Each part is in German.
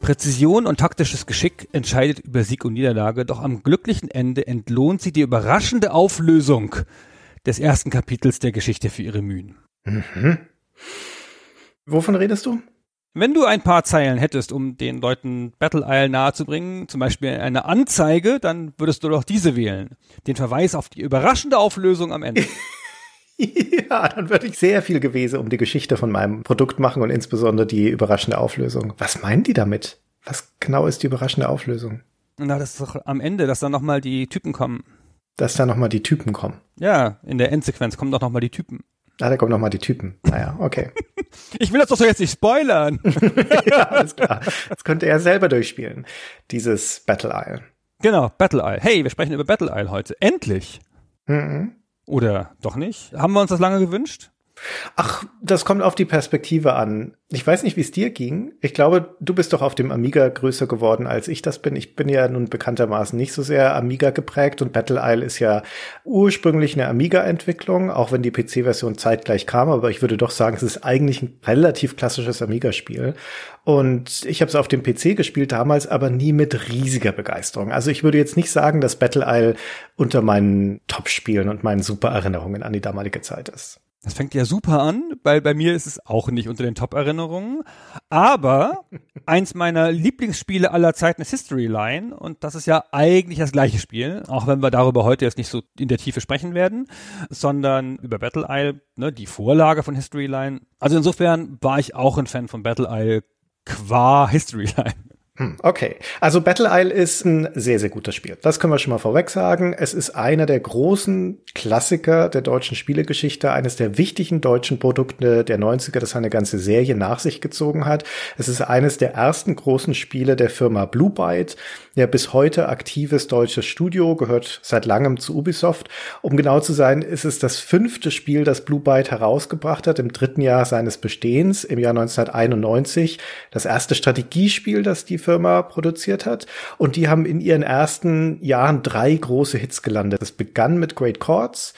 Präzision und taktisches Geschick entscheidet über Sieg und Niederlage, doch am glücklichen Ende entlohnt sie die überraschende Auflösung des ersten Kapitels der Geschichte für ihre Mühen. Mhm. Wovon redest du? Wenn du ein paar Zeilen hättest, um den Leuten Battle Isle nahezubringen, zum Beispiel eine Anzeige, dann würdest du doch diese wählen. Den Verweis auf die überraschende Auflösung am Ende. ja, dann würde ich sehr viel Gewese um die Geschichte von meinem Produkt machen und insbesondere die überraschende Auflösung. Was meinen die damit? Was genau ist die überraschende Auflösung? Na, das ist doch am Ende, dass dann nochmal die Typen kommen. Dass da nochmal die Typen kommen. Ja, in der Endsequenz kommen doch nochmal die Typen. Ah, da kommen nochmal die Typen. Naja, okay. Ich will das doch so jetzt nicht spoilern. ja, alles klar. Das könnte er selber durchspielen. Dieses Battle Isle. Genau, Battle Isle. Hey, wir sprechen über Battle Isle heute. Endlich. Mhm. Oder doch nicht? Haben wir uns das lange gewünscht? Ach, das kommt auf die Perspektive an. Ich weiß nicht, wie es dir ging. Ich glaube, du bist doch auf dem Amiga größer geworden, als ich das bin. Ich bin ja nun bekanntermaßen nicht so sehr Amiga geprägt und Battle Isle ist ja ursprünglich eine Amiga-Entwicklung, auch wenn die PC-Version zeitgleich kam. Aber ich würde doch sagen, es ist eigentlich ein relativ klassisches Amiga-Spiel. Und ich habe es auf dem PC gespielt damals, aber nie mit riesiger Begeisterung. Also ich würde jetzt nicht sagen, dass Battle Isle unter meinen Top-Spielen und meinen super Erinnerungen an die damalige Zeit ist. Das fängt ja super an, weil bei mir ist es auch nicht unter den Top-Erinnerungen. Aber eins meiner Lieblingsspiele aller Zeiten ist History Line und das ist ja eigentlich das gleiche Spiel, auch wenn wir darüber heute jetzt nicht so in der Tiefe sprechen werden, sondern über Battle Isle, ne, die Vorlage von History Line. Also insofern war ich auch ein Fan von Battle Isle qua History Line. Hm, okay, also Battle Isle ist ein sehr, sehr gutes Spiel. Das können wir schon mal vorweg sagen. Es ist einer der großen Klassiker der deutschen Spielegeschichte, eines der wichtigen deutschen Produkte der 90er, das eine ganze Serie nach sich gezogen hat. Es ist eines der ersten großen Spiele der Firma Blue Byte, ja bis heute aktives deutsches Studio, gehört seit langem zu Ubisoft. Um genau zu sein, ist es das fünfte Spiel, das Blue Byte herausgebracht hat, im dritten Jahr seines Bestehens, im Jahr 1991. Das erste Strategiespiel, das die Firma produziert hat. Und die haben in ihren ersten Jahren drei große Hits gelandet. Das begann mit Great Chords.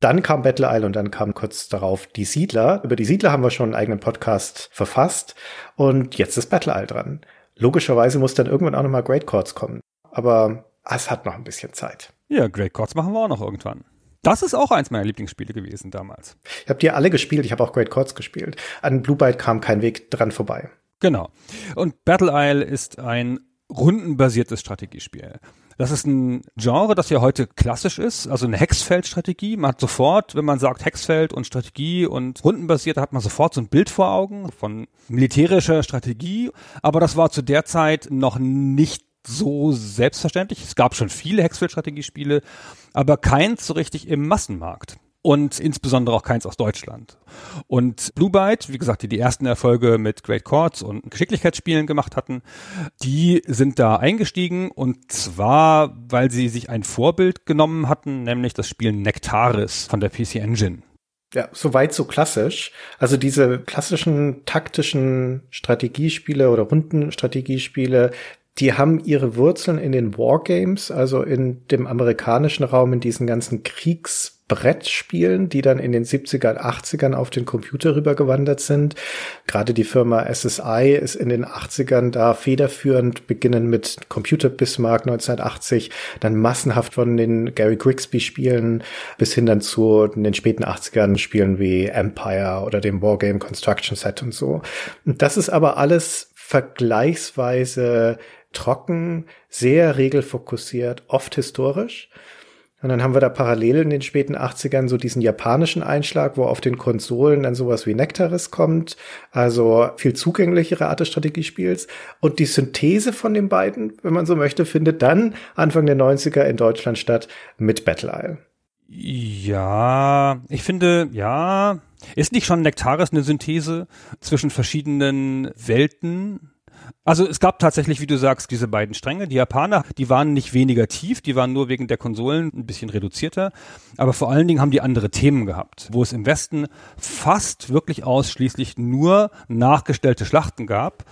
Dann kam Battle Isle und dann kam kurz darauf die Siedler. Über die Siedler haben wir schon einen eigenen Podcast verfasst. Und jetzt ist Battle Isle dran. Logischerweise muss dann irgendwann auch nochmal Great Chords kommen. Aber es hat noch ein bisschen Zeit. Ja, Great Chords machen wir auch noch irgendwann. Das ist auch eins meiner Lieblingsspiele gewesen damals. Ich habe die alle gespielt. Ich habe auch Great Chords gespielt. An Blue Byte kam kein Weg dran vorbei. Genau. Und Battle Isle ist ein rundenbasiertes Strategiespiel. Das ist ein Genre, das ja heute klassisch ist, also eine Hexfeld-Strategie. Man hat sofort, wenn man sagt Hexfeld und Strategie und rundenbasiert, hat man sofort so ein Bild vor Augen von militärischer Strategie. Aber das war zu der Zeit noch nicht so selbstverständlich. Es gab schon viele Hexfeld-Strategiespiele, aber keins so richtig im Massenmarkt und insbesondere auch keins aus Deutschland. Und Blue Byte, wie gesagt, die die ersten Erfolge mit Great Chords und Geschicklichkeitsspielen gemacht hatten, die sind da eingestiegen und zwar, weil sie sich ein Vorbild genommen hatten, nämlich das Spiel Nectaris von der PC Engine. Ja, soweit so klassisch. Also diese klassischen taktischen Strategiespiele oder Rundenstrategiespiele, die haben ihre Wurzeln in den Wargames, also in dem amerikanischen Raum, in diesen ganzen Kriegsbrettspielen, die dann in den 70er, 80ern auf den Computer rübergewandert sind. Gerade die Firma SSI ist in den 80ern da federführend, beginnen mit Computer Bismarck 1980, dann massenhaft von den Gary Grigsby Spielen bis hin dann zu den späten 80ern Spielen wie Empire oder dem Wargame Construction Set und so. Und das ist aber alles vergleichsweise trocken, sehr regelfokussiert, oft historisch. Und dann haben wir da parallel in den späten 80ern so diesen japanischen Einschlag, wo auf den Konsolen dann sowas wie Nectaris kommt, also viel zugänglichere Art des Strategiespiels. Und die Synthese von den beiden, wenn man so möchte, findet dann Anfang der 90er in Deutschland statt mit Battle Isle. Ja, ich finde, ja, ist nicht schon Nectaris eine Synthese zwischen verschiedenen Welten? Also es gab tatsächlich, wie du sagst, diese beiden Stränge. Die Japaner, die waren nicht weniger tief, die waren nur wegen der Konsolen ein bisschen reduzierter. Aber vor allen Dingen haben die andere Themen gehabt, wo es im Westen fast wirklich ausschließlich nur nachgestellte Schlachten gab.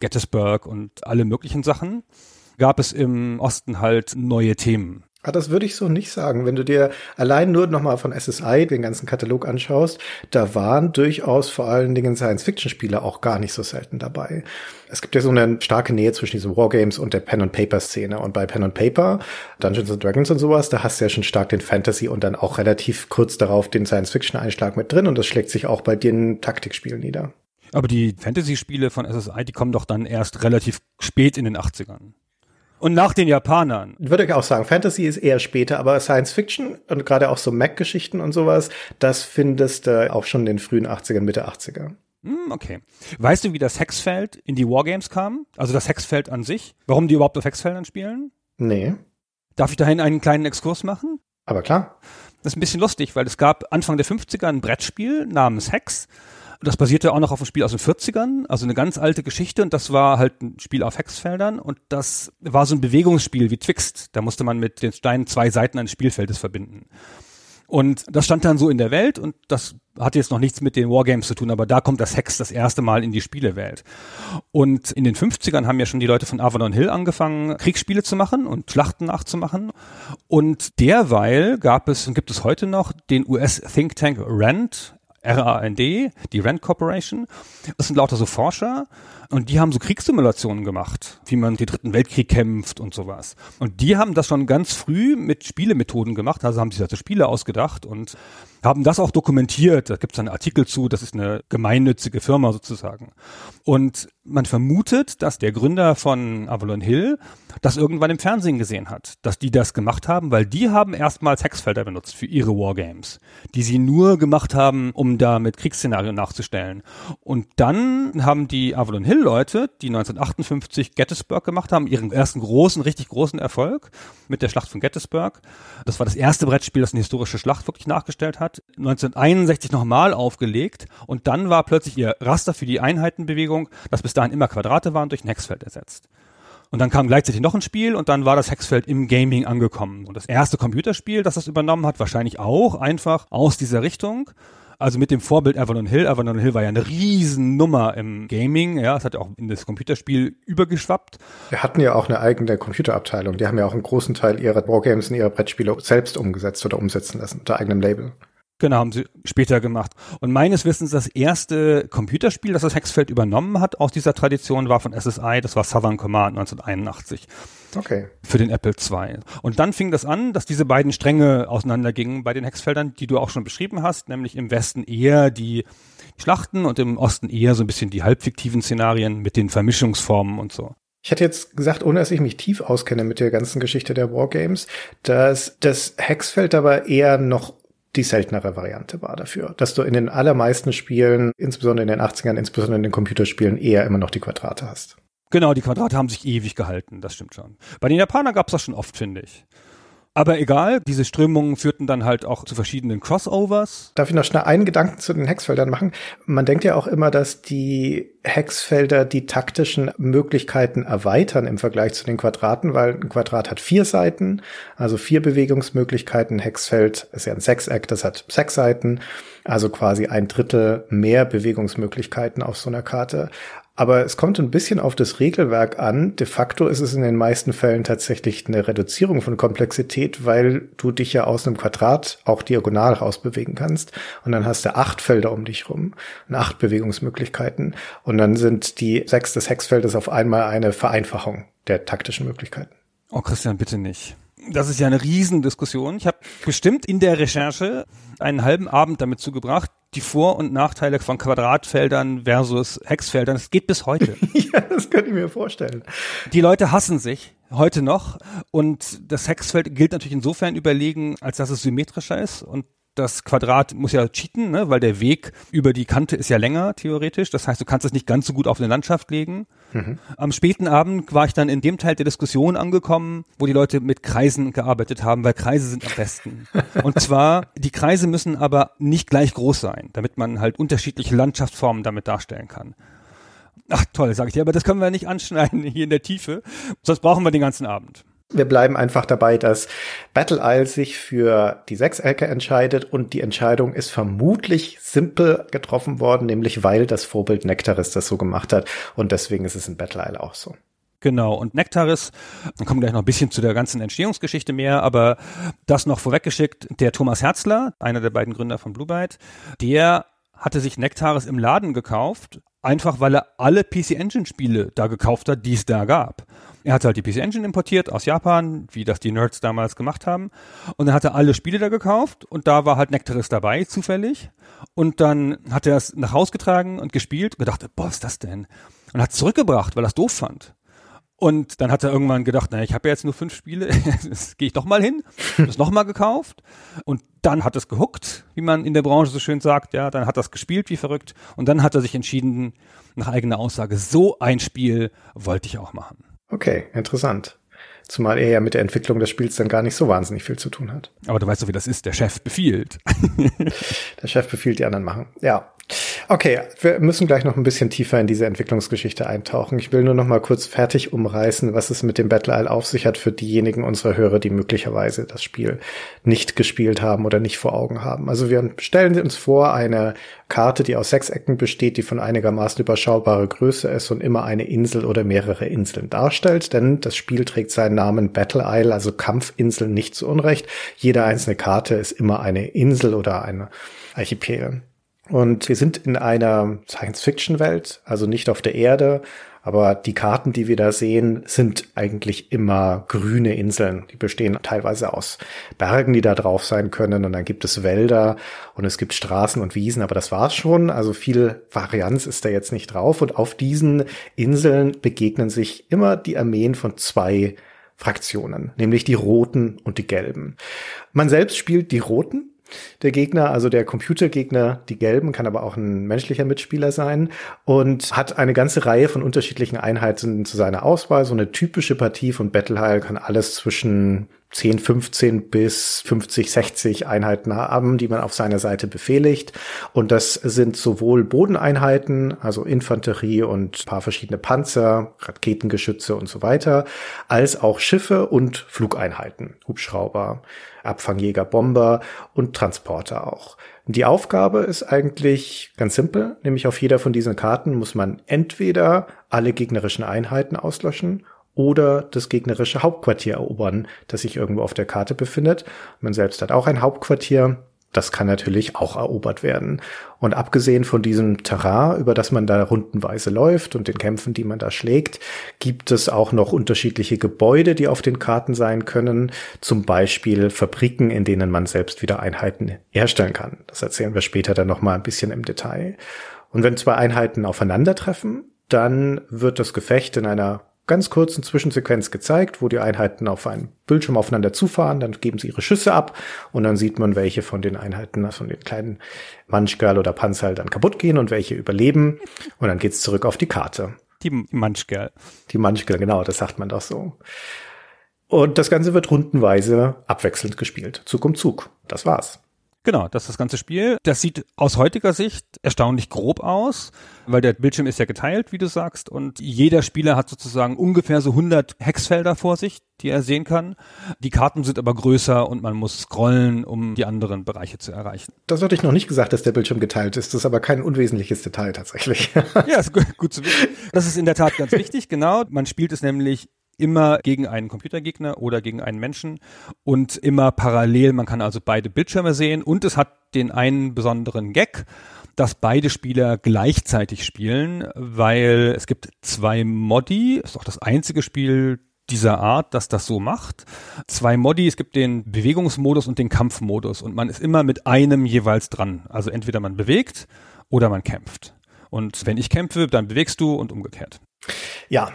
Gettysburg und alle möglichen Sachen. Gab es im Osten halt neue Themen. Ah, das würde ich so nicht sagen. Wenn du dir allein nur nochmal von SSI den ganzen Katalog anschaust, da waren durchaus vor allen Dingen Science-Fiction-Spiele auch gar nicht so selten dabei. Es gibt ja so eine starke Nähe zwischen diesen Wargames und der Pen-and-Paper-Szene. Und bei Pen-and-Paper, Dungeons and Dragons und sowas, da hast du ja schon stark den Fantasy und dann auch relativ kurz darauf den Science-Fiction-Einschlag mit drin. Und das schlägt sich auch bei den Taktikspielen nieder. Aber die Fantasy-Spiele von SSI, die kommen doch dann erst relativ spät in den 80ern. Und nach den Japanern. Würde ich auch sagen, Fantasy ist eher später, aber Science Fiction und gerade auch so Mac-Geschichten und sowas, das findest du auch schon in den frühen 80ern, Mitte 80er. Hm, okay. Weißt du, wie das Hexfeld in die Wargames kam? Also das Hexfeld an sich? Warum die überhaupt auf Hexfeldern spielen? Nee. Darf ich dahin einen kleinen Exkurs machen? Aber klar. Das ist ein bisschen lustig, weil es gab Anfang der 50er ein Brettspiel namens Hex das basierte auch noch auf einem Spiel aus den 40ern, also eine ganz alte Geschichte und das war halt ein Spiel auf Hexfeldern und das war so ein Bewegungsspiel wie Twixt. Da musste man mit den Steinen zwei Seiten eines Spielfeldes verbinden. Und das stand dann so in der Welt und das hat jetzt noch nichts mit den Wargames zu tun, aber da kommt das Hex das erste Mal in die Spielewelt. Und in den 50ern haben ja schon die Leute von Avalon Hill angefangen, Kriegsspiele zu machen und Schlachten nachzumachen. Und derweil gab es und gibt es heute noch den US Think Tank RAND RAND, die Rand Corporation. Das sind lauter so Forscher und die haben so Kriegssimulationen gemacht, wie man den Dritten Weltkrieg kämpft und sowas. Und die haben das schon ganz früh mit Spielemethoden gemacht, also haben sich also Spiele ausgedacht und haben das auch dokumentiert. Da gibt es einen Artikel zu, das ist eine gemeinnützige Firma sozusagen. Und man vermutet, dass der Gründer von Avalon Hill das irgendwann im Fernsehen gesehen hat, dass die das gemacht haben, weil die haben erstmals Hexfelder benutzt für ihre Wargames, die sie nur gemacht haben, um da mit Kriegsszenarien nachzustellen. Und dann haben die Avalon Hill Leute, die 1958 Gettysburg gemacht haben, ihren ersten großen, richtig großen Erfolg mit der Schlacht von Gettysburg. Das war das erste Brettspiel, das eine historische Schlacht wirklich nachgestellt hat. 1961 nochmal aufgelegt und dann war plötzlich ihr Raster für die Einheitenbewegung, das bis dahin immer Quadrate waren, durch ein Hexfeld ersetzt. Und dann kam gleichzeitig noch ein Spiel und dann war das Hexfeld im Gaming angekommen. Und das erste Computerspiel, das das übernommen hat, wahrscheinlich auch einfach aus dieser Richtung. Also mit dem Vorbild Avalon Hill. Avalon Hill war ja eine Riesennummer im Gaming. Ja, es hat ja auch in das Computerspiel übergeschwappt. Wir hatten ja auch eine eigene Computerabteilung. Die haben ja auch einen großen Teil ihrer Wargames und ihrer Brettspiele selbst umgesetzt oder umsetzen lassen unter eigenem Label. Genau, haben sie später gemacht. Und meines Wissens das erste Computerspiel, das das Hexfeld übernommen hat aus dieser Tradition, war von SSI, das war Southern Command 1981. Okay. Für den Apple II. Und dann fing das an, dass diese beiden Stränge auseinandergingen bei den Hexfeldern, die du auch schon beschrieben hast, nämlich im Westen eher die Schlachten und im Osten eher so ein bisschen die halbfiktiven Szenarien mit den Vermischungsformen und so. Ich hätte jetzt gesagt, ohne dass ich mich tief auskenne mit der ganzen Geschichte der Wargames, dass das Hexfeld aber eher noch die seltenere Variante war dafür. Dass du in den allermeisten Spielen, insbesondere in den 80ern, insbesondere in den Computerspielen, eher immer noch die Quadrate hast. Genau, die Quadrate haben sich ewig gehalten, das stimmt schon. Bei den Japanern gab es das schon oft, finde ich. Aber egal, diese Strömungen führten dann halt auch zu verschiedenen Crossovers. Darf ich noch schnell einen Gedanken zu den Hexfeldern machen? Man denkt ja auch immer, dass die Hexfelder die taktischen Möglichkeiten erweitern im Vergleich zu den Quadraten, weil ein Quadrat hat vier Seiten, also vier Bewegungsmöglichkeiten. Hexfeld ist ja ein Sechseck, das hat sechs Seiten, also quasi ein Drittel mehr Bewegungsmöglichkeiten auf so einer Karte. Aber es kommt ein bisschen auf das Regelwerk an. De facto ist es in den meisten Fällen tatsächlich eine Reduzierung von Komplexität, weil du dich ja aus einem Quadrat auch diagonal rausbewegen kannst. Und dann hast du acht Felder um dich rum und acht Bewegungsmöglichkeiten. Und dann sind die sechs des Hexfeldes auf einmal eine Vereinfachung der taktischen Möglichkeiten. Oh, Christian, bitte nicht. Das ist ja eine Riesendiskussion. Ich habe bestimmt in der Recherche einen halben Abend damit zugebracht, die Vor- und Nachteile von Quadratfeldern versus Hexfeldern. Es geht bis heute. ja, das könnte ich mir vorstellen. Die Leute hassen sich heute noch und das Hexfeld gilt natürlich insofern überlegen, als dass es symmetrischer ist und das Quadrat muss ja cheaten, ne? weil der Weg über die Kante ist ja länger, theoretisch. Das heißt, du kannst es nicht ganz so gut auf eine Landschaft legen. Mhm. Am späten Abend war ich dann in dem Teil der Diskussion angekommen, wo die Leute mit Kreisen gearbeitet haben, weil Kreise sind am besten. Und zwar, die Kreise müssen aber nicht gleich groß sein, damit man halt unterschiedliche Landschaftsformen damit darstellen kann. Ach toll, sage ich dir, aber das können wir nicht anschneiden hier in der Tiefe, sonst brauchen wir den ganzen Abend. Wir bleiben einfach dabei, dass Battle Isle sich für die Sechsecke entscheidet und die Entscheidung ist vermutlich simpel getroffen worden, nämlich weil das Vorbild Nektaris das so gemacht hat und deswegen ist es in Battle Isle auch so. Genau, und Nektaris, dann kommen gleich noch ein bisschen zu der ganzen Entstehungsgeschichte mehr, aber das noch vorweggeschickt, der Thomas Herzler, einer der beiden Gründer von Blue Byte, der hatte sich Nektaris im Laden gekauft, einfach weil er alle PC Engine Spiele da gekauft hat, die es da gab. Er hatte halt die PC Engine importiert aus Japan, wie das die Nerds damals gemacht haben. Und dann hat er alle Spiele da gekauft und da war halt Nectaris dabei, zufällig. Und dann hat er es nach Haus getragen und gespielt und gedacht, boah, was ist das denn? Und hat es zurückgebracht, weil er es doof fand. Und dann hat er irgendwann gedacht, naja, ich habe ja jetzt nur fünf Spiele, jetzt gehe ich doch mal hin, das nochmal gekauft und dann hat es gehuckt, wie man in der Branche so schön sagt, ja, dann hat das gespielt wie verrückt und dann hat er sich entschieden, nach eigener Aussage, so ein Spiel wollte ich auch machen. Okay, interessant. Zumal er ja mit der Entwicklung des Spiels dann gar nicht so wahnsinnig viel zu tun hat. Aber du weißt doch, wie das ist. Der Chef befiehlt. der Chef befiehlt, die anderen machen. Ja. Okay, wir müssen gleich noch ein bisschen tiefer in diese Entwicklungsgeschichte eintauchen. Ich will nur noch mal kurz fertig umreißen, was es mit dem Battle Isle auf sich hat für diejenigen unserer Hörer, die möglicherweise das Spiel nicht gespielt haben oder nicht vor Augen haben. Also wir stellen uns vor, eine Karte, die aus sechs Ecken besteht, die von einigermaßen überschaubarer Größe ist und immer eine Insel oder mehrere Inseln darstellt, denn das Spiel trägt seinen Namen Battle Isle, also Kampfinsel nicht zu Unrecht. Jede einzelne Karte ist immer eine Insel oder eine Archipel. Und wir sind in einer Science-Fiction-Welt, also nicht auf der Erde, aber die Karten, die wir da sehen, sind eigentlich immer grüne Inseln. Die bestehen teilweise aus Bergen, die da drauf sein können. Und dann gibt es Wälder und es gibt Straßen und Wiesen. Aber das war's schon. Also viel Varianz ist da jetzt nicht drauf. Und auf diesen Inseln begegnen sich immer die Armeen von zwei Fraktionen, nämlich die Roten und die Gelben. Man selbst spielt die Roten der Gegner, also der Computergegner, die gelben, kann aber auch ein menschlicher Mitspieler sein und hat eine ganze Reihe von unterschiedlichen Einheiten zu seiner Auswahl. So eine typische Partie von Battle Isle kann alles zwischen 10, 15 bis 50, 60 Einheiten haben, die man auf seiner Seite befehligt. Und das sind sowohl Bodeneinheiten, also Infanterie und paar verschiedene Panzer, Raketengeschütze und so weiter, als auch Schiffe und Flugeinheiten, Hubschrauber, Abfangjäger, Bomber und Transporter auch. Die Aufgabe ist eigentlich ganz simpel, nämlich auf jeder von diesen Karten muss man entweder alle gegnerischen Einheiten auslöschen oder das gegnerische Hauptquartier erobern, das sich irgendwo auf der Karte befindet. Man selbst hat auch ein Hauptquartier. Das kann natürlich auch erobert werden. Und abgesehen von diesem Terrain, über das man da rundenweise läuft und den Kämpfen, die man da schlägt, gibt es auch noch unterschiedliche Gebäude, die auf den Karten sein können. Zum Beispiel Fabriken, in denen man selbst wieder Einheiten herstellen kann. Das erzählen wir später dann nochmal ein bisschen im Detail. Und wenn zwei Einheiten aufeinandertreffen, dann wird das Gefecht in einer ganz kurzen Zwischensequenz gezeigt, wo die Einheiten auf einen Bildschirm aufeinander zufahren, dann geben sie ihre Schüsse ab und dann sieht man, welche von den Einheiten, von den kleinen Manschgal oder Panzer dann kaputt gehen und welche überleben und dann geht's zurück auf die Karte. Die Manschgal. Die Manschgal, genau, das sagt man doch so. Und das Ganze wird rundenweise abwechselnd gespielt, Zug um Zug. Das war's. Genau, das ist das ganze Spiel. Das sieht aus heutiger Sicht erstaunlich grob aus, weil der Bildschirm ist ja geteilt, wie du sagst, und jeder Spieler hat sozusagen ungefähr so 100 Hexfelder vor sich, die er sehen kann. Die Karten sind aber größer und man muss scrollen, um die anderen Bereiche zu erreichen. Das hatte ich noch nicht gesagt, dass der Bildschirm geteilt ist. Das ist aber kein unwesentliches Detail tatsächlich. ja, ist gut, gut zu wissen. Das ist in der Tat ganz wichtig, genau. Man spielt es nämlich immer gegen einen Computergegner oder gegen einen Menschen und immer parallel. Man kann also beide Bildschirme sehen und es hat den einen besonderen Gag, dass beide Spieler gleichzeitig spielen, weil es gibt zwei Modi, ist auch das einzige Spiel dieser Art, dass das so macht. Zwei Modi, es gibt den Bewegungsmodus und den Kampfmodus und man ist immer mit einem jeweils dran. Also entweder man bewegt oder man kämpft. Und wenn ich kämpfe, dann bewegst du und umgekehrt. Ja,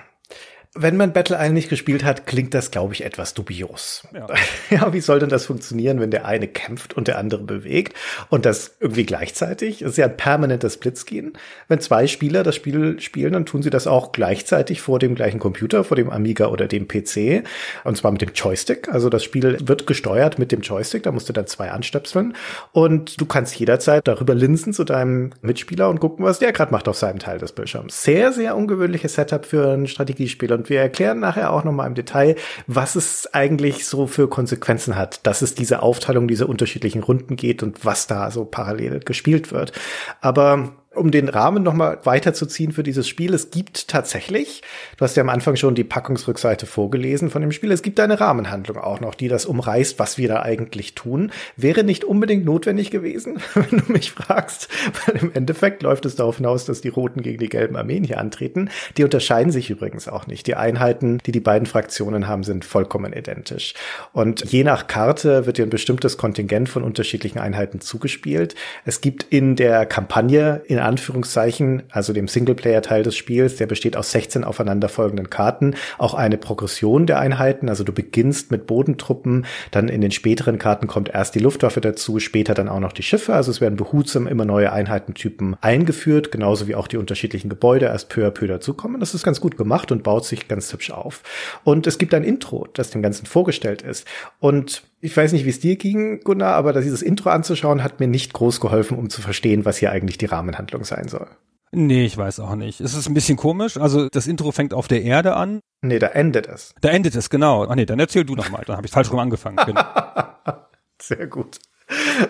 Wenn man Battle Isle nicht gespielt hat, klingt das, glaube ich, etwas dubios. Ja. ja, wie soll denn das funktionieren, wenn der eine kämpft und der andere bewegt und das irgendwie gleichzeitig? Das ist ja ein permanenter Splitscreen. Wenn zwei Spieler das Spiel spielen, dann tun sie das auch gleichzeitig vor dem gleichen Computer, vor dem Amiga oder dem PC und zwar mit dem Joystick. Also das Spiel wird gesteuert mit dem Joystick, da musst du dann zwei anstöpseln und du kannst jederzeit darüber linsen zu deinem Mitspieler und gucken, was der gerade macht auf seinem Teil des Bildschirms. Sehr, sehr ungewöhnliches Setup für ein Strategiespiel und wir erklären nachher auch nochmal im Detail, was es eigentlich so für Konsequenzen hat, dass es diese Aufteilung dieser unterschiedlichen Runden geht und was da so parallel gespielt wird. Aber um den Rahmen nochmal weiterzuziehen für dieses Spiel, es gibt tatsächlich, du hast ja am Anfang schon die Packungsrückseite vorgelesen von dem Spiel, es gibt eine Rahmenhandlung auch noch, die das umreißt, was wir da eigentlich tun. Wäre nicht unbedingt notwendig gewesen, wenn du mich fragst, weil im Endeffekt läuft es darauf hinaus, dass die Roten gegen die gelben Armeen hier antreten. Die unterscheiden sich übrigens auch nicht. Die Einheiten, die die beiden Fraktionen haben, sind vollkommen identisch. Und je nach Karte wird dir ein bestimmtes Kontingent von unterschiedlichen Einheiten zugespielt. Es gibt in der Kampagne in Anführungszeichen, also dem Singleplayer-Teil des Spiels, der besteht aus 16 aufeinanderfolgenden Karten, auch eine Progression der Einheiten. Also du beginnst mit Bodentruppen, dann in den späteren Karten kommt erst die Luftwaffe dazu, später dann auch noch die Schiffe. Also es werden behutsam immer neue Einheitentypen eingeführt, genauso wie auch die unterschiedlichen Gebäude erst peu à peu dazukommen. Das ist ganz gut gemacht und baut sich ganz hübsch auf. Und es gibt ein Intro, das dem Ganzen vorgestellt ist. Und ich weiß nicht, wie es dir ging, Gunnar, aber dieses Intro anzuschauen hat mir nicht groß geholfen, um zu verstehen, was hier eigentlich die Rahmenhandlung sein soll. Nee, ich weiß auch nicht. Es ist ein bisschen komisch. Also das Intro fängt auf der Erde an. Nee, da endet es. Da endet es, genau. Ach nee, dann erzähl du noch mal. Dann habe ich falsch rum angefangen. Genau. Sehr gut.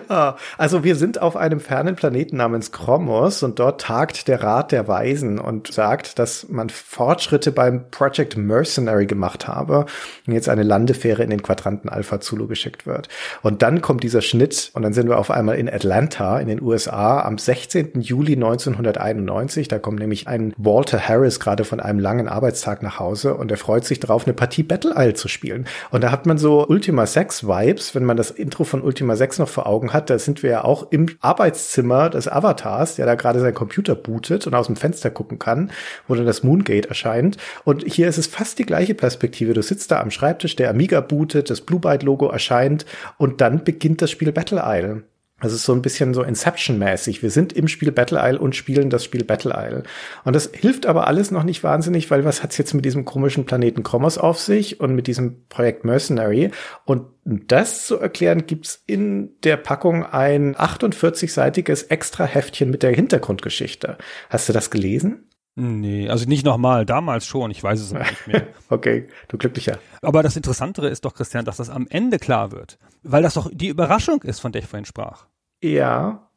Ah, also wir sind auf einem fernen Planeten namens Kromos und dort tagt der Rat der Weisen und sagt, dass man Fortschritte beim Project Mercenary gemacht habe und jetzt eine Landefähre in den Quadranten Alpha Zulu geschickt wird. Und dann kommt dieser Schnitt und dann sind wir auf einmal in Atlanta in den USA am 16. Juli 1991. Da kommt nämlich ein Walter Harris gerade von einem langen Arbeitstag nach Hause und er freut sich darauf, eine Partie Battle Isle zu spielen. Und da hat man so Ultima 6 Vibes, wenn man das Intro von Ultima 6 noch vor Augen hat, da sind wir ja auch im Arbeitszimmer des Avatars, der da gerade seinen Computer bootet und aus dem Fenster gucken kann, wo dann das Moongate erscheint. Und hier ist es fast die gleiche Perspektive. Du sitzt da am Schreibtisch, der Amiga bootet, das Blue Byte Logo erscheint und dann beginnt das Spiel Battle Isle. Das ist so ein bisschen so Inception-mäßig. Wir sind im Spiel Battle Isle und spielen das Spiel Battle Isle. Und das hilft aber alles noch nicht wahnsinnig, weil was hat's jetzt mit diesem komischen Planeten Kromos auf sich und mit diesem Projekt Mercenary? Und um das zu erklären, gibt's in der Packung ein 48-seitiges extra Heftchen mit der Hintergrundgeschichte. Hast du das gelesen? Nee, also nicht nochmal, damals schon, ich weiß es noch nicht mehr. okay, du glücklicher. Aber das Interessantere ist doch, Christian, dass das am Ende klar wird, weil das doch die Überraschung ist, von der ich vorhin sprach. Ja,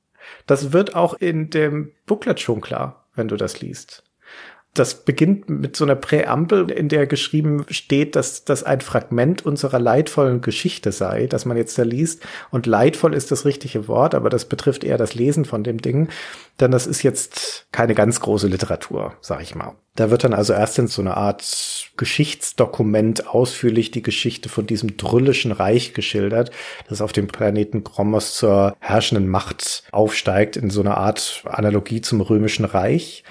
das wird auch in dem Booklet schon klar, wenn du das liest das beginnt mit so einer Präambel, in der geschrieben steht, dass das ein Fragment unserer leidvollen Geschichte sei, dass man jetzt da liest. Und leidvoll ist das richtige Wort, aber das betrifft eher das Lesen von dem Ding. Denn das ist jetzt keine ganz große Literatur, sag ich mal. Da wird dann also erst in so eine Art Geschichtsdokument ausführlich die Geschichte von diesem drüllischen Reich geschildert, das auf dem Planeten Kromos zur herrschenden Macht aufsteigt, in so einer Art Analogie zum römischen Reich.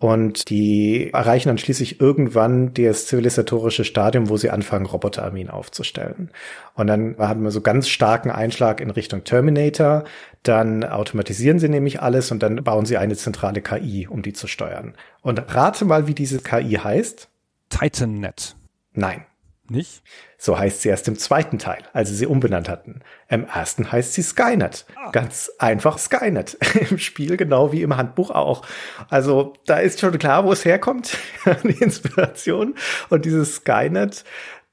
Und die erreichen dann schließlich irgendwann das zivilisatorische Stadium, wo sie anfangen, Roboterarmeen aufzustellen. Und dann haben wir so ganz starken Einschlag in Richtung Terminator. Dann automatisieren sie nämlich alles und dann bauen sie eine zentrale KI, um die zu steuern. Und rate mal, wie diese KI heißt. TitanNet. Nein. Nicht? So heißt sie erst im zweiten Teil, als sie sie umbenannt hatten. Im ersten heißt sie Skynet. Ah. Ganz einfach Skynet. Im Spiel genau wie im Handbuch auch. Also da ist schon klar, wo es herkommt, die Inspiration. Und dieses Skynet,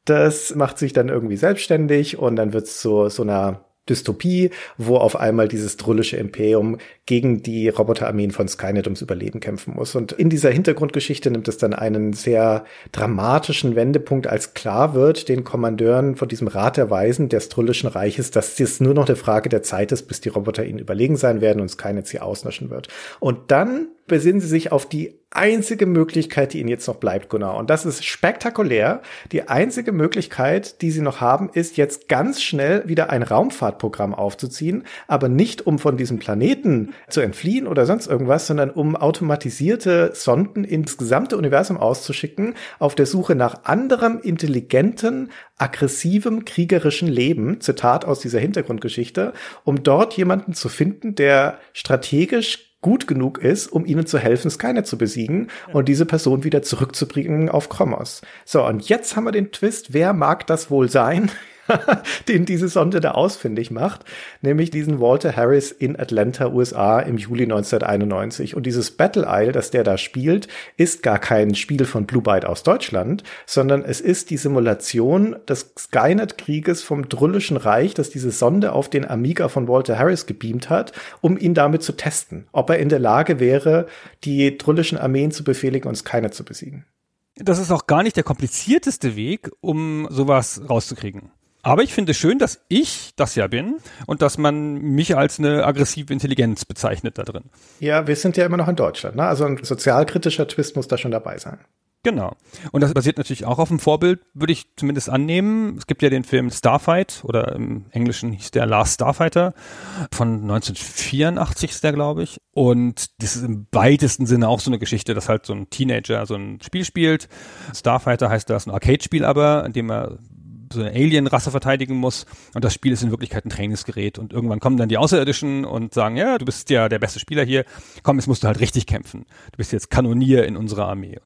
das macht sich dann irgendwie selbstständig und dann wird es zu so einer Dystopie, wo auf einmal dieses drullische Imperium gegen die Roboterarmeen von Skynet ums Überleben kämpfen muss. Und in dieser Hintergrundgeschichte nimmt es dann einen sehr dramatischen Wendepunkt, als klar wird den Kommandeuren von diesem Rat der Weisen des Drullischen Reiches, dass es nur noch eine Frage der Zeit ist, bis die Roboter ihnen überlegen sein werden und Skynet sie auslöschen wird. Und dann besinnen sie sich auf die einzige Möglichkeit, die ihnen jetzt noch bleibt, Gunnar. Und das ist spektakulär. Die einzige Möglichkeit, die sie noch haben, ist jetzt ganz schnell wieder ein Raumfahrtprogramm aufzuziehen, aber nicht um von diesem Planeten zu entfliehen oder sonst irgendwas, sondern um automatisierte Sonden ins gesamte Universum auszuschicken, auf der Suche nach anderem intelligenten, aggressivem, kriegerischen Leben, Zitat aus dieser Hintergrundgeschichte, um dort jemanden zu finden, der strategisch gut genug ist, um ihnen zu helfen, Skynet zu besiegen und diese Person wieder zurückzubringen auf Kromos. So, und jetzt haben wir den Twist, wer mag das wohl sein? den diese Sonde da ausfindig macht, nämlich diesen Walter Harris in Atlanta, USA im Juli 1991. Und dieses Battle Isle, das der da spielt, ist gar kein Spiel von Blue Byte aus Deutschland, sondern es ist die Simulation des Skynet-Krieges vom Drullischen Reich, das diese Sonde auf den Amiga von Walter Harris gebeamt hat, um ihn damit zu testen, ob er in der Lage wäre, die drullischen Armeen zu befehligen und Skynet zu besiegen. Das ist auch gar nicht der komplizierteste Weg, um sowas rauszukriegen. Aber ich finde schön, dass ich das ja bin und dass man mich als eine aggressive Intelligenz bezeichnet da drin. Ja, wir sind ja immer noch in Deutschland, ne? Also ein sozialkritischer Twist muss da schon dabei sein. Genau. Und das basiert natürlich auch auf dem Vorbild, würde ich zumindest annehmen. Es gibt ja den Film Starfight oder im Englischen hieß der Last Starfighter von 1984 ist der, glaube ich. Und das ist im weitesten Sinne auch so eine Geschichte, dass halt so ein Teenager so ein Spiel spielt. Starfighter heißt das ein Arcade-Spiel aber, in dem er so eine Alien-Rasse verteidigen muss. Und das Spiel ist in Wirklichkeit ein Trainingsgerät. Und irgendwann kommen dann die Außerirdischen und sagen, ja, du bist ja der beste Spieler hier. Komm, jetzt musst du halt richtig kämpfen. Du bist jetzt Kanonier in unserer Armee.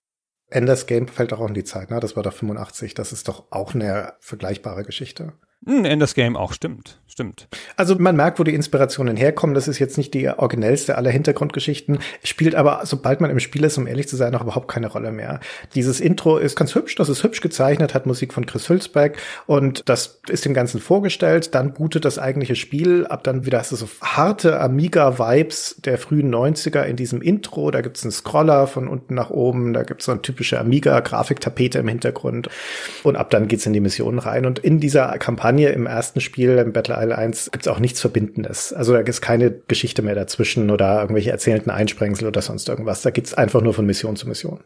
Enders Game fällt auch in die Zeit, ne? Das war doch 85. Das ist doch auch eine vergleichbare Geschichte. Hm, Enders Game auch, stimmt, stimmt. Also man merkt, wo die Inspirationen herkommen. Das ist jetzt nicht die originellste aller Hintergrundgeschichten, spielt aber, sobald man im Spiel ist, um ehrlich zu sein, auch überhaupt keine Rolle mehr. Dieses Intro ist ganz hübsch, das ist hübsch gezeichnet, hat Musik von Chris Hülsbeck und das ist dem Ganzen vorgestellt. Dann bootet das eigentliche Spiel, ab dann wieder hast du so harte Amiga-Vibes der frühen 90er in diesem Intro. Da gibt's einen Scroller von unten nach oben, da gibt's so eine typische Amiga-Grafiktapete im Hintergrund und ab dann geht's in die Missionen rein. Und in dieser Kampagne Kampagne im ersten Spiel, im Battle Isle 1, gibt's auch nichts Verbindendes. Also da gibt's keine Geschichte mehr dazwischen oder irgendwelche erzählten Einsprengsel oder sonst irgendwas. Da geht's einfach nur von Mission zu Mission.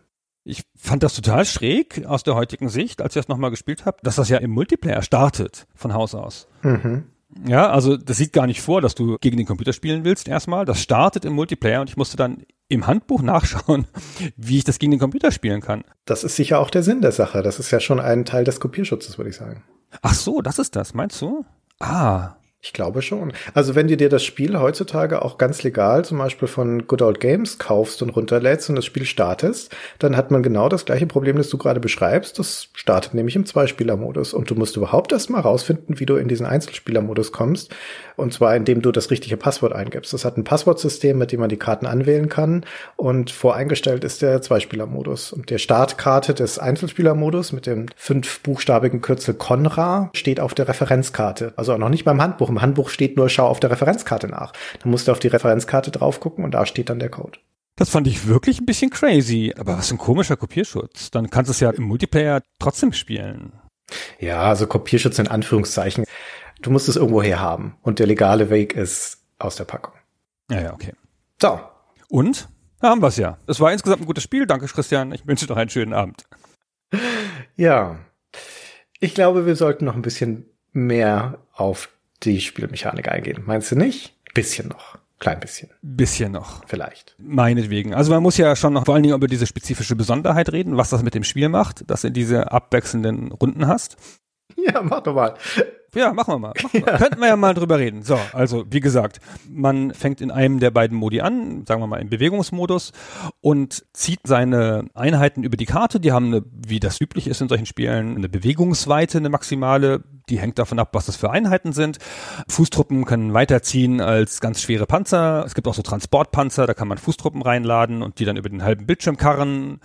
Ich fand das total schräg aus der heutigen Sicht, als ich das nochmal gespielt habe, dass das ja im Multiplayer startet von Haus aus. Mhm. Ja, also das sieht gar nicht vor, dass du gegen den Computer spielen willst erstmal. Das startet im Multiplayer und ich musste dann im Handbuch nachschauen, wie ich das gegen den Computer spielen kann. Das ist sicher auch der Sinn der Sache. Das ist ja schon ein Teil des Kopierschutzes, würde ich sagen. Ach so, das ist das, meinst du? Ah, ich glaube schon. Also wenn du dir das Spiel heutzutage auch ganz legal zum Beispiel von Good Old Games kaufst und runterlädst und das Spiel startest, dann hat man genau das gleiche Problem, das du gerade beschreibst. Das startet nämlich im Zweispielermodus und du musst überhaupt erst mal rausfinden, wie du in diesen Einzelspielermodus kommst. Und zwar indem du das richtige Passwort eingibst. Das hat ein Passwortsystem, mit dem man die Karten anwählen kann und voreingestellt ist der Zweispielermodus. Und der Startkarte des Einzelspielermodus mit dem fünfbuchstabigen Kürzel Conra steht auf der Referenzkarte. Also auch noch nicht beim Handbuch im Handbuch steht nur, schau auf der Referenzkarte nach. Dann musst du auf die Referenzkarte drauf gucken und da steht dann der Code. Das fand ich wirklich ein bisschen crazy. Aber was ein komischer Kopierschutz. Dann kannst du es ja im Multiplayer trotzdem spielen. Ja, also Kopierschutz in Anführungszeichen. Du musst es irgendwo her haben. Und der legale Weg ist aus der Packung. Ja, ja, okay. So. Und? Da haben wir es ja. Es war insgesamt ein gutes Spiel. Danke, Christian. Ich wünsche dir noch einen schönen Abend. Ja. Ich glaube, wir sollten noch ein bisschen mehr auf die Spielmechanik eingehen. Meinst du nicht? Bisschen noch. Klein bisschen. Bisschen noch. Vielleicht. Meinetwegen. Also man muss ja schon noch vor allen Dingen über diese spezifische Besonderheit reden, was das mit dem Spiel macht, dass du diese abwechselnden Runden hast. Ja, mach doch mal. Ja, machen wir mal. Machen wir. Ja. Könnten wir ja mal drüber reden. So, also wie gesagt, man fängt in einem der beiden Modi an, sagen wir mal im Bewegungsmodus und zieht seine Einheiten über die Karte. Die haben eine, wie das üblich ist in solchen Spielen, eine Bewegungsweite, eine maximale. Die hängt davon ab, was das für Einheiten sind. Fußtruppen können weiterziehen als ganz schwere Panzer. Es gibt auch so Transportpanzer, da kann man Fußtruppen reinladen und die dann über den halben Bildschirm karren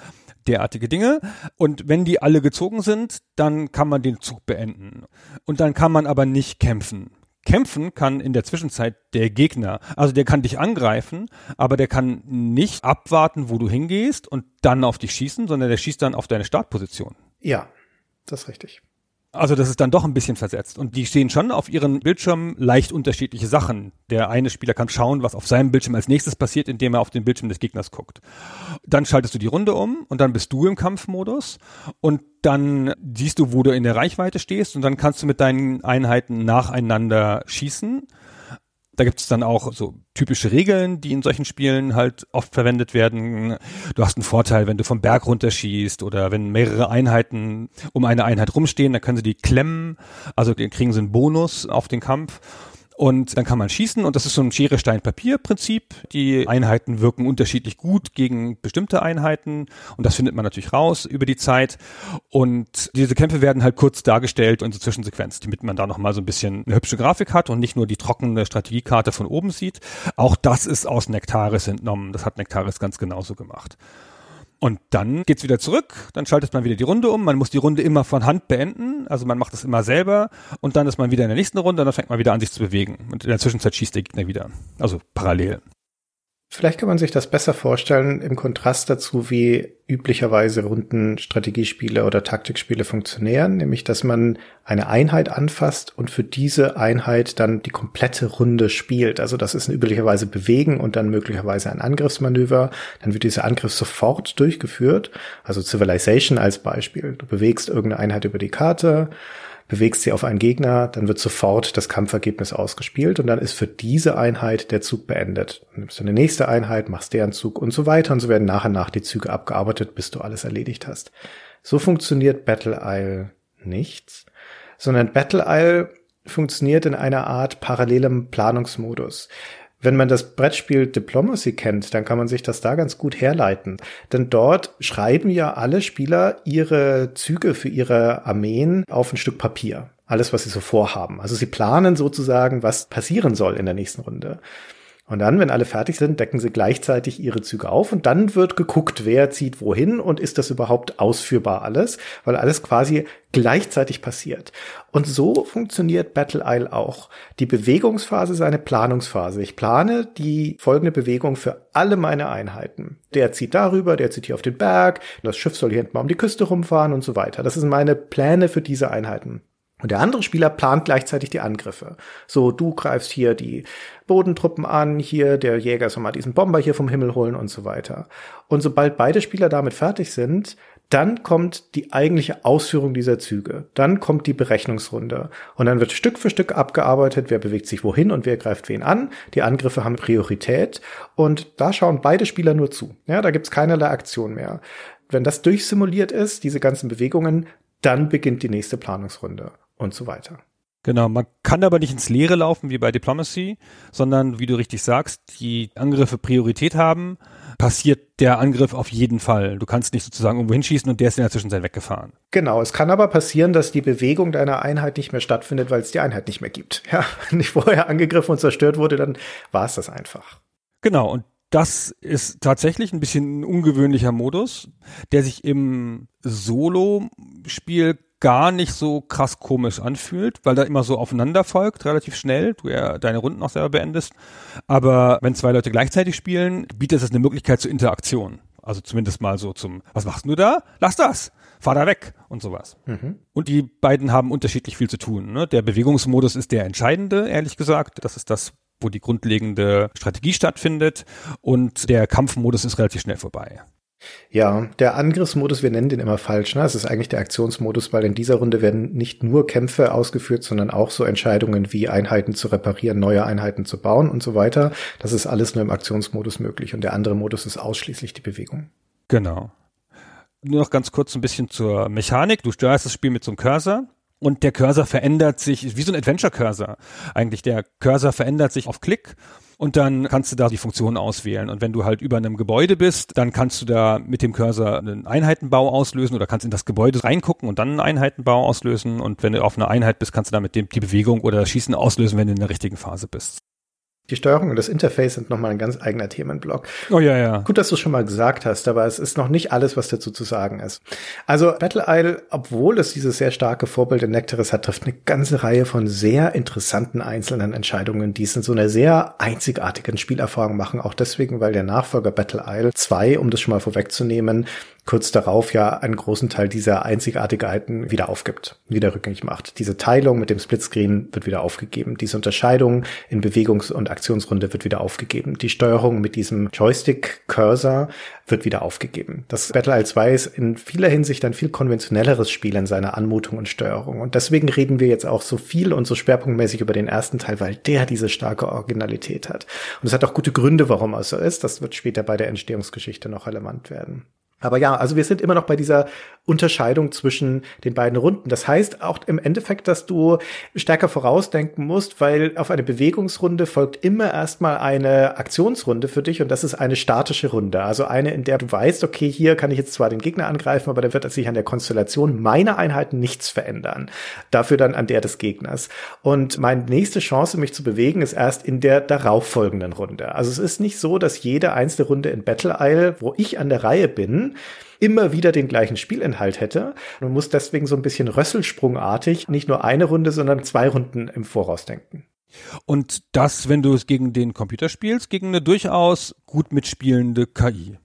derartige Dinge. Und wenn die alle gezogen sind, dann kann man den Zug beenden. Und dann kann man aber nicht kämpfen. Kämpfen kann in der Zwischenzeit der Gegner. Also der kann dich angreifen, aber der kann nicht abwarten, wo du hingehst und dann auf dich schießen, sondern der schießt dann auf deine Startposition. Ja, das ist richtig. Also das ist dann doch ein bisschen versetzt. Und die stehen schon auf ihren Bildschirmen leicht unterschiedliche Sachen. Der eine Spieler kann schauen, was auf seinem Bildschirm als nächstes passiert, indem er auf den Bildschirm des Gegners guckt. Dann schaltest du die Runde um und dann bist du im Kampfmodus und dann siehst du, wo du in der Reichweite stehst und dann kannst du mit deinen Einheiten nacheinander schießen Da gibt es dann auch so typische Regeln, die in solchen Spielen halt oft verwendet werden. Du hast einen Vorteil, wenn du vom Berg runterschießt oder wenn mehrere Einheiten um eine Einheit rumstehen, dann können sie die klemmen. Also kriegen sie einen Bonus auf den Kampf. Und dann kann man schießen und das ist so ein Schere, Stein, Papier Prinzip. Die Einheiten wirken unterschiedlich gut gegen bestimmte Einheiten und das findet man natürlich raus über die Zeit. Und diese Kämpfe werden halt kurz dargestellt in so Zwischensequenz, damit man da nochmal so ein bisschen eine hübsche Grafik hat und nicht nur die trockene Strategiekarte von oben sieht. Auch das ist aus Nektaris entnommen. Das hat Nektaris ganz genauso gemacht. Und dann geht's wieder zurück, dann schaltet man wieder die Runde um. Man muss die Runde immer von Hand beenden, also man macht das immer selber und dann ist man wieder in der nächsten Runde und dann fängt man wieder an, sich zu bewegen. Und in der Zwischenzeit schießt der Gegner wieder. Also parallel. Vielleicht kann man sich das besser vorstellen im Kontrast dazu, wie üblicherweise Rundenstrategiespiele oder Taktikspiele funktionieren, nämlich dass man eine Einheit anfasst und für diese Einheit dann die komplette Runde spielt. Also das ist üblicherweise Bewegen und dann möglicherweise ein Angriffsmanöver. Dann wird dieser Angriff sofort durchgeführt. Also Civilization als Beispiel. Du bewegst irgendeine Einheit über die Karte bewegst sie auf einen Gegner, dann wird sofort das Kampfergebnis ausgespielt und dann ist für diese Einheit der Zug beendet. Dann nimmst du eine nächste Einheit, machst deren Zug und so weiter und so werden nach und nach die Züge abgearbeitet, bis du alles erledigt hast. So funktioniert Battle Isle nichts, sondern Battle Isle funktioniert in einer Art parallelem Planungsmodus. Wenn man das Brettspiel Diplomacy kennt, dann kann man sich das da ganz gut herleiten. Denn dort schreiben ja alle Spieler ihre Züge für ihre Armeen auf ein Stück Papier. Alles, was sie so vorhaben. Also sie planen sozusagen, was passieren soll in der nächsten Runde. Und dann, wenn alle fertig sind, decken sie gleichzeitig ihre Züge auf und dann wird geguckt, wer zieht wohin und ist das überhaupt ausführbar alles, weil alles quasi gleichzeitig passiert. Und so funktioniert Battle Isle auch. Die Bewegungsphase ist eine Planungsphase. Ich plane die folgende Bewegung für alle meine Einheiten. Der zieht darüber, der zieht hier auf den Berg, das Schiff soll hier hinten mal um die Küste rumfahren und so weiter. Das sind meine Pläne für diese Einheiten. Und der andere Spieler plant gleichzeitig die Angriffe. So, du greifst hier die Bodentruppen an, hier der Jäger soll mal diesen Bomber hier vom Himmel holen und so weiter. Und sobald beide Spieler damit fertig sind, dann kommt die eigentliche Ausführung dieser Züge. Dann kommt die Berechnungsrunde. Und dann wird Stück für Stück abgearbeitet, wer bewegt sich wohin und wer greift wen an. Die Angriffe haben Priorität. Und da schauen beide Spieler nur zu. Ja, da gibt's keinerlei Aktion mehr. Wenn das durchsimuliert ist, diese ganzen Bewegungen, dann beginnt die nächste Planungsrunde und so weiter. Genau, man kann aber nicht ins Leere laufen wie bei Diplomacy, sondern wie du richtig sagst, die Angriffe Priorität haben, passiert der Angriff auf jeden Fall. Du kannst nicht sozusagen irgendwo hinschießen und der ist in der Zwischenzeit weggefahren. Genau, es kann aber passieren, dass die Bewegung deiner Einheit nicht mehr stattfindet, weil es die Einheit nicht mehr gibt. Ja, wenn nicht vorher angegriffen und zerstört wurde, dann war es das einfach. Genau, und das ist tatsächlich ein bisschen ein ungewöhnlicher Modus, der sich im Solo-Spiel gar nicht so krass komisch anfühlt, weil da immer so aufeinander folgt, relativ schnell, du ja deine Runden auch selber beendest. Aber wenn zwei Leute gleichzeitig spielen, bietet es eine Möglichkeit zur Interaktion. Also zumindest mal so zum, was machst du da? Lass das! Fahr da weg! Und sowas. Mhm. Und die beiden haben unterschiedlich viel zu tun. Ne? Der Bewegungsmodus ist der entscheidende, ehrlich gesagt. Das ist das, wo die grundlegende Strategie stattfindet. Und der Kampfmodus ist relativ schnell vorbei. Ja, der Angriffsmodus, wir nennen den immer falsch, ne? Es ist eigentlich der Aktionsmodus, weil in dieser Runde werden nicht nur Kämpfe ausgeführt, sondern auch so Entscheidungen wie Einheiten zu reparieren, neue Einheiten zu bauen und so weiter. Das ist alles nur im Aktionsmodus möglich und der andere Modus ist ausschließlich die Bewegung. Genau. Nur noch ganz kurz ein bisschen zur Mechanik. Du steuerst das Spiel mit so einem Cursor. Und der Cursor verändert sich, wie so ein Adventure-Cursor. Eigentlich der Cursor verändert sich auf Klick und dann kannst du da die Funktion auswählen. Und wenn du halt über einem Gebäude bist, dann kannst du da mit dem Cursor einen Einheitenbau auslösen oder kannst in das Gebäude reingucken und dann einen Einheitenbau auslösen. Und wenn du auf einer Einheit bist, kannst du damit die Bewegung oder das Schießen auslösen, wenn du in der richtigen Phase bist. Die Steuerung und das Interface sind nochmal ein ganz eigener Themenblock. Oh ja, ja. Gut, dass du es schon mal gesagt hast, aber es ist noch nicht alles, was dazu zu sagen ist. Also Battle Isle, obwohl es dieses sehr starke Vorbild in Nectaris hat, trifft eine ganze Reihe von sehr interessanten einzelnen Entscheidungen, die es in so einer sehr einzigartigen Spielerfahrung machen. Auch deswegen, weil der Nachfolger Battle Isle 2, um das schon mal vorwegzunehmen, kurz darauf ja einen großen Teil dieser Einzigartigkeiten wieder aufgibt, wieder rückgängig macht. Diese Teilung mit dem Splitscreen wird wieder aufgegeben. Diese Unterscheidung in Bewegungs- und Aktionsrunde wird wieder aufgegeben. Die Steuerung mit diesem Joystick-Cursor wird wieder aufgegeben. Das Battle Isle 2 ist in vieler Hinsicht ein viel konventionelleres Spiel in seiner Anmutung und Steuerung. Und deswegen reden wir jetzt auch so viel und so schwerpunktmäßig über den ersten Teil, weil der diese starke Originalität hat. Und es hat auch gute Gründe, warum er so ist. Das wird später bei der Entstehungsgeschichte noch relevant werden. Aber ja, also wir sind immer noch bei dieser Unterscheidung zwischen den beiden Runden. Das heißt auch im Endeffekt, dass du stärker vorausdenken musst, weil auf eine Bewegungsrunde folgt immer erstmal eine Aktionsrunde für dich und das ist eine statische Runde. Also eine, in der du weißt, okay, hier kann ich jetzt zwar den Gegner angreifen, aber da wird sich an der Konstellation meiner Einheiten nichts verändern. Dafür dann an der des Gegners. Und meine nächste Chance, mich zu bewegen, ist erst in der darauffolgenden Runde. Also es ist nicht so, dass jede einzelne Runde in Battle Isle, wo ich an der Reihe bin, immer wieder den gleichen Spielinhalt hätte. Man muss deswegen so ein bisschen rösselsprungartig nicht nur eine Runde, sondern zwei Runden im Voraus denken. Und das, wenn du es gegen den Computer spielst, gegen eine durchaus gut mitspielende KI.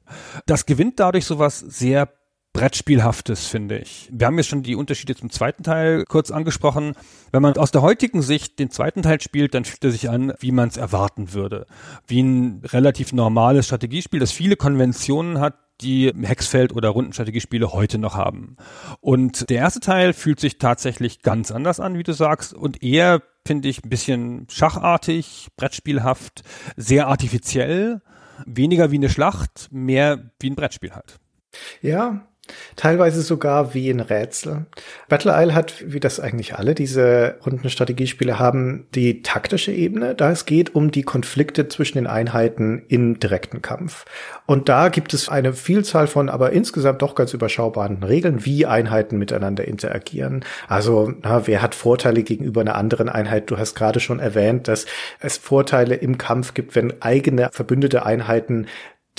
Das gewinnt dadurch sowas sehr Brettspielhaftes, finde ich. Wir haben jetzt schon die Unterschiede zum zweiten Teil kurz angesprochen. Wenn man aus der heutigen Sicht den zweiten Teil spielt, dann fühlt er sich an, wie man es erwarten würde. Wie ein relativ normales Strategiespiel, das viele Konventionen hat, die Hexfeld- oder Rundenstrategiespiele heute noch haben. Und der erste Teil fühlt sich tatsächlich ganz anders an, wie du sagst, und eher, finde ich, ein bisschen schachartig, brettspielhaft, sehr artifiziell, weniger wie eine Schlacht, mehr wie ein Brettspiel halt. Ja, Teilweise sogar wie ein Rätsel. Battle Isle hat, wie das eigentlich alle diese Rundenstrategiespiele haben, die taktische Ebene. Da es geht um die Konflikte zwischen den Einheiten im direkten Kampf. Und da gibt es eine Vielzahl von, aber insgesamt doch ganz überschaubaren Regeln, wie Einheiten miteinander interagieren. Also, na, wer hat Vorteile gegenüber einer anderen Einheit? Du hast gerade schon erwähnt, dass es Vorteile im Kampf gibt, wenn eigene verbündete Einheiten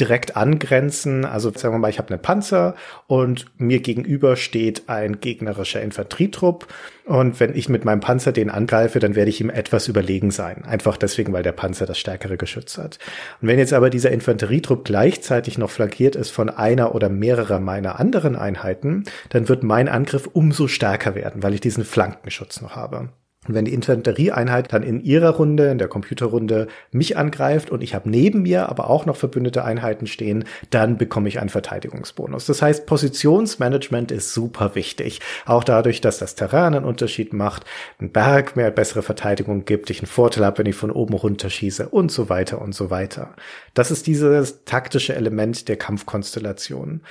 direkt angrenzen. Also sagen wir mal, ich habe einen Panzer und mir gegenüber steht ein gegnerischer Infanterietrupp. Und wenn ich mit meinem Panzer den angreife, dann werde ich ihm etwas überlegen sein. Einfach deswegen, weil der Panzer das stärkere Geschütz hat. Und wenn jetzt aber dieser Infanterietrupp gleichzeitig noch flankiert ist von einer oder mehrerer meiner anderen Einheiten, dann wird mein Angriff umso stärker werden, weil ich diesen Flankenschutz noch habe. Und wenn die Infanterieeinheit dann in ihrer Runde, in der Computerrunde, mich angreift und ich habe neben mir aber auch noch verbündete Einheiten stehen, dann bekomme ich einen Verteidigungsbonus. Das heißt, Positionsmanagement ist super wichtig. Auch dadurch, dass das Terrain einen Unterschied macht, ein Berg mehr bessere Verteidigung gibt, ich einen Vorteil habe, wenn ich von oben runterschieße und so weiter und so weiter. Das ist dieses taktische Element der Kampfkonstellation.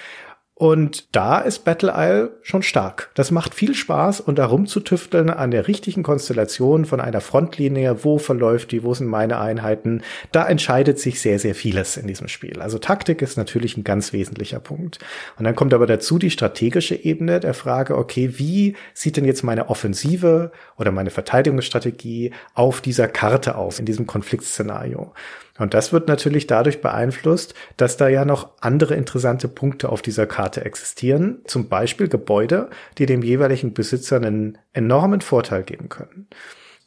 Und da ist Battle Isle schon stark. Das macht viel Spaß und da rumzutüfteln an der richtigen Konstellation von einer Frontlinie, wo verläuft die, wo sind meine Einheiten, da entscheidet sich sehr, sehr vieles in diesem Spiel. Also Taktik ist natürlich ein ganz wesentlicher Punkt. Und dann kommt aber dazu die strategische Ebene der Frage, okay, wie sieht denn jetzt meine Offensive oder meine Verteidigungsstrategie auf dieser Karte aus, in diesem Konfliktszenario? Und das wird natürlich dadurch beeinflusst, dass da ja noch andere interessante Punkte auf dieser Karte existieren. Zum Beispiel Gebäude, die dem jeweiligen Besitzer einen enormen Vorteil geben können.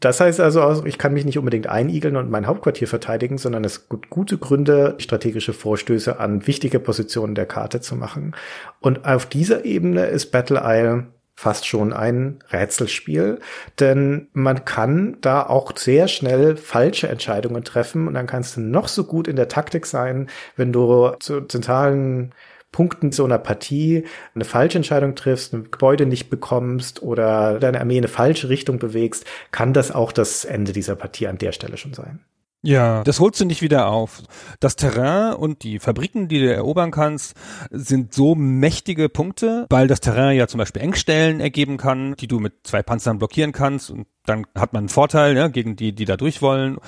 Das heißt also, ich kann mich nicht unbedingt einigeln und mein Hauptquartier verteidigen, sondern es gibt gute Gründe, strategische Vorstöße an wichtige Positionen der Karte zu machen. Und auf dieser Ebene ist Battle Isle fast schon ein Rätselspiel, denn man kann da auch sehr schnell falsche Entscheidungen treffen und dann kannst du noch so gut in der Taktik sein, wenn du zu zentralen Punkten so einer Partie eine falsche Entscheidung triffst, ein Gebäude nicht bekommst oder deine Armee in eine falsche Richtung bewegst, kann das auch das Ende dieser Partie an der Stelle schon sein. Ja, das holst du nicht wieder auf. Das Terrain und die Fabriken, die du erobern kannst, sind so mächtige Punkte, weil das Terrain ja zum Beispiel Engstellen ergeben kann, die du mit zwei Panzern blockieren kannst und dann hat man einen Vorteil ja, gegen die, die da durch wollen.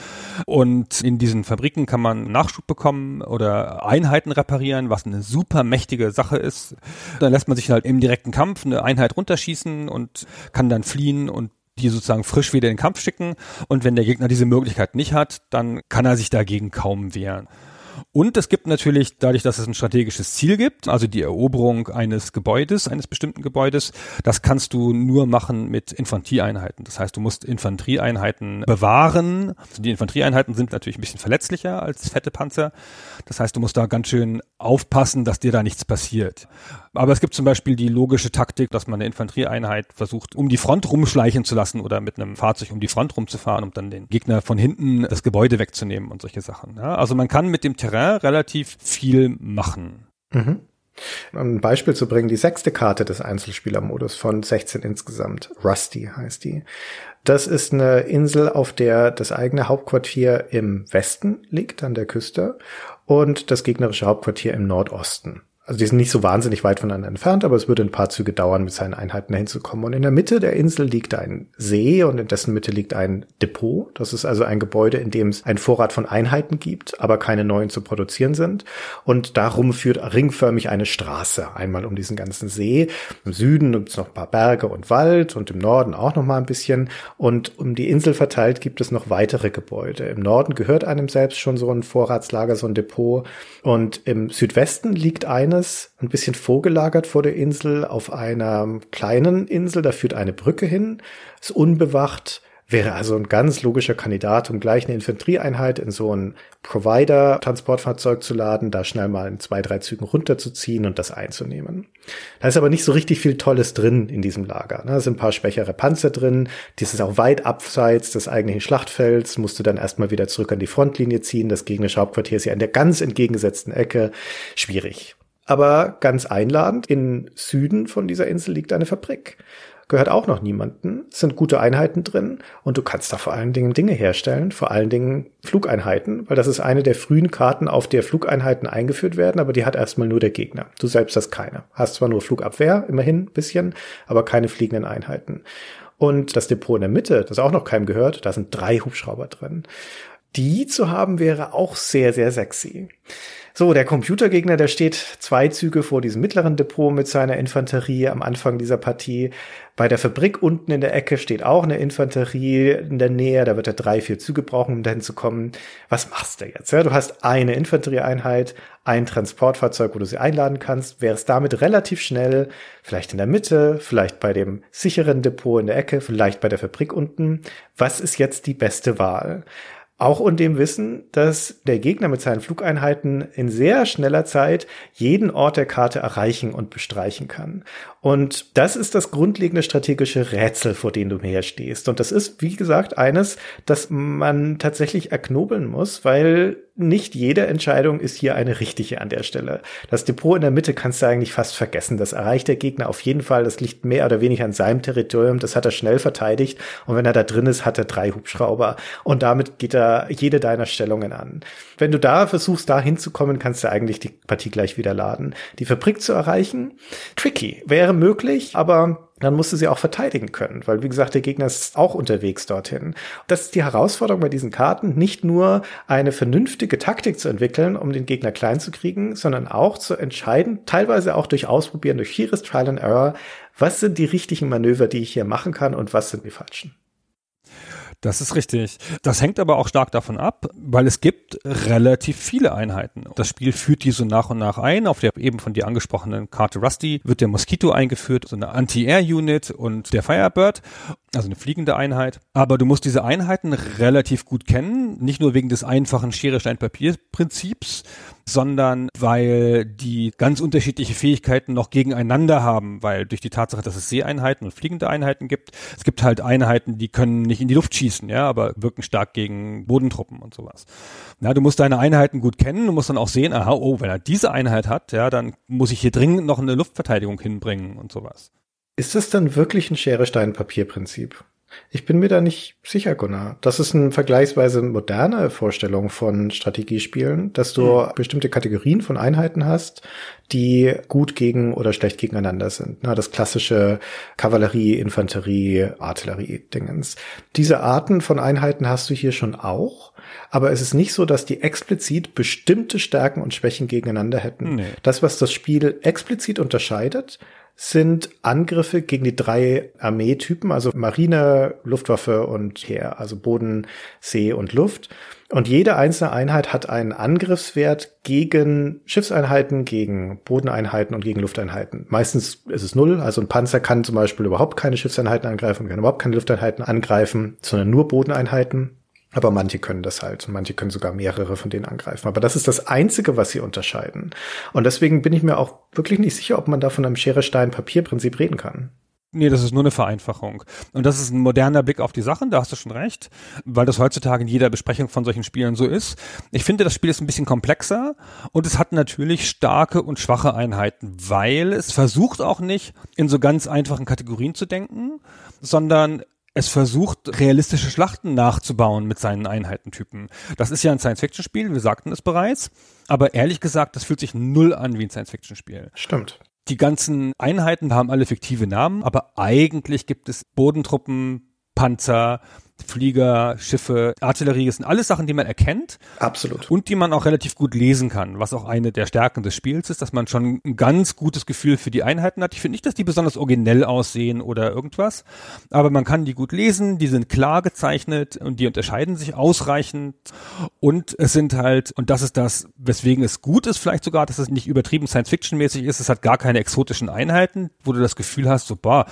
Und in diesen Fabriken kann man Nachschub bekommen oder Einheiten reparieren, was eine super mächtige Sache ist. Dann lässt man sich halt im direkten Kampf eine Einheit runterschießen und kann dann fliehen und die sozusagen frisch wieder in den Kampf schicken. Und wenn der Gegner diese Möglichkeit nicht hat, dann kann er sich dagegen kaum wehren. Und es gibt natürlich, dadurch, dass es ein strategisches Ziel gibt, also die Eroberung eines Gebäudes, eines bestimmten Gebäudes, das kannst du nur machen mit Infanterieeinheiten. Das heißt, du musst Infanterieeinheiten bewahren. Also die Infanterieeinheiten sind natürlich ein bisschen verletzlicher als fette Panzer. Das heißt, du musst da ganz schön aufpassen, dass dir da nichts passiert. Aber es gibt zum Beispiel die logische Taktik, dass man eine Infanterieeinheit versucht, um die Front rumschleichen zu lassen oder mit einem Fahrzeug um die Front rumzufahren, um dann den Gegner von hinten das Gebäude wegzunehmen und solche Sachen. Ja, also man kann mit dem Terrain relativ viel machen. Mhm. Um ein Beispiel zu bringen, die sechste Karte des Einzelspielermodus von 16 insgesamt, Rusty heißt die. Das ist eine Insel, auf der das eigene Hauptquartier im Westen liegt, an der Küste, und das gegnerische Hauptquartier im Nordosten. Also die sind nicht so wahnsinnig weit voneinander entfernt, aber es würde ein paar Züge dauern, mit seinen Einheiten dahin zu kommen. Und in der Mitte der Insel liegt ein See und in dessen Mitte liegt ein Depot. Das ist also ein Gebäude, in dem es einen Vorrat von Einheiten gibt, aber keine neuen zu produzieren sind. Und darum führt ringförmig eine Straße einmal um diesen ganzen See. Im Süden gibt es noch ein paar Berge und Wald und im Norden auch noch mal ein bisschen. Und um die Insel verteilt gibt es noch weitere Gebäude. Im Norden gehört einem selbst schon so ein Vorratslager, so ein Depot. Und im Südwesten liegt eine kleines, ein bisschen vorgelagert vor der Insel auf einer kleinen Insel. Da führt eine Brücke hin, ist unbewacht, wäre also ein ganz logischer Kandidat, um gleich eine Infanterieeinheit in so ein Provider-Transportfahrzeug zu laden, da schnell mal in zwei, drei Zügen runterzuziehen und das einzunehmen. Da ist aber nicht so richtig viel Tolles drin in diesem Lager. Ne? Da sind ein paar schwächere Panzer drin, das ist auch weit abseits des eigentlichen Schlachtfelds, musst du dann erstmal wieder zurück an die Frontlinie ziehen, das gegnerische Hauptquartier ist ja in der ganz entgegengesetzten Ecke. Schwierig. Aber ganz einladend, im Süden von dieser Insel liegt eine Fabrik. Gehört auch noch niemanden, sind gute Einheiten drin und du kannst da vor allen Dingen Dinge herstellen, vor allen Dingen Flugeinheiten, weil das ist eine der frühen Karten, auf der Flugeinheiten eingeführt werden, aber die hat erstmal nur der Gegner. Du selbst hast keine. Hast zwar nur Flugabwehr, immerhin bisschen, aber keine fliegenden Einheiten. Und das Depot in der Mitte, das auch noch keinem gehört, da sind drei Hubschrauber drin. Die zu haben wäre auch sehr, sehr sexy. So, der Computergegner, der steht zwei Züge vor diesem mittleren Depot mit seiner Infanterie am Anfang dieser Partie. Bei der Fabrik unten in der Ecke steht auch eine Infanterie in der Nähe. Da wird er drei, vier Züge brauchen, um dahin zu kommen. Was machst du jetzt? Ja, du hast eine Infanterieeinheit, ein Transportfahrzeug, wo du sie einladen kannst. Wärst damit relativ schnell, vielleicht in der Mitte, vielleicht bei dem sicheren Depot in der Ecke, vielleicht bei der Fabrik unten. Was ist jetzt die beste Wahl? Auch und dem Wissen, dass der Gegner mit seinen Flugeinheiten in sehr schneller Zeit jeden Ort der Karte erreichen und bestreichen kann. Und das ist das grundlegende strategische Rätsel, vor dem du mehr stehst. Und das ist, wie gesagt, eines, das man tatsächlich erknobeln muss, weil nicht jede Entscheidung ist hier eine richtige an der Stelle. Das Depot in der Mitte kannst du eigentlich fast vergessen. Das erreicht der Gegner auf jeden Fall. Das liegt mehr oder weniger an seinem Territorium. Das hat er schnell verteidigt. Und wenn er da drin ist, hat er drei Hubschrauber. Und damit geht er jede deiner Stellungen an. Wenn du da versuchst, da hinzukommen, kannst du eigentlich die Partie gleich wieder laden. Die Fabrik zu erreichen, tricky. Wäre möglich, aber dann musst du sie auch verteidigen können, weil wie gesagt, der Gegner ist auch unterwegs dorthin. Das ist die Herausforderung bei diesen Karten, nicht nur eine vernünftige Taktik zu entwickeln, um den Gegner klein zu kriegen, sondern auch zu entscheiden, teilweise auch durch Ausprobieren, durch schieres Trial and Error, was sind die richtigen Manöver, die ich hier machen kann und was sind die falschen. Das ist richtig. Das hängt aber auch stark davon ab, weil es gibt relativ viele Einheiten. Das Spiel führt die so nach und nach ein. Auf der eben von dir angesprochenen Karte Rusty wird der Mosquito eingeführt, so eine Anti-Air-Unit und der Firebird, also eine fliegende Einheit. Aber du musst diese Einheiten relativ gut kennen, nicht nur wegen des einfachen Schere-Stein-Papier-Prinzips, sondern weil die ganz unterschiedliche Fähigkeiten noch gegeneinander haben, weil durch die Tatsache, dass es Seeeinheiten und fliegende Einheiten gibt, es gibt halt Einheiten, die können nicht in die Luft schießen, ja, aber wirken stark gegen Bodentruppen und sowas. Ja, du musst deine Einheiten gut kennen, du musst dann auch sehen, aha, oh, wenn er diese Einheit hat, ja, dann muss ich hier dringend noch eine Luftverteidigung hinbringen und sowas. Ist das dann wirklich ein Schere-Stein-Papier-Prinzip? Ich bin mir da nicht sicher, Gunnar. Das ist eine vergleichsweise moderne Vorstellung von Strategiespielen, dass du mhm. bestimmte Kategorien von Einheiten hast, die gut gegen oder schlecht gegeneinander sind. Na, das klassische Kavallerie, Infanterie, Artillerie-Dingens. Diese Arten von Einheiten hast du hier schon auch. Aber es ist nicht so, dass die explizit bestimmte Stärken und Schwächen gegeneinander hätten. Nee. Das, was das Spiel explizit unterscheidet, sind Angriffe gegen die drei Armeetypen, also Marine, Luftwaffe und Heer, also Boden, See und Luft. Und jede einzelne Einheit hat einen Angriffswert gegen Schiffseinheiten, gegen Bodeneinheiten und gegen Lufteinheiten. Meistens ist es null. Also ein Panzer kann zum Beispiel überhaupt keine Schiffseinheiten angreifen, kann überhaupt keine Lufteinheiten angreifen, sondern nur Bodeneinheiten. Aber manche können das halt. Manche können sogar mehrere von denen angreifen. Aber das ist das Einzige, was sie unterscheiden. Und deswegen bin ich mir auch wirklich nicht sicher, ob man da von einem Schere-Stein-Papier-Prinzip reden kann. Nee, das ist nur eine Vereinfachung. Und das ist ein moderner Blick auf die Sachen, da hast du schon recht, weil das heutzutage in jeder Besprechung von solchen Spielen so ist. Ich finde, das Spiel ist ein bisschen komplexer und es hat natürlich starke und schwache Einheiten, weil es versucht auch nicht in so ganz einfachen Kategorien zu denken, sondern es versucht, realistische Schlachten nachzubauen mit seinen Einheitentypen. Das ist ja ein Science-Fiction-Spiel, wir sagten es bereits, aber ehrlich gesagt, das fühlt sich null an wie ein Science-Fiction-Spiel. Stimmt. Die ganzen Einheiten haben alle fiktive Namen, aber eigentlich gibt es Bodentruppen, Panzer, Flieger, Schiffe, Artillerie, das sind alles Sachen, die man erkennt. Absolut. Und die man auch relativ gut lesen kann, was auch eine der Stärken des Spiels ist, dass man schon ein ganz gutes Gefühl für die Einheiten hat. Ich finde nicht, dass die besonders originell aussehen oder irgendwas, aber man kann die gut lesen, die sind klar gezeichnet und die unterscheiden sich ausreichend und es sind halt, und das ist das, weswegen es gut ist vielleicht sogar, dass es nicht übertrieben Science-Fiction-mäßig ist, es hat gar keine exotischen Einheiten, wo du das Gefühl hast, so, boah,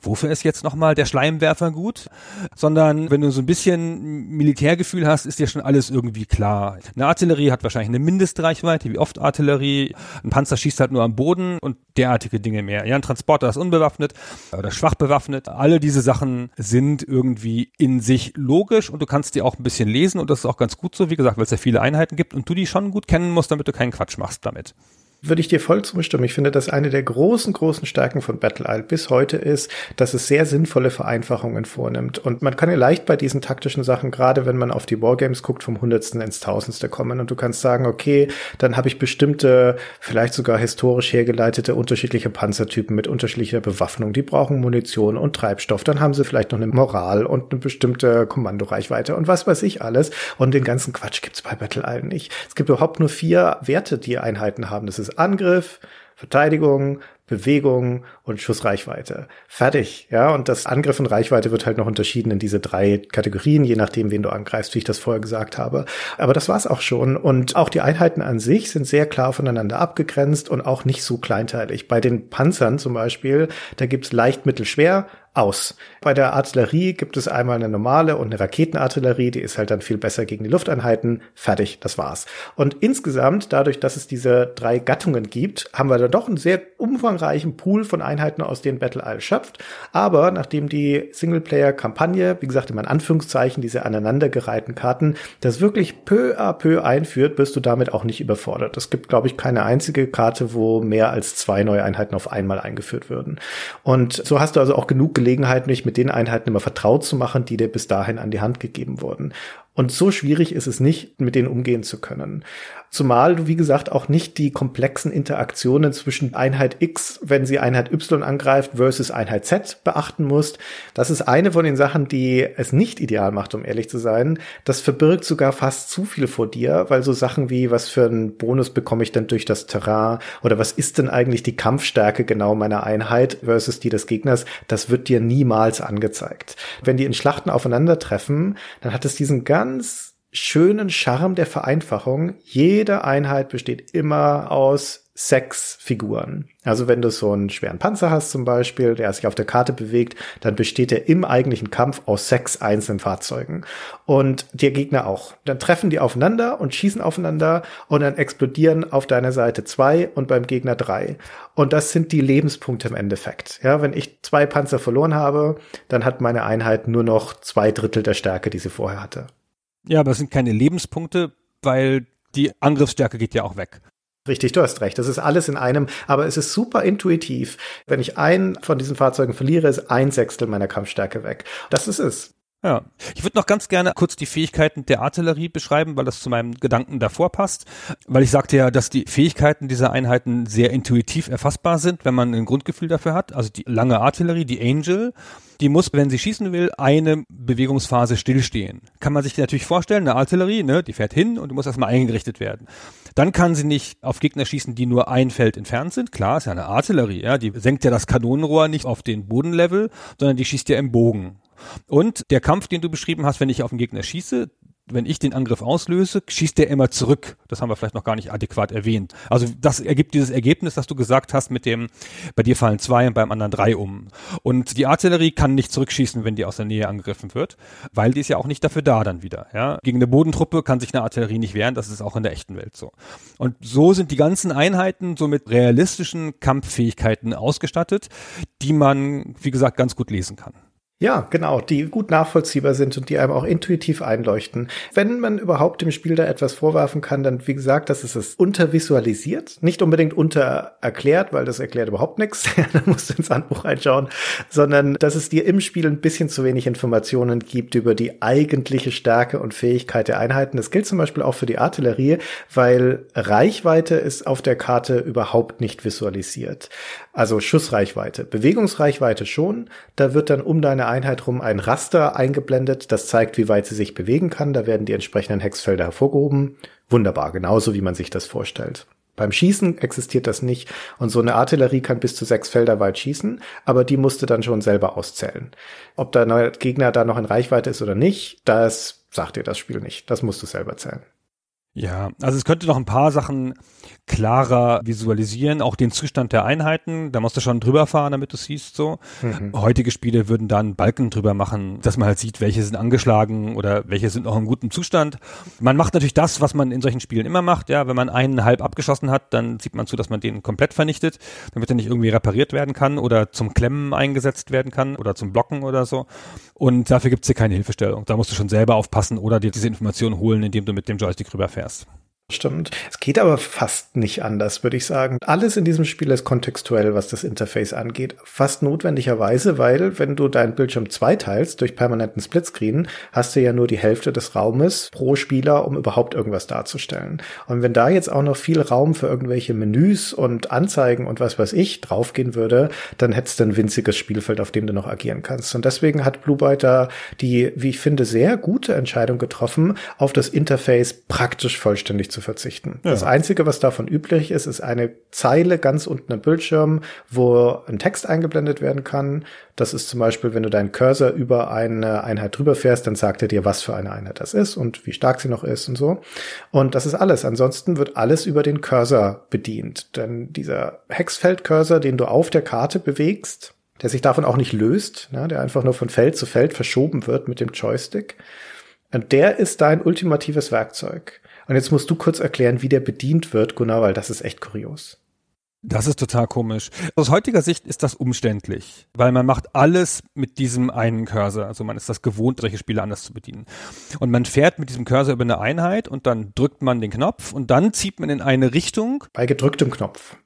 wofür ist jetzt nochmal der Schleimwerfer gut, sondern wenn du so ein bisschen Militärgefühl hast, ist dir schon alles irgendwie klar. Eine Artillerie hat wahrscheinlich eine Mindestreichweite, wie oft Artillerie. Ein Panzer schießt halt nur am Boden und derartige Dinge mehr. Ja, ein Transporter ist unbewaffnet oder schwach bewaffnet. Alle diese Sachen sind irgendwie in sich logisch und du kannst die auch ein bisschen lesen und das ist auch ganz gut so, wie gesagt, weil es ja viele Einheiten gibt und du die schon gut kennen musst, damit du keinen Quatsch machst damit würde ich dir voll zustimmen. Ich finde, dass eine der großen, großen Stärken von Battle Isle bis heute ist, dass es sehr sinnvolle Vereinfachungen vornimmt. Und man kann ja leicht bei diesen taktischen Sachen, gerade wenn man auf die Wargames guckt, vom Hundertsten ins Tausendste kommen. Und du kannst sagen, okay, dann habe ich bestimmte, vielleicht sogar historisch hergeleitete unterschiedliche Panzertypen mit unterschiedlicher Bewaffnung. Die brauchen Munition und Treibstoff. Dann haben sie vielleicht noch eine Moral und eine bestimmte Kommandoreichweite und was weiß ich alles. Und den ganzen Quatsch gibt's bei Battle Isle nicht. Es gibt überhaupt nur vier Werte, die Einheiten haben. Das ist ist Angriff, Verteidigung, Bewegung und Schussreichweite. Fertig, ja. Und das Angriff und Reichweite wird halt noch unterschieden in diese drei Kategorien, je nachdem, wen du angreifst, wie ich das vorher gesagt habe. Aber das war's auch schon. Und auch die Einheiten an sich sind sehr klar voneinander abgegrenzt und auch nicht so kleinteilig. Bei den Panzern zum Beispiel, da gibt's leicht, mittel, schwer, aus. Bei der Artillerie gibt es einmal eine normale und eine Raketenartillerie, die ist halt dann viel besser gegen die Lufteinheiten. Fertig, das war's. Und insgesamt, dadurch, dass es diese drei Gattungen gibt, haben wir da doch einen sehr umfangreichen Pool von Einheiten, aus denen Battle Isle schöpft. Aber nachdem die Singleplayer-Kampagne, wie gesagt, in Anführungszeichen, diese aneinandergereihten Karten, das wirklich peu à peu einführt, wirst du damit auch nicht überfordert. Es gibt, glaube ich, keine einzige Karte, wo mehr als zwei neue Einheiten auf einmal eingeführt würden. Und so hast du also auch genug Gelegenheit, Gelegenheit, mich mit den Einheiten immer vertraut zu machen, die dir bis dahin an die Hand gegeben wurden. Und so schwierig ist es nicht, mit denen umgehen zu können. Zumal du, wie gesagt, auch nicht die komplexen Interaktionen zwischen Einheit X, wenn sie Einheit Y angreift, versus Einheit Z beachten musst. Das ist eine von den Sachen, die es nicht ideal macht, um ehrlich zu sein. Das verbirgt sogar fast zu viel vor dir, weil so Sachen wie, was für einen Bonus bekomme ich denn durch das Terrain oder was ist denn eigentlich die Kampfstärke genau meiner Einheit versus die des Gegners, das wird dir niemals angezeigt. Wenn die in Schlachten aufeinandertreffen, dann hat es diesen ganz schönen Charme der Vereinfachung. Jede Einheit besteht immer aus sechs Figuren. Also wenn du so einen schweren Panzer hast zum Beispiel, der sich auf der Karte bewegt, dann besteht er im eigentlichen Kampf aus sechs einzelnen Fahrzeugen. Und der Gegner auch. Dann treffen die aufeinander und schießen aufeinander und dann explodieren auf deiner Seite zwei und beim Gegner drei. Und das sind die Lebenspunkte im Endeffekt. Ja, wenn ich zwei Panzer verloren habe, dann hat meine Einheit nur noch zwei Drittel der Stärke, die sie vorher hatte. Ja, aber es sind keine Lebenspunkte, weil die Angriffsstärke geht ja auch weg. Richtig, du hast recht. Das ist alles in einem, aber es ist super intuitiv. Wenn ich einen von diesen Fahrzeugen verliere, ist ein Sechstel meiner Kampfstärke weg. Das ist es. Ja, ich würde noch ganz gerne kurz die Fähigkeiten der Artillerie beschreiben, weil das zu meinem Gedanken davor passt. Weil ich sagte ja, dass die Fähigkeiten dieser Einheiten sehr intuitiv erfassbar sind, wenn man ein Grundgefühl dafür hat. Also die lange Artillerie, die Angel, die muss, wenn sie schießen will, eine Bewegungsphase stillstehen. Kann man sich natürlich vorstellen, eine Artillerie, ne, die fährt hin und muss erstmal eingerichtet werden. Dann kann sie nicht auf Gegner schießen, die nur ein Feld entfernt sind. Klar, ist ja eine Artillerie, ja, die senkt ja das Kanonenrohr nicht auf den Bodenlevel, sondern die schießt ja im Bogen. Und der Kampf, den du beschrieben hast, wenn ich auf den Gegner schieße, wenn ich den Angriff auslöse, schießt der immer zurück. Das haben wir vielleicht noch gar nicht adäquat erwähnt. Also das ergibt dieses Ergebnis, das du gesagt hast, mit dem, bei dir fallen zwei und beim anderen drei um. Und die Artillerie kann nicht zurückschießen, wenn die aus der Nähe angegriffen wird, weil die ist ja auch nicht dafür da dann wieder. Ja? Gegen eine Bodentruppe kann sich eine Artillerie nicht wehren, das ist auch in der echten Welt so. Und so sind die ganzen Einheiten so mit realistischen Kampffähigkeiten ausgestattet, die man, wie gesagt, ganz gut lesen kann. Ja, genau, die gut nachvollziehbar sind und die einem auch intuitiv einleuchten. Wenn man überhaupt dem Spiel da etwas vorwerfen kann, dann wie gesagt, das ist es untervisualisiert, nicht unbedingt untererklärt, weil das erklärt überhaupt nichts, da musst du ins Handbuch reinschauen, sondern dass es dir im Spiel ein bisschen zu wenig Informationen gibt über die eigentliche Stärke und Fähigkeit der Einheiten. Das gilt zum Beispiel auch für die Artillerie, weil Reichweite ist auf der Karte überhaupt nicht visualisiert. Also Schussreichweite. Bewegungsreichweite schon. Da wird dann um deine Einheit rum ein Raster eingeblendet. Das zeigt, wie weit sie sich bewegen kann. Da werden die entsprechenden Hexfelder hervorgehoben. Wunderbar, genauso wie man sich das vorstellt. Beim Schießen existiert das nicht und so eine Artillerie kann bis zu sechs Felder weit schießen, aber die musste dann schon selber auszählen. Ob der Gegner da noch in Reichweite ist oder nicht, das sagt dir das Spiel nicht. Das musst du selber zählen. Ja, also es könnte noch ein paar Sachen klarer visualisieren, auch den Zustand der Einheiten. Da musst du schon drüber fahren, damit du siehst so. Mhm. Heutige Spiele würden dann Balken drüber machen, dass man halt sieht, welche sind angeschlagen oder welche sind noch in gutem Zustand. Man macht natürlich das, was man in solchen Spielen immer macht. Ja, wenn man einen halb abgeschossen hat, dann sieht man zu, dass man den komplett vernichtet, damit er nicht irgendwie repariert werden kann oder zum Klemmen eingesetzt werden kann oder zum Blocken oder so. Und dafür gibt's hier keine Hilfestellung. Da musst du schon selber aufpassen oder dir diese Informationen holen, indem du mit dem Joystick rüberfährst. Stimmt. Es geht aber fast nicht anders, würde ich sagen. Alles in diesem Spiel ist kontextuell, was das Interface angeht. Fast notwendigerweise, weil wenn du deinen Bildschirm zweiteilst durch permanenten Splitscreen, hast du ja nur die Hälfte des Raumes pro Spieler, um überhaupt irgendwas darzustellen. Und wenn da jetzt auch noch viel Raum für irgendwelche Menüs und Anzeigen und was weiß ich draufgehen würde, dann hättest du ein winziges Spielfeld, auf dem du noch agieren kannst. Und deswegen hat Blue da die, wie ich finde, sehr gute Entscheidung getroffen, auf das Interface praktisch vollständig zu zu verzichten. Ja. Das Einzige, was davon üblich ist, ist eine Zeile ganz unten am Bildschirm, wo ein Text eingeblendet werden kann. Das ist zum Beispiel, wenn du deinen Cursor über eine Einheit drüber fährst, dann sagt er dir, was für eine Einheit das ist und wie stark sie noch ist und so. Und das ist alles. Ansonsten wird alles über den Cursor bedient. Denn dieser Hexfeld-Cursor, den du auf der Karte bewegst, der sich davon auch nicht löst, ne, der einfach nur von Feld zu Feld verschoben wird mit dem Joystick. Und der ist dein ultimatives Werkzeug. Und jetzt musst du kurz erklären, wie der bedient wird, Gunnar, weil das ist echt kurios. Das ist total komisch. Aus heutiger Sicht ist das umständlich, weil man macht alles mit diesem einen Cursor. Also man ist das gewohnt, solche Spiele anders zu bedienen. Und man fährt mit diesem Cursor über eine Einheit und dann drückt man den Knopf und dann zieht man in eine Richtung. Bei gedrücktem Knopf.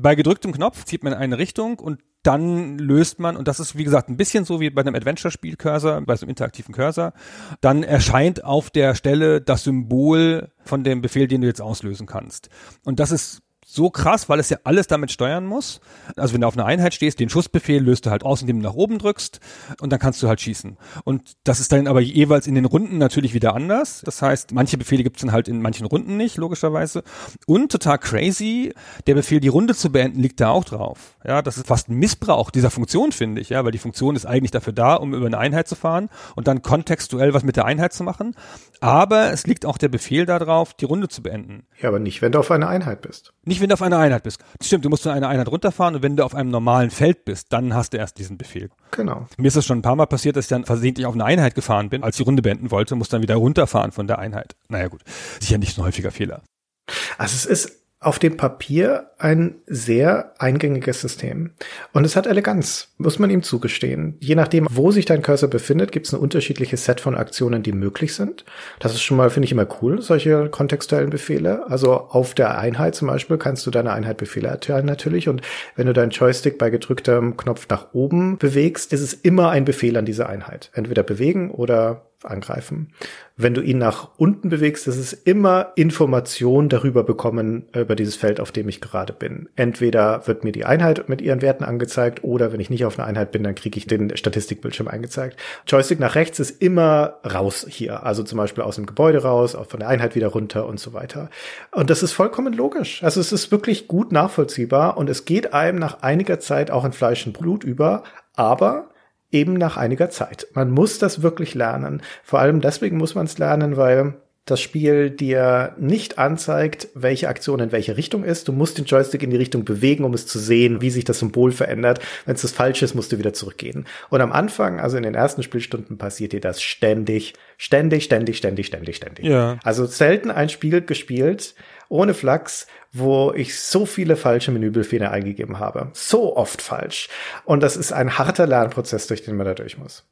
Bei gedrücktem Knopf zieht man in eine Richtung und dann löst man, und das ist wie gesagt ein bisschen so wie bei einem Adventure-Spiel-Cursor, bei so einem interaktiven Cursor, dann erscheint auf der Stelle das Symbol von dem Befehl, den du jetzt auslösen kannst. Und das ist so krass, weil es ja alles damit steuern muss. Also wenn du auf einer Einheit stehst, den Schussbefehl löst du halt aus, indem du nach oben drückst und dann kannst du halt schießen. Und das ist dann aber jeweils in den Runden natürlich wieder anders. Das heißt, manche Befehle gibt es dann halt in manchen Runden nicht, logischerweise. Und total crazy, der Befehl, die Runde zu beenden, liegt da auch drauf. Ja, das ist fast ein Missbrauch dieser Funktion, finde ich, ja, weil die Funktion ist eigentlich dafür da, um über eine Einheit zu fahren und dann kontextuell was mit der Einheit zu machen. Aber es liegt auch der Befehl darauf, die Runde zu beenden. Ja, aber nicht, wenn du auf einer Einheit bist. Nicht, wenn du auf einer Einheit bist. Stimmt, du musst zu einer Einheit runterfahren und wenn du auf einem normalen Feld bist, dann hast du erst diesen Befehl. Genau. Mir ist das schon ein paar Mal passiert, dass ich dann versehentlich auf eine Einheit gefahren bin, als ich die Runde beenden wollte, muss dann wieder runterfahren von der Einheit. Naja gut, sicher nicht so ein häufiger Fehler. Also es ist auf dem Papier ein sehr eingängiges System. Und es hat Eleganz, muss man ihm zugestehen. Je nachdem, wo sich dein Cursor befindet, gibt es ein unterschiedliches Set von Aktionen, die möglich sind. Das ist schon mal, finde ich, immer cool, solche kontextuellen Befehle. Also auf der Einheit zum Beispiel kannst du deiner Einheit Befehle erteilen natürlich. Und wenn du deinen Joystick bei gedrücktem Knopf nach oben bewegst, ist es immer ein Befehl an diese Einheit. Entweder bewegen oder angreifen. Wenn du ihn nach unten bewegst, ist es immer Information darüber bekommen, über dieses Feld, auf dem ich gerade bin. Entweder wird mir die Einheit mit ihren Werten angezeigt oder wenn ich nicht auf einer Einheit bin, dann kriege ich den Statistikbildschirm angezeigt. Joystick nach rechts ist immer raus hier. Also zum Beispiel aus dem Gebäude raus, von der Einheit wieder runter und so weiter. Und das ist vollkommen logisch. Also es ist wirklich gut nachvollziehbar und es geht einem nach einiger Zeit auch in Fleisch und Blut über. Aber eben nach einiger Zeit. Man muss das wirklich lernen. Vor allem deswegen muss man es lernen, weil das Spiel dir nicht anzeigt, welche Aktion in welche Richtung ist. Du musst den Joystick in die Richtung bewegen, um es zu sehen, wie sich das Symbol verändert. Wenn es das falsch ist, musst du wieder zurückgehen. Und am Anfang, also in den ersten Spielstunden, passiert dir das ständig, ständig, ständig, ständig, ständig, ständig. Ja. Also selten ein Spiel gespielt ohne Flachs, wo ich so viele falsche Menübefehle eingegeben habe. So oft falsch. Und das ist ein harter Lernprozess, durch den man da durch muss.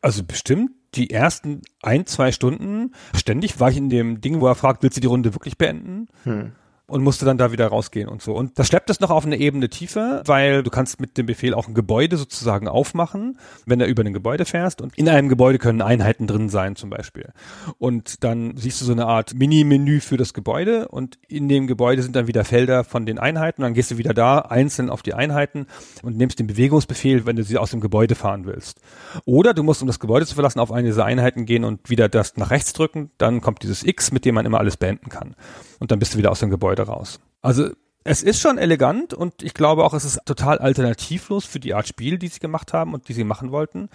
Also bestimmt die ersten ein, zwei Stunden ständig war ich in dem Ding, wo er fragt, willst du die Runde wirklich beenden? Hm und musste dann da wieder rausgehen und so. Und das schleppt es noch auf eine Ebene tiefer, weil du kannst mit dem Befehl auch ein Gebäude sozusagen aufmachen, wenn du über ein Gebäude fährst. Und in einem Gebäude können Einheiten drin sein zum Beispiel. Und dann siehst du so eine Art Mini-Menü für das Gebäude und in dem Gebäude sind dann wieder Felder von den Einheiten. Dann gehst du wieder da einzeln auf die Einheiten und nimmst den Bewegungsbefehl, wenn du sie aus dem Gebäude fahren willst. Oder du musst, um das Gebäude zu verlassen, auf eine dieser Einheiten gehen und wieder das nach rechts drücken. Dann kommt dieses X, mit dem man immer alles beenden kann und dann bist du wieder aus dem Gebäude raus. Also es ist schon elegant und ich glaube auch, es ist total alternativlos für die Art Spiel, die sie gemacht haben und die sie machen wollten.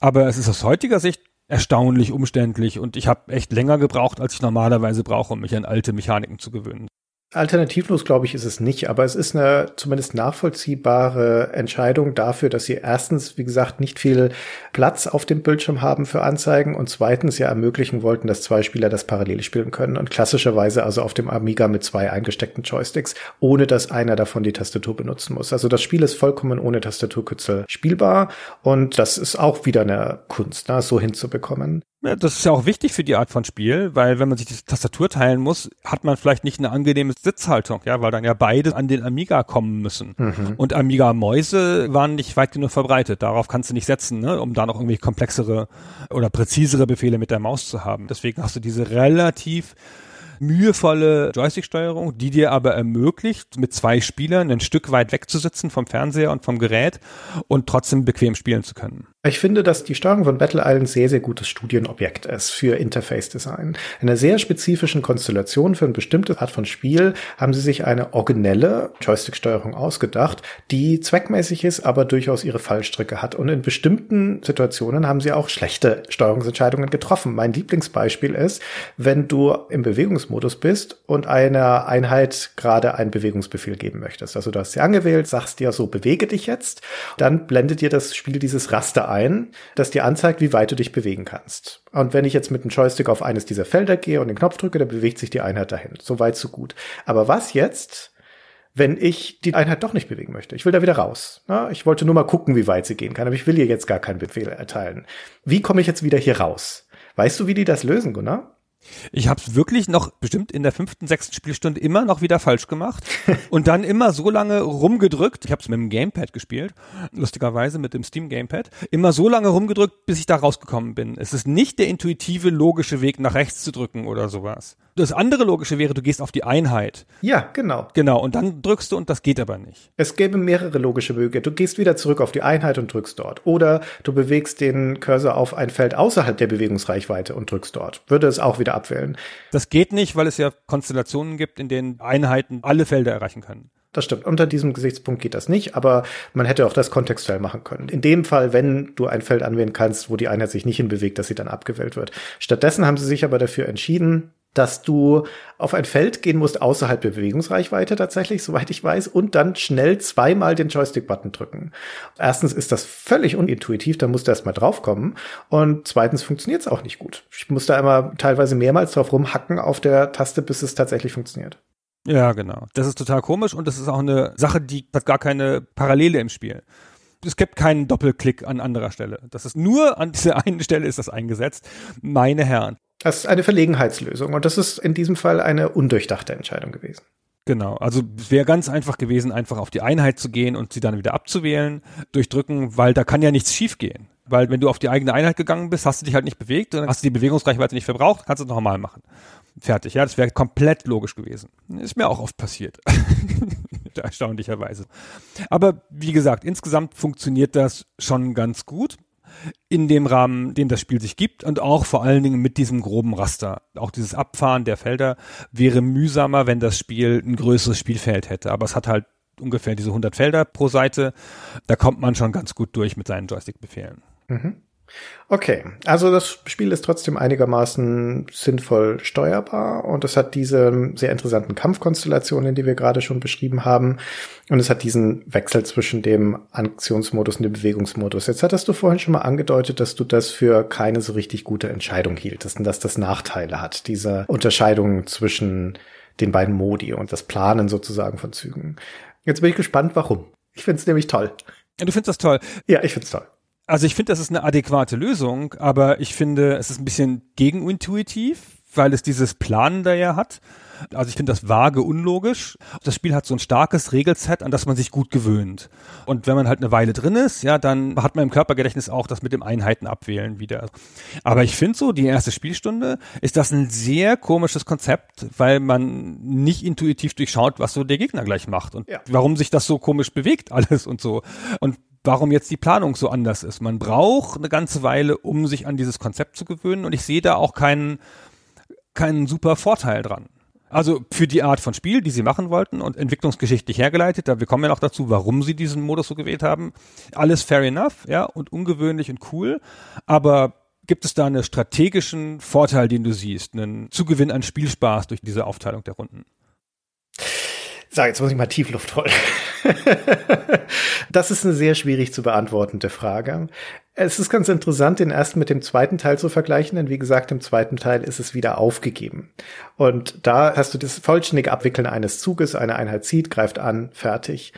Aber es ist aus heutiger Sicht erstaunlich umständlich und ich habe echt länger gebraucht, als ich normalerweise brauche, um mich an alte Mechaniken zu gewöhnen. Alternativlos, glaube ich, ist es nicht, aber es ist eine zumindest nachvollziehbare Entscheidung dafür, dass sie erstens, wie gesagt, nicht viel Platz auf dem Bildschirm haben für Anzeigen und zweitens ja ermöglichen wollten, dass zwei Spieler das parallel spielen können und klassischerweise also auf dem Amiga mit zwei eingesteckten Joysticks, ohne dass einer davon die Tastatur benutzen muss. Also das Spiel ist vollkommen ohne Tastaturkürzel spielbar und das ist auch wieder eine Kunst, ne, so hinzubekommen. Ja, das ist ja auch wichtig für die Art von Spiel, weil wenn man sich die Tastatur teilen muss, hat man vielleicht nicht eine angenehme Sitzhaltung, ja, weil dann ja beide an den Amiga kommen müssen. Mhm. Und Amiga-Mäuse waren nicht weit genug verbreitet. Darauf kannst du nicht setzen, ne, um da noch irgendwie komplexere oder präzisere Befehle mit der Maus zu haben. Deswegen hast du diese relativ mühevolle Joystick-Steuerung, die dir aber ermöglicht, mit zwei Spielern ein Stück weit wegzusitzen vom Fernseher und vom Gerät und trotzdem bequem spielen zu können. Ich finde, dass die Steuerung von Battle Island sehr, sehr gutes Studienobjekt ist für Interface Design. In einer sehr spezifischen Konstellation für eine bestimmte Art von Spiel haben sie sich eine originelle Joystick-Steuerung ausgedacht, die zweckmäßig ist, aber durchaus ihre Fallstricke hat. Und in bestimmten Situationen haben sie auch schlechte Steuerungsentscheidungen getroffen. Mein Lieblingsbeispiel ist, wenn du im Bewegungsmodus bist und einer Einheit gerade einen Bewegungsbefehl geben möchtest. Also du hast sie angewählt, sagst dir so, bewege dich jetzt. Dann blendet dir das Spiel dieses Raster ein, das dir anzeigt, wie weit du dich bewegen kannst. Und wenn ich jetzt mit dem Joystick auf eines dieser Felder gehe und den Knopf drücke, dann bewegt sich die Einheit dahin. So weit, so gut. Aber was jetzt, wenn ich die Einheit doch nicht bewegen möchte? Ich will da wieder raus. Na, ich wollte nur mal gucken, wie weit sie gehen kann, aber ich will ihr jetzt gar keinen Befehl erteilen. Wie komme ich jetzt wieder hier raus? Weißt du, wie die das lösen, Gunnar? Ich habe es wirklich noch bestimmt in der fünften, sechsten Spielstunde immer noch wieder falsch gemacht und dann immer so lange rumgedrückt. Ich habe es mit dem Gamepad gespielt, lustigerweise mit dem Steam Gamepad. Immer so lange rumgedrückt, bis ich da rausgekommen bin. Es ist nicht der intuitive, logische Weg, nach rechts zu drücken oder sowas. Das andere logische wäre, du gehst auf die Einheit. Ja, genau. Genau, und dann drückst du und das geht aber nicht. Es gäbe mehrere logische Wege. Du gehst wieder zurück auf die Einheit und drückst dort. Oder du bewegst den Cursor auf ein Feld außerhalb der Bewegungsreichweite und drückst dort. Würde es auch wieder abwählen. Das geht nicht, weil es ja Konstellationen gibt, in denen Einheiten alle Felder erreichen können. Das stimmt. Unter diesem Gesichtspunkt geht das nicht, aber man hätte auch das kontextuell machen können. In dem Fall, wenn du ein Feld anwählen kannst, wo die Einheit sich nicht hinbewegt, dass sie dann abgewählt wird. Stattdessen haben sie sich aber dafür entschieden, dass du auf ein Feld gehen musst außerhalb der Bewegungsreichweite tatsächlich, soweit ich weiß, und dann schnell zweimal den Joystick-Button drücken. Erstens ist das völlig unintuitiv, da musst du erstmal draufkommen. Und zweitens funktioniert es auch nicht gut. Ich muss da immer teilweise mehrmals drauf rumhacken auf der Taste, bis es tatsächlich funktioniert. Ja, genau. Das ist total komisch und das ist auch eine Sache, die hat gar keine Parallele im Spiel. Es gibt keinen Doppelklick an anderer Stelle. Das ist nur an dieser einen Stelle ist das eingesetzt. Meine Herren. Das ist eine Verlegenheitslösung und das ist in diesem Fall eine undurchdachte Entscheidung gewesen. Genau, also wäre ganz einfach gewesen, einfach auf die Einheit zu gehen und sie dann wieder abzuwählen, durchdrücken, weil da kann ja nichts schiefgehen. Weil wenn du auf die eigene Einheit gegangen bist, hast du dich halt nicht bewegt, dann hast du die Bewegungsreichweite nicht verbraucht, kannst du es nochmal machen. Fertig, ja, das wäre komplett logisch gewesen. Ist mir auch oft passiert. Erstaunlicherweise. Aber wie gesagt, insgesamt funktioniert das schon ganz gut in dem Rahmen, den das Spiel sich gibt und auch vor allen Dingen mit diesem groben Raster. Auch dieses Abfahren der Felder wäre mühsamer, wenn das Spiel ein größeres Spielfeld hätte. Aber es hat halt ungefähr diese 100 Felder pro Seite. Da kommt man schon ganz gut durch mit seinen Joystick-Befehlen. Mhm. Okay, also das Spiel ist trotzdem einigermaßen sinnvoll steuerbar und es hat diese sehr interessanten Kampfkonstellationen, die wir gerade schon beschrieben haben. Und es hat diesen Wechsel zwischen dem Aktionsmodus und dem Bewegungsmodus. Jetzt hattest du vorhin schon mal angedeutet, dass du das für keine so richtig gute Entscheidung hieltest und dass das Nachteile hat, diese Unterscheidung zwischen den beiden Modi und das Planen sozusagen von Zügen. Jetzt bin ich gespannt, warum. Ich finde es nämlich toll. Ja, du findest das toll. Ja, ich finde es toll. Also ich finde, das ist eine adäquate Lösung, aber ich finde, es ist ein bisschen gegenintuitiv, weil es dieses Planen da ja hat. Also ich finde das vage unlogisch. Das Spiel hat so ein starkes Regelset, an das man sich gut gewöhnt. Und wenn man halt eine Weile drin ist, ja, dann hat man im Körpergedächtnis auch das mit dem Einheiten abwählen wieder. Aber ich finde so, die erste Spielstunde ist das ein sehr komisches Konzept, weil man nicht intuitiv durchschaut, was so der Gegner gleich macht und ja. warum sich das so komisch bewegt alles und so. Und warum jetzt die Planung so anders ist. Man braucht eine ganze Weile, um sich an dieses Konzept zu gewöhnen und ich sehe da auch keinen, keinen super Vorteil dran. Also für die Art von Spiel, die sie machen wollten und entwicklungsgeschichtlich hergeleitet, da wir kommen ja noch dazu, warum sie diesen Modus so gewählt haben. Alles fair enough, ja, und ungewöhnlich und cool, aber gibt es da einen strategischen Vorteil, den du siehst, einen Zugewinn an Spielspaß durch diese Aufteilung der Runden? So, jetzt muss ich mal Tiefluft holen. das ist eine sehr schwierig zu beantwortende Frage. Es ist ganz interessant, den ersten mit dem zweiten Teil zu vergleichen, denn wie gesagt, im zweiten Teil ist es wieder aufgegeben. Und da hast du das vollständige Abwickeln eines Zuges, eine Einheit zieht, greift an, fertig.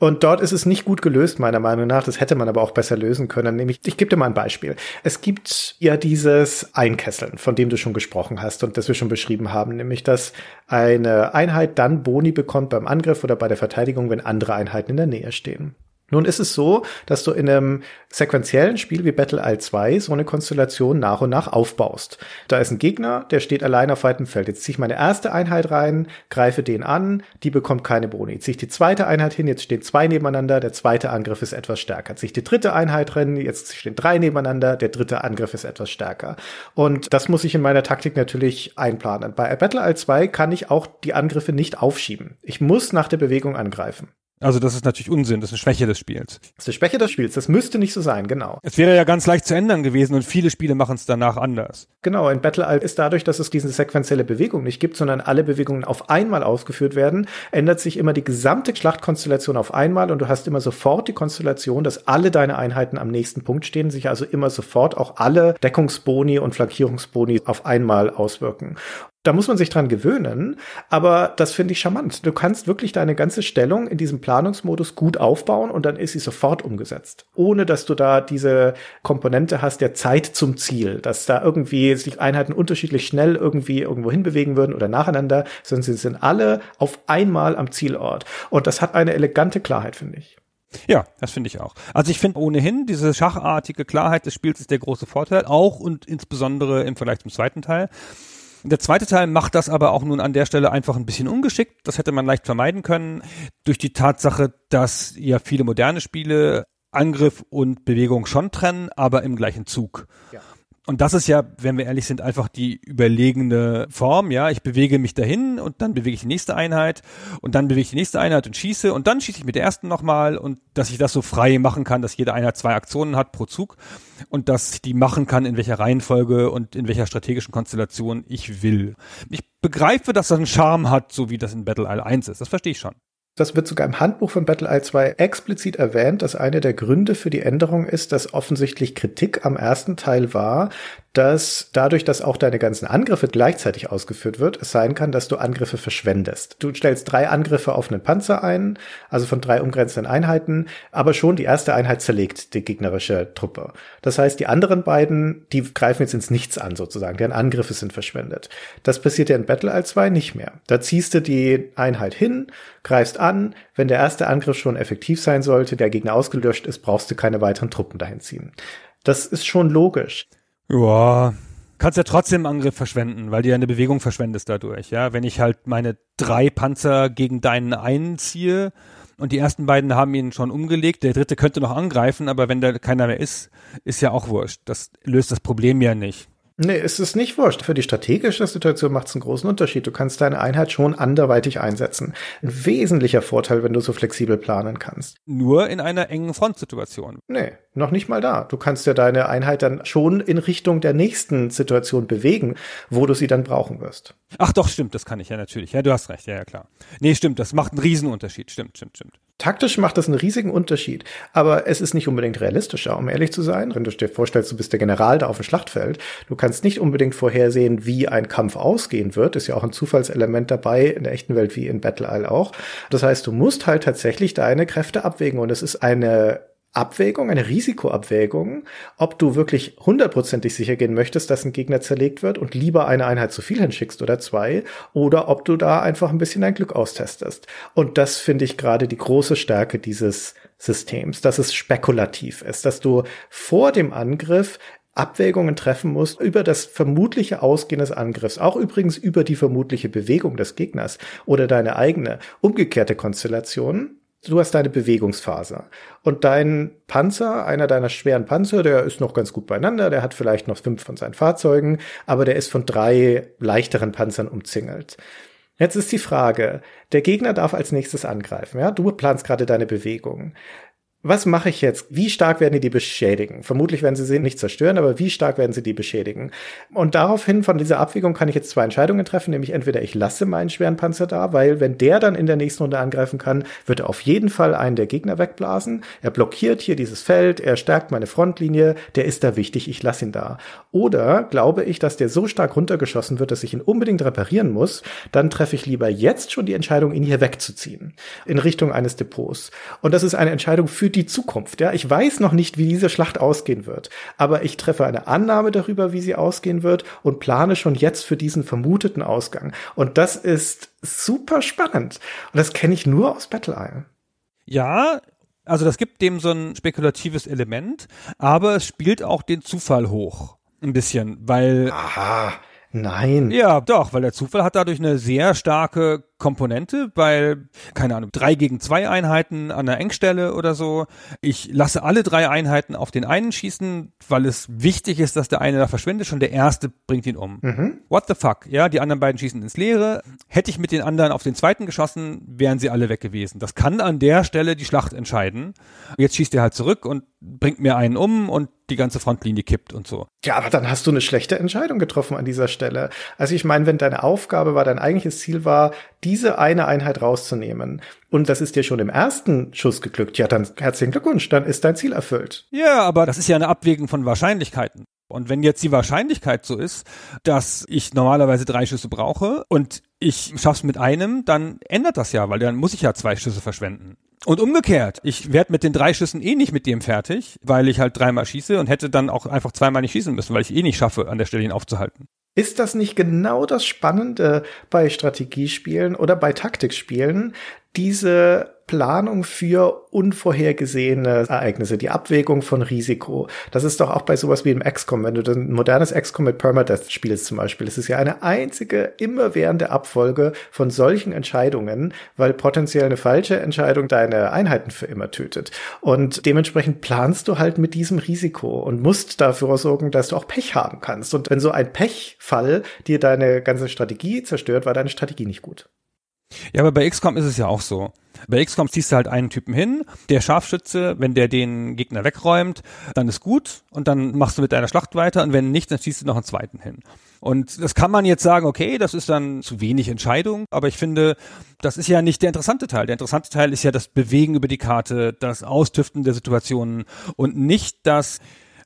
Und dort ist es nicht gut gelöst, meiner Meinung nach. Das hätte man aber auch besser lösen können. Nämlich, ich gebe dir mal ein Beispiel. Es gibt ja dieses Einkesseln, von dem du schon gesprochen hast und das wir schon beschrieben haben, nämlich, dass eine Einheit dann Boni bekommt beim Angriff oder bei der Verteidigung, wenn andere Einheiten in der Nähe stehen. Nun ist es so, dass du in einem sequenziellen Spiel wie Battle Isle 2 so eine Konstellation nach und nach aufbaust. Da ist ein Gegner, der steht allein auf weitem Feld. Jetzt ziehe ich meine erste Einheit rein, greife den an, die bekommt keine Boni. Ziehe ich die zweite Einheit hin, jetzt stehen zwei nebeneinander, der zweite Angriff ist etwas stärker. Ziehe ich die dritte Einheit rein, jetzt stehen drei nebeneinander, der dritte Angriff ist etwas stärker. Und das muss ich in meiner Taktik natürlich einplanen. Bei Battle Isle 2 kann ich auch die Angriffe nicht aufschieben. Ich muss nach der Bewegung angreifen. Also das ist natürlich Unsinn, das ist eine Schwäche des Spiels. Das ist eine Schwäche des Spiels, das müsste nicht so sein, genau. Es wäre ja ganz leicht zu ändern gewesen und viele Spiele machen es danach anders. Genau, in Battle Alt ist dadurch, dass es diese sequenzielle Bewegung nicht gibt, sondern alle Bewegungen auf einmal ausgeführt werden, ändert sich immer die gesamte Schlachtkonstellation auf einmal und du hast immer sofort die Konstellation, dass alle deine Einheiten am nächsten Punkt stehen, sich also immer sofort auch alle Deckungsboni und Flankierungsboni auf einmal auswirken. Da muss man sich dran gewöhnen, aber das finde ich charmant. Du kannst wirklich deine ganze Stellung in diesem Planungsmodus gut aufbauen und dann ist sie sofort umgesetzt. Ohne dass du da diese Komponente hast der Zeit zum Ziel, dass da irgendwie sich Einheiten unterschiedlich schnell irgendwie irgendwo hinbewegen würden oder nacheinander, sondern sie sind alle auf einmal am Zielort. Und das hat eine elegante Klarheit, finde ich. Ja, das finde ich auch. Also ich finde ohnehin diese schachartige Klarheit des Spiels ist der große Vorteil, auch und insbesondere im Vergleich zum zweiten Teil. Der zweite Teil macht das aber auch nun an der Stelle einfach ein bisschen ungeschickt. Das hätte man leicht vermeiden können durch die Tatsache, dass ja viele moderne Spiele Angriff und Bewegung schon trennen, aber im gleichen Zug. Ja. Und das ist ja, wenn wir ehrlich sind, einfach die überlegene Form. Ja, ich bewege mich dahin und dann bewege ich die nächste Einheit und dann bewege ich die nächste Einheit und schieße und dann schieße ich mit der ersten nochmal und dass ich das so frei machen kann, dass jede Einheit zwei Aktionen hat pro Zug und dass ich die machen kann, in welcher Reihenfolge und in welcher strategischen Konstellation ich will. Ich begreife, dass das einen Charme hat, so wie das in Battle Isle 1 ist. Das verstehe ich schon. Das wird sogar im Handbuch von Battle Isle 2 explizit erwähnt, dass eine der Gründe für die Änderung ist, dass offensichtlich Kritik am ersten Teil war, dass dadurch, dass auch deine ganzen Angriffe gleichzeitig ausgeführt wird, es sein kann, dass du Angriffe verschwendest. Du stellst drei Angriffe auf einen Panzer ein, also von drei umgrenzenden Einheiten, aber schon die erste Einheit zerlegt die gegnerische Truppe. Das heißt, die anderen beiden, die greifen jetzt ins Nichts an sozusagen, deren Angriffe sind verschwendet. Das passiert ja in Battle Isle 2 nicht mehr. Da ziehst du die Einheit hin, greifst an, wenn der erste Angriff schon effektiv sein sollte, der Gegner ausgelöscht ist, brauchst du keine weiteren Truppen dahin ziehen. Das ist schon logisch. Ja, kannst ja trotzdem Angriff verschwenden, weil du ja eine Bewegung verschwendest dadurch. Ja, wenn ich halt meine drei Panzer gegen deinen einziehe und die ersten beiden haben ihn schon umgelegt, der dritte könnte noch angreifen, aber wenn da keiner mehr ist, ist ja auch wurscht. Das löst das Problem ja nicht. Nee, es ist nicht wurscht. Für die strategische Situation macht es einen großen Unterschied. Du kannst deine Einheit schon anderweitig einsetzen. Ein wesentlicher Vorteil, wenn du so flexibel planen kannst. Nur in einer engen Frontsituation. Nee, noch nicht mal da. Du kannst ja deine Einheit dann schon in Richtung der nächsten Situation bewegen, wo du sie dann brauchen wirst. Ach doch, stimmt, das kann ich ja natürlich. Ja, du hast recht, ja, ja, klar. Nee, stimmt, das macht einen Riesenunterschied. Stimmt, stimmt, stimmt. Taktisch macht das einen riesigen Unterschied, aber es ist nicht unbedingt realistischer, um ehrlich zu sein. Wenn du dir vorstellst, du bist der General da auf dem Schlachtfeld, du kannst nicht unbedingt vorhersehen, wie ein Kampf ausgehen wird. Ist ja auch ein Zufallselement dabei in der echten Welt wie in Battle Isle auch. Das heißt, du musst halt tatsächlich deine Kräfte abwägen und es ist eine Abwägung, eine Risikoabwägung, ob du wirklich hundertprozentig sicher gehen möchtest, dass ein Gegner zerlegt wird und lieber eine Einheit zu viel hinschickst oder zwei, oder ob du da einfach ein bisschen dein Glück austestest. Und das finde ich gerade die große Stärke dieses Systems, dass es spekulativ ist, dass du vor dem Angriff Abwägungen treffen musst über das vermutliche Ausgehen des Angriffs, auch übrigens über die vermutliche Bewegung des Gegners oder deine eigene umgekehrte Konstellation du hast deine Bewegungsphase. Und dein Panzer, einer deiner schweren Panzer, der ist noch ganz gut beieinander, der hat vielleicht noch fünf von seinen Fahrzeugen, aber der ist von drei leichteren Panzern umzingelt. Jetzt ist die Frage, der Gegner darf als nächstes angreifen, ja? Du planst gerade deine Bewegung was mache ich jetzt? Wie stark werden die beschädigen? Vermutlich werden sie sie nicht zerstören, aber wie stark werden sie die beschädigen? Und daraufhin von dieser Abwägung kann ich jetzt zwei Entscheidungen treffen, nämlich entweder ich lasse meinen schweren Panzer da, weil wenn der dann in der nächsten Runde angreifen kann, wird er auf jeden Fall einen der Gegner wegblasen. Er blockiert hier dieses Feld, er stärkt meine Frontlinie, der ist da wichtig, ich lasse ihn da. Oder glaube ich, dass der so stark runtergeschossen wird, dass ich ihn unbedingt reparieren muss, dann treffe ich lieber jetzt schon die Entscheidung, ihn hier wegzuziehen, in Richtung eines Depots. Und das ist eine Entscheidung für die Zukunft. Ja, ich weiß noch nicht, wie diese Schlacht ausgehen wird, aber ich treffe eine Annahme darüber, wie sie ausgehen wird und plane schon jetzt für diesen vermuteten Ausgang. Und das ist super spannend. Und das kenne ich nur aus Battle Isle. Ja, also das gibt dem so ein spekulatives Element, aber es spielt auch den Zufall hoch. Ein bisschen, weil. Aha. Nein. Ja, doch, weil der Zufall hat dadurch eine sehr starke Komponente, weil, keine Ahnung, drei gegen zwei Einheiten an der Engstelle oder so. Ich lasse alle drei Einheiten auf den einen schießen, weil es wichtig ist, dass der eine da verschwindet. Schon der erste bringt ihn um. Mhm. What the fuck? Ja, die anderen beiden schießen ins Leere. Hätte ich mit den anderen auf den zweiten geschossen, wären sie alle weg gewesen. Das kann an der Stelle die Schlacht entscheiden. Jetzt schießt er halt zurück und bringt mir einen um und die ganze Frontlinie kippt und so. Ja, aber dann hast du eine schlechte Entscheidung getroffen an dieser Stelle. Also ich meine, wenn deine Aufgabe war, dein eigentliches Ziel war, diese eine Einheit rauszunehmen und das ist dir schon im ersten Schuss geglückt, ja, dann herzlichen Glückwunsch, dann ist dein Ziel erfüllt. Ja, aber das ist ja eine Abwägung von Wahrscheinlichkeiten. Und wenn jetzt die Wahrscheinlichkeit so ist, dass ich normalerweise drei Schüsse brauche und ich schaff's mit einem, dann ändert das ja, weil dann muss ich ja zwei Schüsse verschwenden. Und umgekehrt, ich werde mit den drei Schüssen eh nicht mit dem fertig, weil ich halt dreimal schieße und hätte dann auch einfach zweimal nicht schießen müssen, weil ich eh nicht schaffe, an der Stelle ihn aufzuhalten. Ist das nicht genau das Spannende bei Strategiespielen oder bei Taktikspielen? Diese Planung für unvorhergesehene Ereignisse, die Abwägung von Risiko. Das ist doch auch bei sowas wie im XCOM, wenn du ein modernes XCOM mit Permadeath spielst zum Beispiel. Es ist ja eine einzige, immerwährende Abfolge von solchen Entscheidungen, weil potenziell eine falsche Entscheidung deine Einheiten für immer tötet. Und dementsprechend planst du halt mit diesem Risiko und musst dafür sorgen, dass du auch Pech haben kannst. Und wenn so ein Pechfall dir deine ganze Strategie zerstört, war deine Strategie nicht gut. Ja, aber bei XCOM ist es ja auch so. Bei XCOM ziehst du halt einen Typen hin, der Scharfschütze, wenn der den Gegner wegräumt, dann ist gut und dann machst du mit deiner Schlacht weiter und wenn nicht, dann ziehst du noch einen zweiten hin. Und das kann man jetzt sagen, okay, das ist dann zu wenig Entscheidung, aber ich finde, das ist ja nicht der interessante Teil. Der interessante Teil ist ja das Bewegen über die Karte, das Austüften der Situationen und nicht das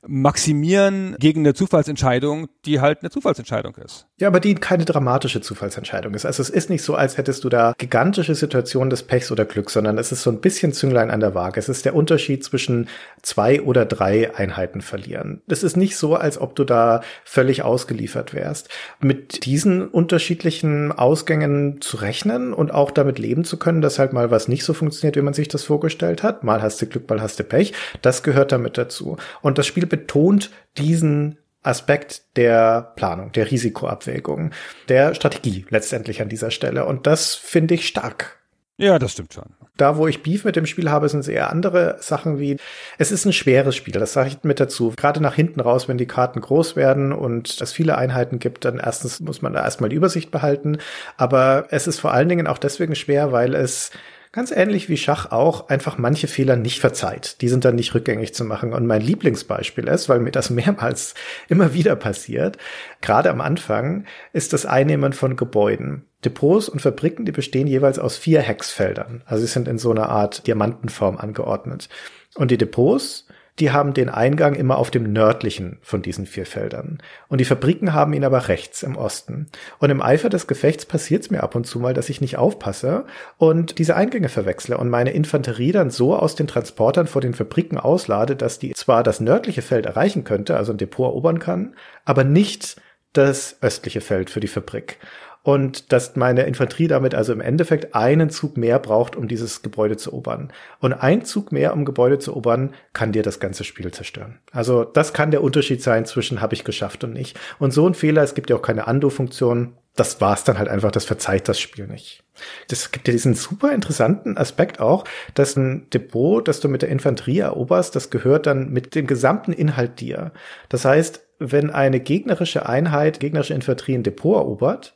maximieren gegen eine Zufallsentscheidung, die halt eine Zufallsentscheidung ist. Ja, aber die keine dramatische Zufallsentscheidung ist. Also es ist nicht so, als hättest du da gigantische Situationen des Pechs oder Glücks, sondern es ist so ein bisschen Zünglein an der Waage. Es ist der Unterschied zwischen zwei oder drei Einheiten verlieren. Es ist nicht so, als ob du da völlig ausgeliefert wärst. Mit diesen unterschiedlichen Ausgängen zu rechnen und auch damit leben zu können, dass halt mal was nicht so funktioniert, wie man sich das vorgestellt hat. Mal hast du Glück, mal hast du Pech. Das gehört damit dazu. Und das Spiel betont diesen Aspekt der Planung, der Risikoabwägung, der Strategie letztendlich an dieser Stelle. Und das finde ich stark. Ja, das stimmt schon. Da, wo ich Beef mit dem Spiel habe, sind es eher andere Sachen wie, es ist ein schweres Spiel, das sage ich mit dazu. Gerade nach hinten raus, wenn die Karten groß werden und es viele Einheiten gibt, dann erstens muss man da erstmal die Übersicht behalten. Aber es ist vor allen Dingen auch deswegen schwer, weil es ganz ähnlich wie Schach auch einfach manche Fehler nicht verzeiht. Die sind dann nicht rückgängig zu machen. Und mein Lieblingsbeispiel ist, weil mir das mehrmals immer wieder passiert, gerade am Anfang, ist das Einnehmen von Gebäuden. Depots und Fabriken, die bestehen jeweils aus vier Hexfeldern. Also sie sind in so einer Art Diamantenform angeordnet. Und die Depots die haben den Eingang immer auf dem nördlichen von diesen vier Feldern. Und die Fabriken haben ihn aber rechts im Osten. Und im Eifer des Gefechts passiert es mir ab und zu mal, dass ich nicht aufpasse und diese Eingänge verwechsle und meine Infanterie dann so aus den Transportern vor den Fabriken auslade, dass die zwar das nördliche Feld erreichen könnte, also ein Depot erobern kann, aber nicht das östliche Feld für die Fabrik und dass meine Infanterie damit also im Endeffekt einen Zug mehr braucht, um dieses Gebäude zu erobern. Und ein Zug mehr, um Gebäude zu erobern, kann dir das ganze Spiel zerstören. Also das kann der Unterschied sein zwischen habe ich geschafft und nicht. Und so ein Fehler, es gibt ja auch keine Undo-Funktion, das war's dann halt einfach, das verzeiht das Spiel nicht. Das gibt ja diesen super interessanten Aspekt auch, dass ein Depot, das du mit der Infanterie eroberst, das gehört dann mit dem gesamten Inhalt dir. Das heißt, wenn eine gegnerische Einheit, gegnerische Infanterie ein Depot erobert,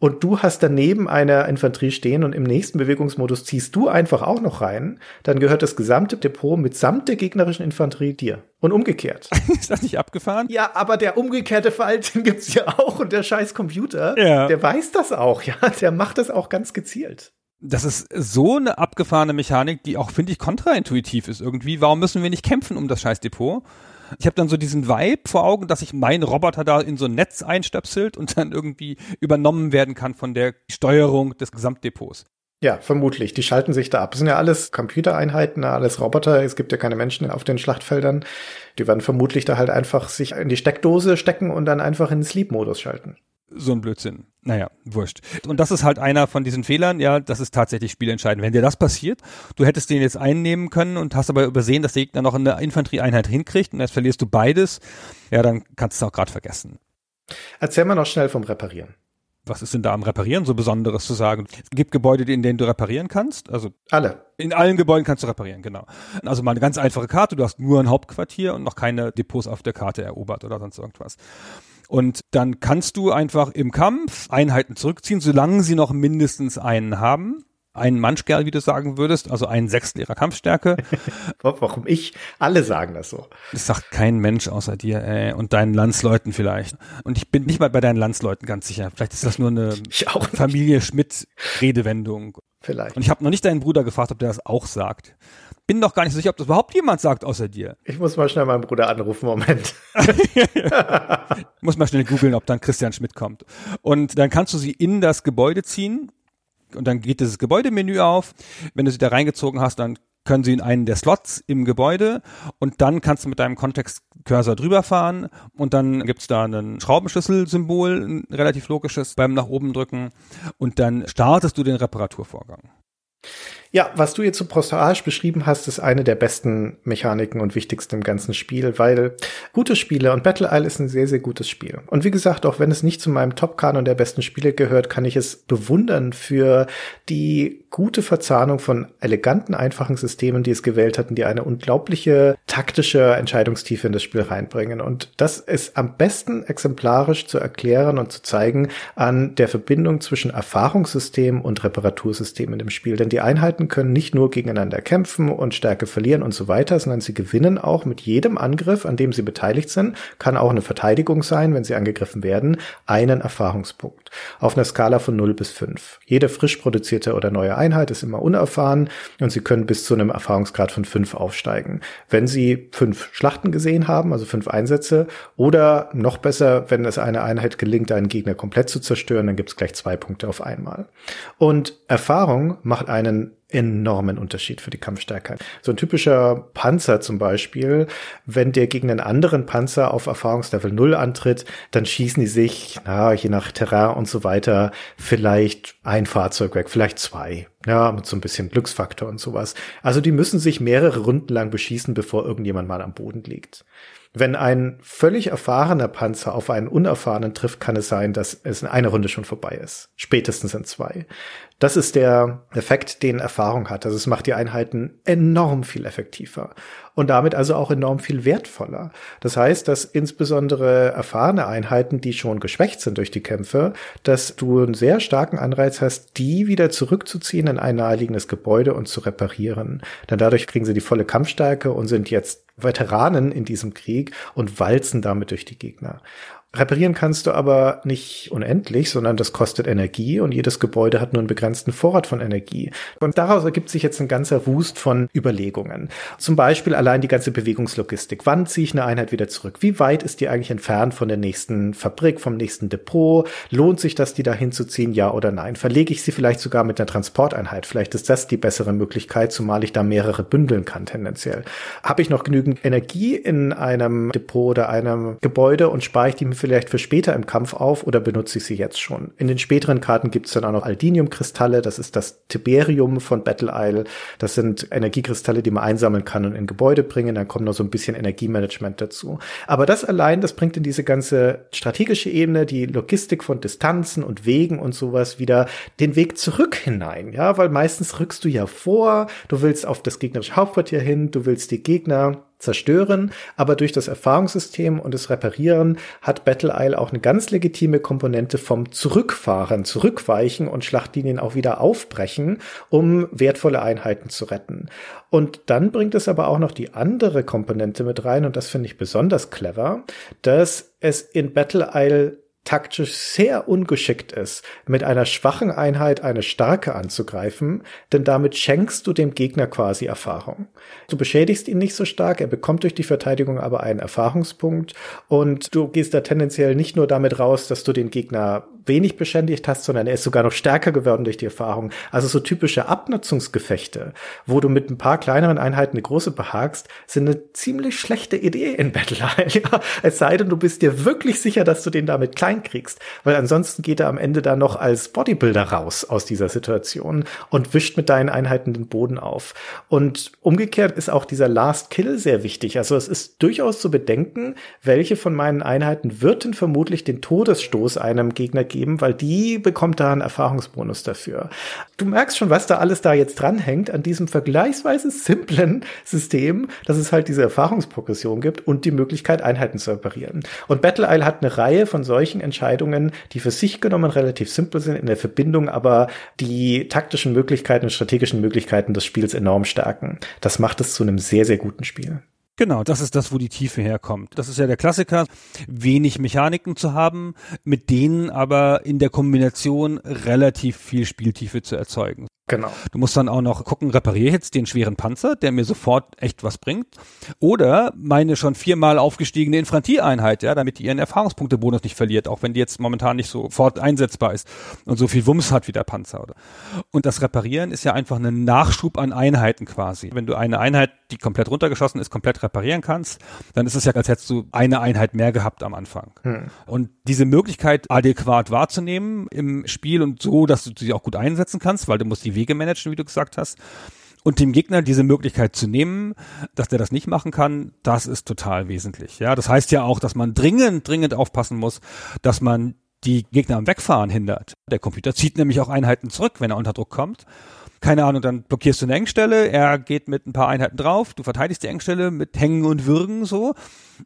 und du hast daneben eine Infanterie stehen und im nächsten Bewegungsmodus ziehst du einfach auch noch rein, dann gehört das gesamte Depot mitsamt der gegnerischen Infanterie dir. Und umgekehrt. Ist das nicht abgefahren? Ja, aber der umgekehrte Fall, den gibt's ja auch und der scheiß Computer, ja. der weiß das auch, ja, der macht das auch ganz gezielt. Das ist so eine abgefahrene Mechanik, die auch, finde ich, kontraintuitiv ist irgendwie. Warum müssen wir nicht kämpfen um das scheiß Depot? Ich habe dann so diesen Vibe vor Augen, dass sich mein Roboter da in so ein Netz einstöpselt und dann irgendwie übernommen werden kann von der Steuerung des Gesamtdepots. Ja, vermutlich. Die schalten sich da ab. Es sind ja alles Computereinheiten, alles Roboter. Es gibt ja keine Menschen auf den Schlachtfeldern. Die werden vermutlich da halt einfach sich in die Steckdose stecken und dann einfach in Sleep-Modus schalten so ein Blödsinn. Naja, wurscht. Und das ist halt einer von diesen Fehlern, ja, das ist tatsächlich spielentscheidend. Wenn dir das passiert, du hättest den jetzt einnehmen können und hast aber übersehen, dass der Gegner noch eine Infanterieeinheit hinkriegt und jetzt verlierst du beides, ja, dann kannst du es auch gerade vergessen. Erzähl mal noch schnell vom Reparieren. Was ist denn da am Reparieren so Besonderes zu sagen? Es gibt Gebäude, in denen du reparieren kannst. Also alle. In allen Gebäuden kannst du reparieren, genau. Also mal eine ganz einfache Karte. Du hast nur ein Hauptquartier und noch keine Depots auf der Karte erobert oder sonst irgendwas. Und dann kannst du einfach im Kampf Einheiten zurückziehen, solange sie noch mindestens einen haben. Einen Manschkerl, wie du sagen würdest, also einen Sechstel ihrer Kampfstärke. Warum ich? Alle sagen das so. Das sagt kein Mensch außer dir ey, und deinen Landsleuten vielleicht. Und ich bin nicht mal bei deinen Landsleuten ganz sicher. Vielleicht ist das nur eine Familie Schmidt-Redewendung. Vielleicht. Und ich habe noch nicht deinen Bruder gefragt, ob der das auch sagt bin doch gar nicht sicher, ob das überhaupt jemand sagt außer dir. Ich muss mal schnell meinen Bruder anrufen, Moment. muss mal schnell googeln, ob dann Christian Schmidt kommt. Und dann kannst du sie in das Gebäude ziehen und dann geht dieses Gebäudemenü auf. Wenn du sie da reingezogen hast, dann können sie in einen der Slots im Gebäude und dann kannst du mit deinem Kontextcursor drüber fahren und dann gibt's da ein Schraubenschlüsselsymbol, ein relativ logisches beim nach oben drücken und dann startest du den Reparaturvorgang. Ja, was du jetzt so prosaisch beschrieben hast, ist eine der besten Mechaniken und wichtigsten im ganzen Spiel, weil gute Spiele und Battle Isle ist ein sehr, sehr gutes Spiel. Und wie gesagt, auch wenn es nicht zu meinem Top-Kanon der besten Spiele gehört, kann ich es bewundern für die gute Verzahnung von eleganten, einfachen Systemen, die es gewählt hatten, die eine unglaubliche taktische Entscheidungstiefe in das Spiel reinbringen. Und das ist am besten exemplarisch zu erklären und zu zeigen an der Verbindung zwischen Erfahrungssystem und Reparatursystem in dem Spiel. Denn die Einheiten Einheiten können nicht nur gegeneinander kämpfen und Stärke verlieren und so weiter, sondern sie gewinnen auch mit jedem Angriff, an dem sie beteiligt sind, kann auch eine Verteidigung sein, wenn sie angegriffen werden, einen Erfahrungspunkt. Auf einer Skala von 0 bis 5. Jede frisch produzierte oder neue Einheit ist immer unerfahren und sie können bis zu einem Erfahrungsgrad von 5 aufsteigen. Wenn sie fünf Schlachten gesehen haben, also fünf Einsätze, oder noch besser, wenn es eine Einheit gelingt, einen Gegner komplett zu zerstören, dann gibt es gleich zwei Punkte auf einmal. Und Erfahrung macht einen enormen Unterschied für die Kampfstärke. So ein typischer Panzer zum Beispiel, wenn der gegen einen anderen Panzer auf Erfahrungslevel 0 antritt, dann schießen die sich, na, je nach Terrain und so weiter, vielleicht ein Fahrzeug weg, vielleicht zwei. Ja, mit so ein bisschen Glücksfaktor und sowas. Also die müssen sich mehrere Runden lang beschießen, bevor irgendjemand mal am Boden liegt. Wenn ein völlig erfahrener Panzer auf einen unerfahrenen trifft, kann es sein, dass es in einer Runde schon vorbei ist. Spätestens in zwei. Das ist der Effekt, den Erfahrung hat. Also es macht die Einheiten enorm viel effektiver und damit also auch enorm viel wertvoller. Das heißt, dass insbesondere erfahrene Einheiten, die schon geschwächt sind durch die Kämpfe, dass du einen sehr starken Anreiz hast, die wieder zurückzuziehen in ein naheliegendes Gebäude und zu reparieren. Denn dadurch kriegen sie die volle Kampfstärke und sind jetzt Veteranen in diesem Krieg und walzen damit durch die Gegner. Reparieren kannst du aber nicht unendlich, sondern das kostet Energie und jedes Gebäude hat nur einen begrenzten Vorrat von Energie. Und daraus ergibt sich jetzt ein ganzer Wust von Überlegungen. Zum Beispiel allein die ganze Bewegungslogistik. Wann ziehe ich eine Einheit wieder zurück? Wie weit ist die eigentlich entfernt von der nächsten Fabrik, vom nächsten Depot? Lohnt sich das, die da hinzuziehen? Ja oder nein? Verlege ich sie vielleicht sogar mit einer Transporteinheit? Vielleicht ist das die bessere Möglichkeit, zumal ich da mehrere bündeln kann tendenziell. Habe ich noch genügend Energie in einem Depot oder einem Gebäude und spare ich die vielleicht für später im Kampf auf oder benutze ich sie jetzt schon? In den späteren Karten gibt es dann auch noch Aldinium-Kristalle, das ist das Tiberium von Battle Isle. Das sind Energiekristalle, die man einsammeln kann und in Gebäude bringen. Dann kommt noch so ein bisschen Energiemanagement dazu. Aber das allein, das bringt in diese ganze strategische Ebene, die Logistik von Distanzen und Wegen und sowas wieder den Weg zurück hinein. Ja, weil meistens rückst du ja vor, du willst auf das gegnerische Hauptquartier hin, du willst die Gegner zerstören, aber durch das Erfahrungssystem und das Reparieren hat Battle Isle auch eine ganz legitime Komponente vom Zurückfahren, Zurückweichen und Schlachtlinien auch wieder aufbrechen, um wertvolle Einheiten zu retten. Und dann bringt es aber auch noch die andere Komponente mit rein und das finde ich besonders clever, dass es in Battle Isle taktisch sehr ungeschickt ist, mit einer schwachen Einheit eine starke anzugreifen, denn damit schenkst du dem Gegner quasi Erfahrung. Du beschädigst ihn nicht so stark, er bekommt durch die Verteidigung aber einen Erfahrungspunkt und du gehst da tendenziell nicht nur damit raus, dass du den Gegner wenig beschädigt hast, sondern er ist sogar noch stärker geworden durch die Erfahrung. Also so typische Abnutzungsgefechte, wo du mit ein paar kleineren Einheiten eine große behagst, sind eine ziemlich schlechte Idee in Battle ja, Es sei denn, du bist dir wirklich sicher, dass du den damit klein kriegst, weil ansonsten geht er am Ende da noch als Bodybuilder raus aus dieser Situation und wischt mit deinen Einheiten den Boden auf. Und umgekehrt ist auch dieser Last Kill sehr wichtig. Also es ist durchaus zu bedenken, welche von meinen Einheiten wird denn vermutlich den Todesstoß einem Gegner geben, geben, weil die bekommt da einen Erfahrungsbonus dafür. Du merkst schon, was da alles da jetzt dranhängt an diesem vergleichsweise simplen System, dass es halt diese Erfahrungsprogression gibt und die Möglichkeit, Einheiten zu reparieren. Und Battle Isle hat eine Reihe von solchen Entscheidungen, die für sich genommen relativ simpel sind in der Verbindung, aber die taktischen Möglichkeiten und strategischen Möglichkeiten des Spiels enorm stärken. Das macht es zu einem sehr, sehr guten Spiel. Genau, das ist das, wo die Tiefe herkommt. Das ist ja der Klassiker, wenig Mechaniken zu haben, mit denen aber in der Kombination relativ viel Spieltiefe zu erzeugen. Genau. Du musst dann auch noch gucken, repariere ich jetzt den schweren Panzer, der mir sofort echt was bringt, oder meine schon viermal aufgestiegene Infanterieeinheit, ja, damit die ihren Erfahrungspunktebonus nicht verliert, auch wenn die jetzt momentan nicht sofort einsetzbar ist und so viel Wumms hat wie der Panzer, oder? Und das Reparieren ist ja einfach ein Nachschub an Einheiten quasi. Wenn du eine Einheit, die komplett runtergeschossen ist, komplett reparieren kannst, dann ist es ja, als hättest du eine Einheit mehr gehabt am Anfang. Hm. Und diese Möglichkeit adäquat wahrzunehmen im Spiel und so, dass du sie auch gut einsetzen kannst, weil du musst die Wege managen, wie du gesagt hast. Und dem Gegner diese Möglichkeit zu nehmen, dass der das nicht machen kann, das ist total wesentlich. Ja, das heißt ja auch, dass man dringend, dringend aufpassen muss, dass man die Gegner am Wegfahren hindert. Der Computer zieht nämlich auch Einheiten zurück, wenn er unter Druck kommt keine Ahnung, dann blockierst du eine Engstelle, er geht mit ein paar Einheiten drauf, du verteidigst die Engstelle mit Hängen und Würgen so.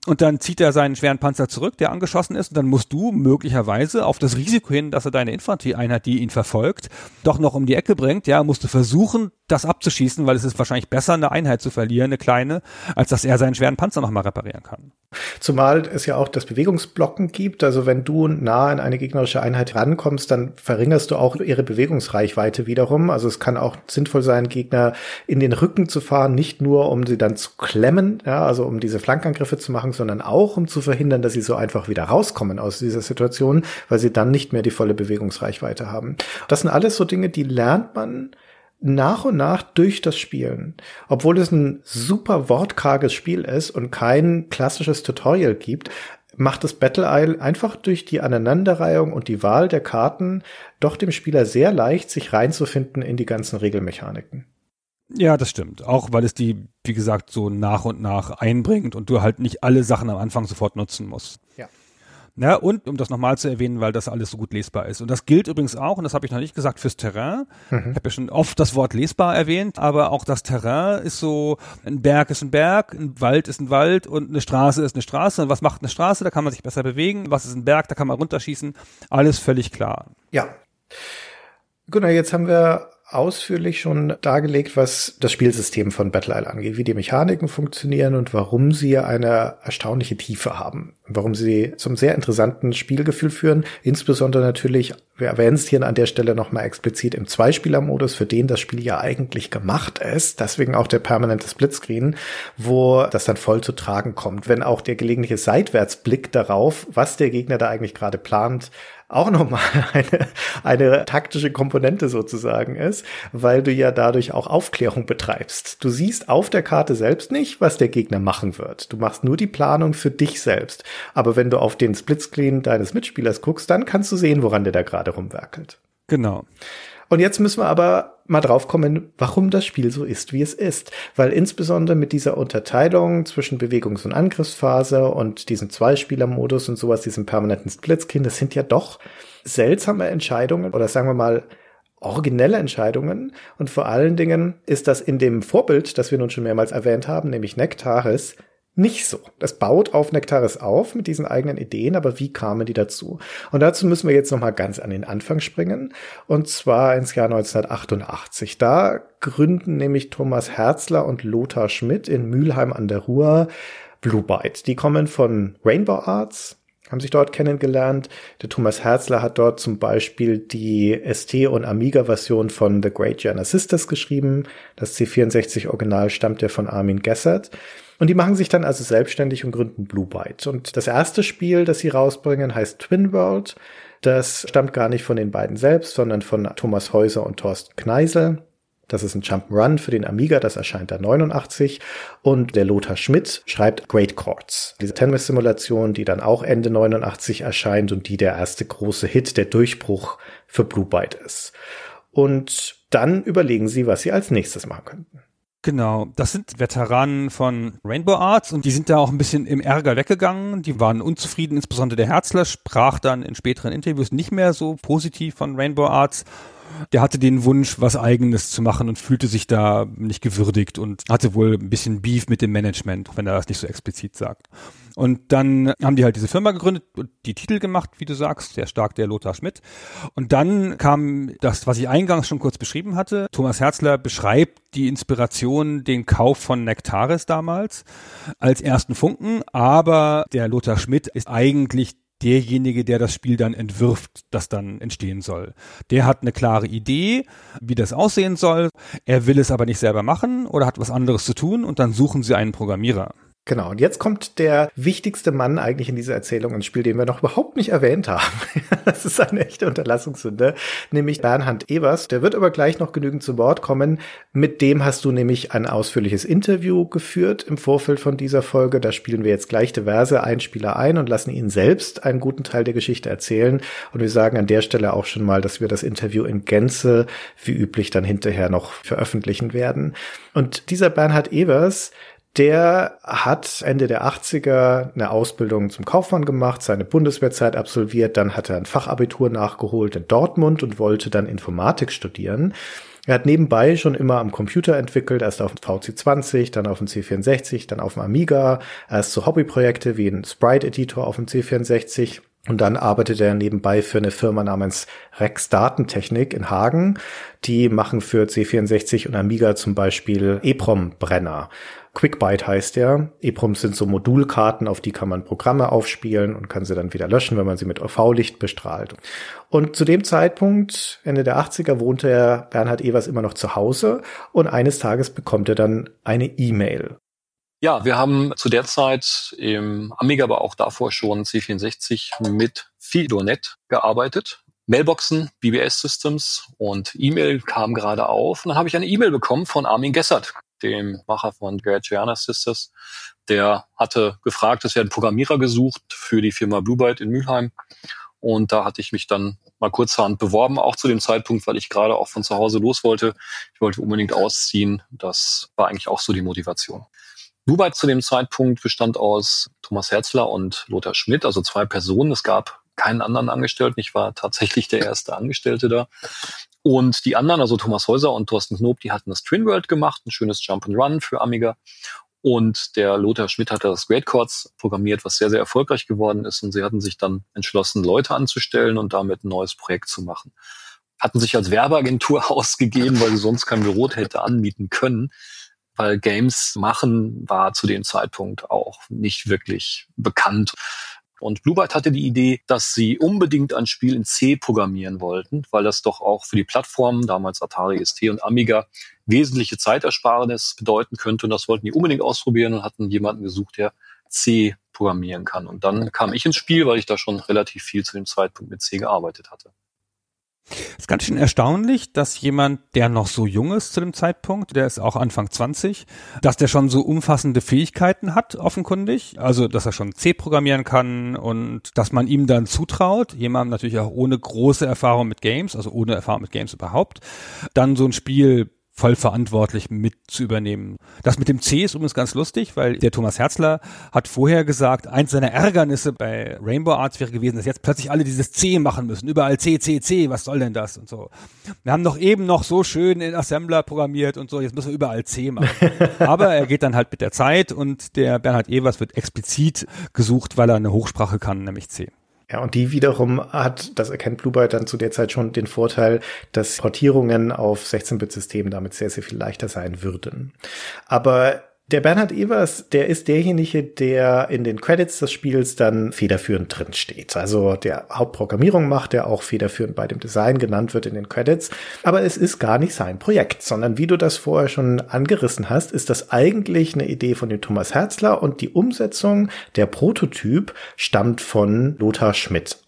Und dann zieht er seinen schweren Panzer zurück, der angeschossen ist und dann musst du möglicherweise auf das Risiko hin, dass er deine Infanterieeinheit, die ihn verfolgt, doch noch um die Ecke bringt, ja, musst du versuchen, das abzuschießen, weil es ist wahrscheinlich besser, eine Einheit zu verlieren, eine kleine, als dass er seinen schweren Panzer nochmal reparieren kann. Zumal es ja auch das Bewegungsblocken gibt, also wenn du nah an eine gegnerische Einheit rankommst, dann verringerst du auch ihre Bewegungsreichweite wiederum, also es kann auch sinnvoll sein, Gegner in den Rücken zu fahren, nicht nur um sie dann zu klemmen, ja, also um diese Flankangriffe zu machen, sondern auch um zu verhindern, dass sie so einfach wieder rauskommen aus dieser Situation, weil sie dann nicht mehr die volle Bewegungsreichweite haben. Das sind alles so Dinge, die lernt man nach und nach durch das Spielen. Obwohl es ein super wortkarges Spiel ist und kein klassisches Tutorial gibt, macht das Battle Isle einfach durch die Aneinanderreihung und die Wahl der Karten doch dem Spieler sehr leicht, sich reinzufinden in die ganzen Regelmechaniken. Ja, das stimmt. Auch weil es die, wie gesagt, so nach und nach einbringt und du halt nicht alle Sachen am Anfang sofort nutzen musst. Ja. Ja, und um das nochmal zu erwähnen, weil das alles so gut lesbar ist. Und das gilt übrigens auch, und das habe ich noch nicht gesagt, fürs Terrain. Mhm. Ich habe ja schon oft das Wort lesbar erwähnt, aber auch das Terrain ist so, ein Berg ist ein Berg, ein Wald ist ein Wald und eine Straße ist eine Straße. Und was macht eine Straße? Da kann man sich besser bewegen. Was ist ein Berg? Da kann man runterschießen. Alles völlig klar. Ja. Genau, jetzt haben wir ausführlich schon dargelegt, was das Spielsystem von Battle Isle angeht, wie die Mechaniken funktionieren und warum sie eine erstaunliche Tiefe haben, warum sie zum sehr interessanten Spielgefühl führen, insbesondere natürlich, wir erwähnen es hier an der Stelle nochmal explizit im Zweispieler-Modus, für den das Spiel ja eigentlich gemacht ist, deswegen auch der permanente Splitscreen, wo das dann voll zu tragen kommt, wenn auch der gelegentliche Seitwärtsblick darauf, was der Gegner da eigentlich gerade plant, auch nochmal eine, eine taktische Komponente sozusagen ist, weil du ja dadurch auch Aufklärung betreibst. Du siehst auf der Karte selbst nicht, was der Gegner machen wird. Du machst nur die Planung für dich selbst. Aber wenn du auf den Splitscreen deines Mitspielers guckst, dann kannst du sehen, woran der da gerade rumwerkelt. Genau. Und jetzt müssen wir aber mal drauf kommen, warum das Spiel so ist, wie es ist. Weil insbesondere mit dieser Unterteilung zwischen Bewegungs- und Angriffsphase und diesem Zweispieler-Modus und sowas, diesem permanenten Splitscreen, das sind ja doch seltsame Entscheidungen oder sagen wir mal originelle Entscheidungen. Und vor allen Dingen ist das in dem Vorbild, das wir nun schon mehrmals erwähnt haben, nämlich Nektaris, nicht so. Das baut auf Nektaris auf mit diesen eigenen Ideen, aber wie kamen die dazu? Und dazu müssen wir jetzt noch mal ganz an den Anfang springen und zwar ins Jahr 1988. Da gründen nämlich Thomas Herzler und Lothar Schmidt in Mülheim an der Ruhr Blue Byte. Die kommen von Rainbow Arts, haben sich dort kennengelernt. Der Thomas Herzler hat dort zum Beispiel die ST- und Amiga-Version von The Great Giana Sisters geschrieben. Das C64 Original stammt ja von Armin Gessert. Und die machen sich dann also selbstständig und gründen Blue Byte. Und das erste Spiel, das sie rausbringen, heißt Twin World. Das stammt gar nicht von den beiden selbst, sondern von Thomas Häuser und Thorsten Kneisel. Das ist ein Jump'n'Run für den Amiga, das erscheint da 89. Und der Lothar Schmidt schreibt Great Chords, diese Tennis-Simulation, die dann auch Ende 89 erscheint und die der erste große Hit, der Durchbruch für Blue Byte ist. Und dann überlegen sie, was sie als nächstes machen könnten. Genau, das sind Veteranen von Rainbow Arts und die sind da auch ein bisschen im Ärger weggegangen. Die waren unzufrieden, insbesondere der Herzler sprach dann in späteren Interviews nicht mehr so positiv von Rainbow Arts der hatte den Wunsch, was eigenes zu machen und fühlte sich da nicht gewürdigt und hatte wohl ein bisschen Beef mit dem Management, wenn er das nicht so explizit sagt. Und dann haben die halt diese Firma gegründet und die Titel gemacht, wie du sagst, sehr stark der Lothar Schmidt. Und dann kam das, was ich eingangs schon kurz beschrieben hatte. Thomas Herzler beschreibt die Inspiration, den Kauf von Nektaris damals als ersten Funken, aber der Lothar Schmidt ist eigentlich derjenige, der das Spiel dann entwirft, das dann entstehen soll. Der hat eine klare Idee, wie das aussehen soll. Er will es aber nicht selber machen oder hat was anderes zu tun und dann suchen sie einen Programmierer. Genau, und jetzt kommt der wichtigste Mann eigentlich in dieser Erzählung ins Spiel, den wir noch überhaupt nicht erwähnt haben. das ist eine echte Unterlassungssünde, nämlich Bernhard Evers. Der wird aber gleich noch genügend zu Wort kommen. Mit dem hast du nämlich ein ausführliches Interview geführt im Vorfeld von dieser Folge. Da spielen wir jetzt gleich diverse Einspieler ein und lassen ihn selbst einen guten Teil der Geschichte erzählen. Und wir sagen an der Stelle auch schon mal, dass wir das Interview in Gänze wie üblich dann hinterher noch veröffentlichen werden. Und dieser Bernhard Evers, der hat Ende der 80er eine Ausbildung zum Kaufmann gemacht, seine Bundeswehrzeit absolviert, dann hat er ein Fachabitur nachgeholt in Dortmund und wollte dann Informatik studieren. Er hat nebenbei schon immer am Computer entwickelt, erst auf dem VC20, dann auf dem C64, dann auf dem Amiga, erst so Hobbyprojekte wie ein Sprite-Editor auf dem C64 und dann arbeitet er nebenbei für eine Firma namens Rex Datentechnik in Hagen. Die machen für C64 und Amiga zum Beispiel EPROM-Brenner. Quickbyte heißt der. EPROMs sind so Modulkarten, auf die kann man Programme aufspielen und kann sie dann wieder löschen, wenn man sie mit UV-Licht bestrahlt. Und zu dem Zeitpunkt, Ende der 80er, wohnte er Bernhard Evers immer noch zu Hause und eines Tages bekommt er dann eine E-Mail. Ja, wir haben zu der Zeit im Amiga, aber auch davor schon C64 mit FidoNet gearbeitet. Mailboxen, BBS-Systems und E-Mail kam gerade auf. Und dann habe ich eine E-Mail bekommen von Armin Gessert, dem Macher von Giana Sisters. Der hatte gefragt, es werden Programmierer gesucht für die Firma Blue Byte in Mülheim. Und da hatte ich mich dann mal kurzerhand beworben, auch zu dem Zeitpunkt, weil ich gerade auch von zu Hause los wollte. Ich wollte unbedingt ausziehen. Das war eigentlich auch so die Motivation. Byte zu dem Zeitpunkt bestand aus Thomas Herzler und Lothar Schmidt, also zwei Personen. Es gab keinen anderen Angestellten. Ich war tatsächlich der erste Angestellte da. Und die anderen, also Thomas Häuser und Thorsten Knob, die hatten das Twin World gemacht, ein schönes Jump and Run für Amiga. Und der Lothar Schmidt hatte das Great Chords programmiert, was sehr, sehr erfolgreich geworden ist. Und sie hatten sich dann entschlossen, Leute anzustellen und damit ein neues Projekt zu machen. Hatten sich als Werbeagentur ausgegeben, weil sie sonst kein Büro hätte anmieten können. Weil Games machen war zu dem Zeitpunkt auch nicht wirklich bekannt. Und Bluebyte hatte die Idee, dass sie unbedingt ein Spiel in C programmieren wollten, weil das doch auch für die Plattformen, damals Atari ST und Amiga, wesentliche Zeitersparnis bedeuten könnte. Und das wollten die unbedingt ausprobieren und hatten jemanden gesucht, der C programmieren kann. Und dann kam ich ins Spiel, weil ich da schon relativ viel zu dem Zeitpunkt mit C gearbeitet hatte. Es ist ganz schön erstaunlich, dass jemand, der noch so jung ist zu dem Zeitpunkt, der ist auch Anfang 20, dass der schon so umfassende Fähigkeiten hat, offenkundig. Also, dass er schon C programmieren kann und dass man ihm dann zutraut, jemandem natürlich auch ohne große Erfahrung mit Games, also ohne Erfahrung mit Games überhaupt, dann so ein Spiel voll verantwortlich mit zu übernehmen. Das mit dem C ist übrigens ganz lustig, weil der Thomas Herzler hat vorher gesagt, eins seiner Ärgernisse bei Rainbow Arts wäre gewesen, dass jetzt plötzlich alle dieses C machen müssen. Überall C, C, C, was soll denn das und so. Wir haben doch eben noch so schön in Assembler programmiert und so, jetzt müssen wir überall C machen. Aber er geht dann halt mit der Zeit und der Bernhard Evers wird explizit gesucht, weil er eine Hochsprache kann, nämlich C. Ja, und die wiederum hat, das erkennt Bluebyte dann zu der Zeit schon den Vorteil, dass Portierungen auf 16-Bit-Systemen damit sehr, sehr viel leichter sein würden. Aber der Bernhard Evers, der ist derjenige, der in den Credits des Spiels dann federführend drin steht. Also der Hauptprogrammierung macht, der auch federführend bei dem Design genannt wird in den Credits. Aber es ist gar nicht sein Projekt, sondern wie du das vorher schon angerissen hast, ist das eigentlich eine Idee von dem Thomas Herzler und die Umsetzung, der Prototyp stammt von Lothar Schmidt.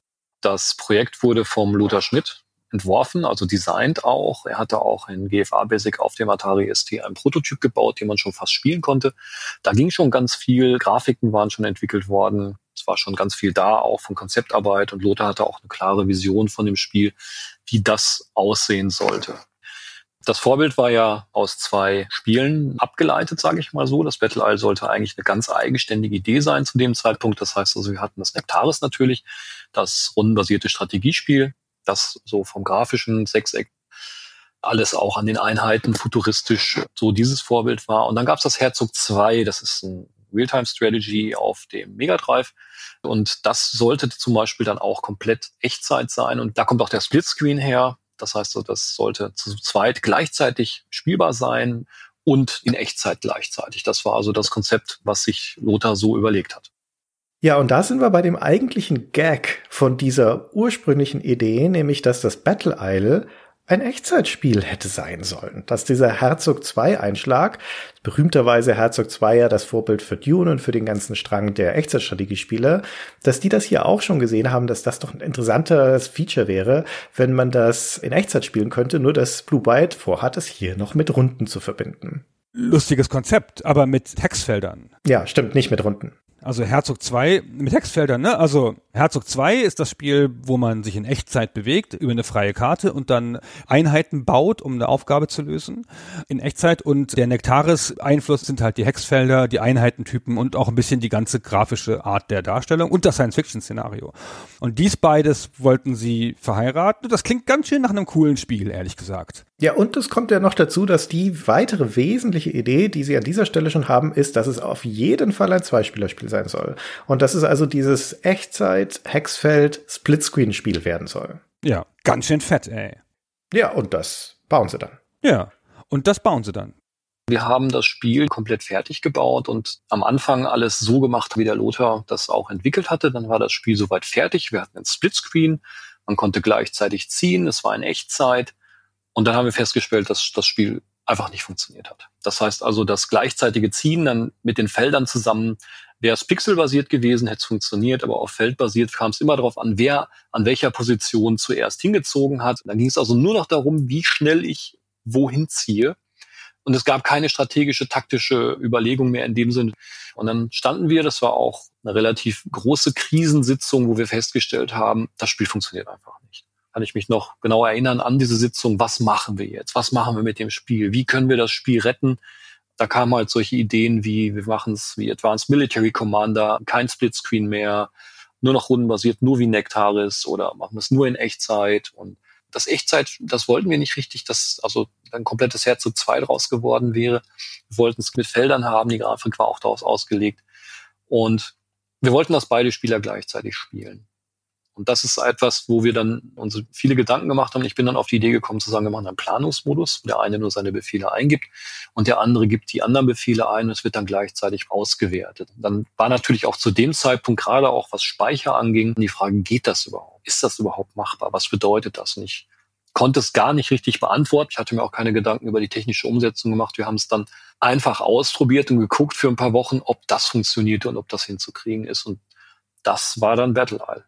Das Projekt wurde vom Lothar Schmidt entworfen, also designt auch. Er hatte auch in GFA Basic auf dem Atari ST einen Prototyp gebaut, den man schon fast spielen konnte. Da ging schon ganz viel, Grafiken waren schon entwickelt worden. Es war schon ganz viel da, auch von Konzeptarbeit. Und Lothar hatte auch eine klare Vision von dem Spiel, wie das aussehen sollte. Das Vorbild war ja aus zwei Spielen abgeleitet, sage ich mal so. Das Battle Isle sollte eigentlich eine ganz eigenständige Idee sein zu dem Zeitpunkt. Das heißt also, wir hatten das Nectaris natürlich, das rundenbasierte Strategiespiel, das so vom grafischen Sechseck alles auch an den Einheiten futuristisch so dieses Vorbild war. Und dann gab es das Herzog 2, das ist ein Realtime-Strategy auf dem Mega Drive. Und das sollte zum Beispiel dann auch komplett Echtzeit sein. Und da kommt auch der Splitscreen her. Das heißt, das sollte zu zweit gleichzeitig spielbar sein und in Echtzeit gleichzeitig. Das war also das Konzept, was sich Lothar so überlegt hat. Ja, und da sind wir bei dem eigentlichen Gag von dieser ursprünglichen Idee, nämlich dass das Battle Isle ein Echtzeitspiel hätte sein sollen. Dass dieser Herzog 2 Einschlag, berühmterweise Herzog 2 ja das Vorbild für Dune und für den ganzen Strang der Echtzeitstrategiespiele, dass die das hier auch schon gesehen haben, dass das doch ein interessantes Feature wäre, wenn man das in Echtzeit spielen könnte, nur dass Blue Byte vorhat, es hier noch mit Runden zu verbinden. Lustiges Konzept, aber mit Textfeldern. Ja, stimmt, nicht mit Runden. Also Herzog 2 mit Textfeldern, ne? Also Herzog 2 ist das Spiel, wo man sich in Echtzeit bewegt über eine freie Karte und dann Einheiten baut, um eine Aufgabe zu lösen in Echtzeit und der Nektaris Einfluss sind halt die Hexfelder, die Einheitentypen und auch ein bisschen die ganze grafische Art der Darstellung und das Science-Fiction-Szenario. Und dies beides wollten sie verheiraten. Das klingt ganz schön nach einem coolen Spiel, ehrlich gesagt. Ja, und es kommt ja noch dazu, dass die weitere wesentliche Idee, die sie an dieser Stelle schon haben, ist, dass es auf jeden Fall ein Zweispielerspiel sein soll. Und dass es also dieses Echtzeit, Hexfeld, Splitscreen-Spiel werden soll. Ja, ganz schön fett, ey. Ja, und das bauen sie dann. Ja, und das bauen sie dann. Wir haben das Spiel komplett fertig gebaut und am Anfang alles so gemacht, wie der Lothar das auch entwickelt hatte. Dann war das Spiel soweit fertig. Wir hatten ein Splitscreen. Man konnte gleichzeitig ziehen. Es war in Echtzeit. Und dann haben wir festgestellt, dass das Spiel einfach nicht funktioniert hat. Das heißt also, das gleichzeitige Ziehen dann mit den Feldern zusammen, wäre es pixelbasiert gewesen, hätte es funktioniert, aber auf feldbasiert kam es immer darauf an, wer an welcher Position zuerst hingezogen hat. Dann ging es also nur noch darum, wie schnell ich wohin ziehe. Und es gab keine strategische, taktische Überlegung mehr in dem Sinne. Und dann standen wir, das war auch eine relativ große Krisensitzung, wo wir festgestellt haben, das Spiel funktioniert einfach kann ich mich noch genau erinnern an diese Sitzung, was machen wir jetzt? Was machen wir mit dem Spiel? Wie können wir das Spiel retten? Da kamen halt solche Ideen wie, wir machen es wie Advanced Military Commander, kein Splitscreen mehr, nur noch rundenbasiert, nur wie Nektaris oder machen wir es nur in Echtzeit und das Echtzeit, das wollten wir nicht richtig, dass also ein komplettes Herzog 2 draus geworden wäre. Wir wollten es mit Feldern haben, die Grafik war auch daraus ausgelegt. Und wir wollten, dass beide Spieler gleichzeitig spielen. Und das ist etwas, wo wir dann uns viele Gedanken gemacht haben. Ich bin dann auf die Idee gekommen zu sagen, wir machen einen Planungsmodus, wo der eine nur seine Befehle eingibt und der andere gibt die anderen Befehle ein und es wird dann gleichzeitig ausgewertet. Dann war natürlich auch zu dem Zeitpunkt gerade auch was Speicher anging, die Frage, geht das überhaupt? Ist das überhaupt machbar? Was bedeutet das nicht? konnte es gar nicht richtig beantworten. Ich hatte mir auch keine Gedanken über die technische Umsetzung gemacht. Wir haben es dann einfach ausprobiert und geguckt für ein paar Wochen, ob das funktionierte und ob das hinzukriegen ist. Und das war dann Battle Isle.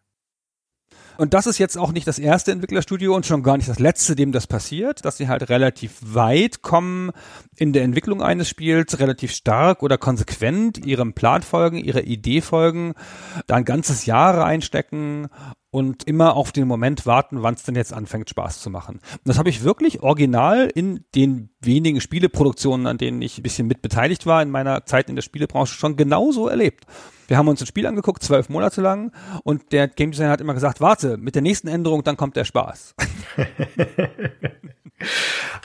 Und das ist jetzt auch nicht das erste Entwicklerstudio und schon gar nicht das letzte, dem das passiert, dass sie halt relativ weit kommen in der Entwicklung eines Spiels, relativ stark oder konsequent ihrem Plan folgen, ihrer Idee folgen, da ein ganzes Jahr reinstecken und immer auf den Moment warten, wann es denn jetzt anfängt, Spaß zu machen. Und das habe ich wirklich original in den wenigen Spieleproduktionen, an denen ich ein bisschen mit beteiligt war in meiner Zeit in der Spielebranche, schon genauso erlebt. Wir haben uns ein Spiel angeguckt, zwölf Monate lang, und der Game Designer hat immer gesagt, warte, mit der nächsten Änderung, dann kommt der Spaß.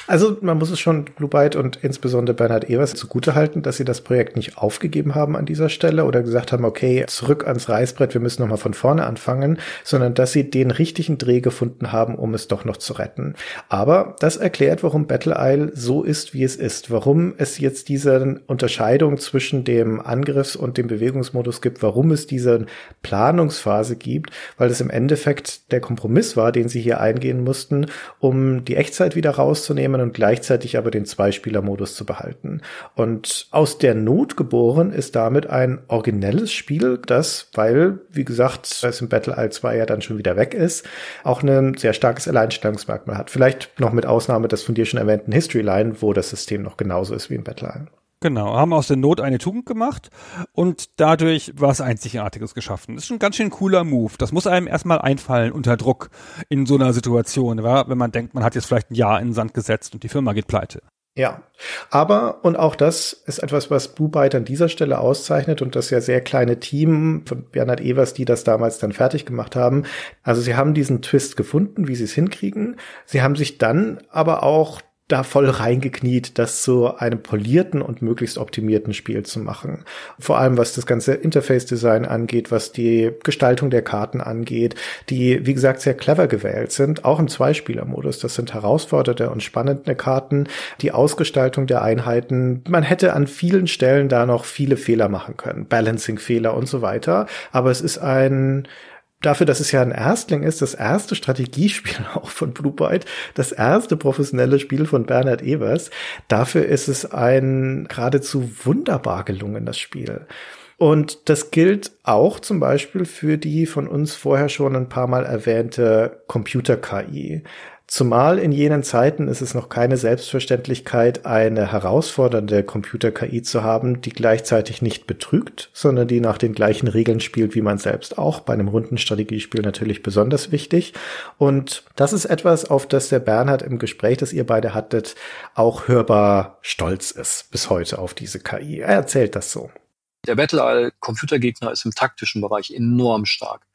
Also man muss es schon Blue Byte und insbesondere Bernhard Evers zugutehalten, dass sie das Projekt nicht aufgegeben haben an dieser Stelle oder gesagt haben, okay, zurück ans Reißbrett, wir müssen nochmal von vorne anfangen, sondern dass sie den richtigen Dreh gefunden haben, um es doch noch zu retten. Aber das erklärt, warum Battle Isle so ist, wie es ist, warum es jetzt diese Unterscheidung zwischen dem Angriffs- und dem Bewegungsmodus gibt, warum es diese Planungsphase gibt, weil es im Endeffekt der Kompromiss war, den sie hier eingehen mussten, um die Echtzeit wieder rauszunehmen und gleichzeitig aber den Zweispieler-Modus zu behalten. Und aus der Not geboren ist damit ein originelles Spiel, das, weil, wie gesagt, es im Battle Isle 2 ja dann schon wieder weg ist, auch ein sehr starkes Alleinstellungsmerkmal hat. Vielleicht noch mit Ausnahme des von dir schon erwähnten History Line, wo das System noch genauso ist wie im Battle Isle. Genau, haben aus der Not eine Tugend gemacht und dadurch was Einzigartiges geschaffen. Das ist schon ein ganz schön cooler Move. Das muss einem erstmal einfallen unter Druck in so einer Situation, wenn man denkt, man hat jetzt vielleicht ein Jahr in den Sand gesetzt und die Firma geht pleite. Ja, aber, und auch das ist etwas, was Bluebyte an dieser Stelle auszeichnet und das ja sehr kleine Team von Bernhard Evers, die das damals dann fertig gemacht haben. Also sie haben diesen Twist gefunden, wie sie es hinkriegen. Sie haben sich dann aber auch da voll reingekniet, das zu einem polierten und möglichst optimierten Spiel zu machen. Vor allem was das ganze Interface-Design angeht, was die Gestaltung der Karten angeht, die, wie gesagt, sehr clever gewählt sind, auch im Zweispieler-Modus. Das sind herausfordernde und spannende Karten. Die Ausgestaltung der Einheiten, man hätte an vielen Stellen da noch viele Fehler machen können, Balancing-Fehler und so weiter. Aber es ist ein dafür, dass es ja ein Erstling ist, das erste Strategiespiel auch von Blue Byte, das erste professionelle Spiel von Bernhard Evers, dafür ist es ein geradezu wunderbar gelungenes Spiel. Und das gilt auch zum Beispiel für die von uns vorher schon ein paar Mal erwähnte Computer-KI. Zumal in jenen Zeiten ist es noch keine Selbstverständlichkeit, eine herausfordernde Computer-KI zu haben, die gleichzeitig nicht betrügt, sondern die nach den gleichen Regeln spielt wie man selbst auch. Bei einem runden Strategiespiel natürlich besonders wichtig. Und das ist etwas, auf das der Bernhard im Gespräch, das ihr beide hattet, auch hörbar stolz ist bis heute auf diese KI. Er erzählt das so. Der Battle Computergegner ist im taktischen Bereich enorm stark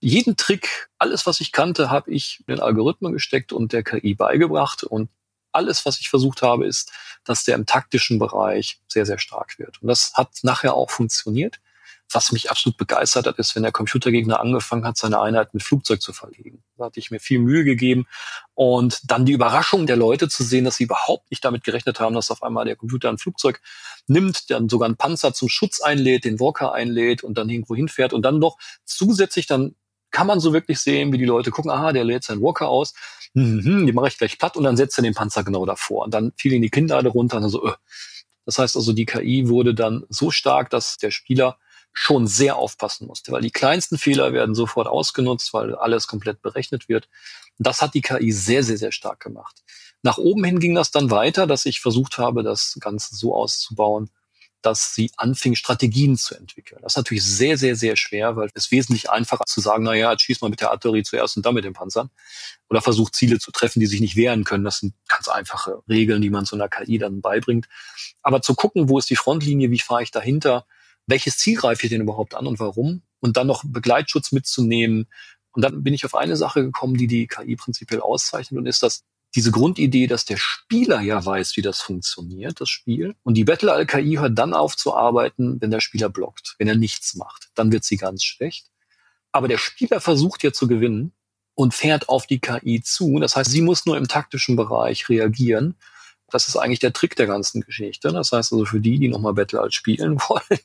jeden Trick, alles, was ich kannte, habe ich in den Algorithmen gesteckt und der KI beigebracht. Und alles, was ich versucht habe, ist, dass der im taktischen Bereich sehr, sehr stark wird. Und das hat nachher auch funktioniert. Was mich absolut begeistert hat, ist, wenn der Computergegner angefangen hat, seine Einheit mit Flugzeug zu verlegen. Da hatte ich mir viel Mühe gegeben. Und dann die Überraschung der Leute zu sehen, dass sie überhaupt nicht damit gerechnet haben, dass auf einmal der Computer ein Flugzeug nimmt, dann sogar einen Panzer zum Schutz einlädt, den Walker einlädt und dann irgendwo hinfährt und dann noch zusätzlich dann kann man so wirklich sehen, wie die Leute gucken, aha, der lädt seinen Walker aus, mhm, die mache ich gleich platt und dann setzt er den Panzer genau davor. Und dann fielen die Kinder runter und dann so, öh. Das heißt also, die KI wurde dann so stark, dass der Spieler schon sehr aufpassen musste, weil die kleinsten Fehler werden sofort ausgenutzt, weil alles komplett berechnet wird. Das hat die KI sehr, sehr, sehr stark gemacht. Nach oben hin ging das dann weiter, dass ich versucht habe, das Ganze so auszubauen, dass sie anfing, Strategien zu entwickeln. Das ist natürlich sehr, sehr, sehr schwer, weil es wesentlich einfacher zu sagen, na ja, jetzt schieß mal mit der Artillerie zuerst und dann mit den Panzern. Oder versucht Ziele zu treffen, die sich nicht wehren können. Das sind ganz einfache Regeln, die man so einer KI dann beibringt. Aber zu gucken, wo ist die Frontlinie, wie fahre ich dahinter, welches Ziel greife ich denn überhaupt an und warum? Und dann noch Begleitschutz mitzunehmen. Und dann bin ich auf eine Sache gekommen, die die KI prinzipiell auszeichnet und ist das, diese Grundidee, dass der Spieler ja weiß, wie das funktioniert, das Spiel. Und die Battle Al-KI hört dann auf zu arbeiten, wenn der Spieler blockt, wenn er nichts macht. Dann wird sie ganz schlecht. Aber der Spieler versucht ja zu gewinnen und fährt auf die KI zu. Das heißt, sie muss nur im taktischen Bereich reagieren. Das ist eigentlich der Trick der ganzen Geschichte. Das heißt also für die, die nochmal Battle als spielen wollen,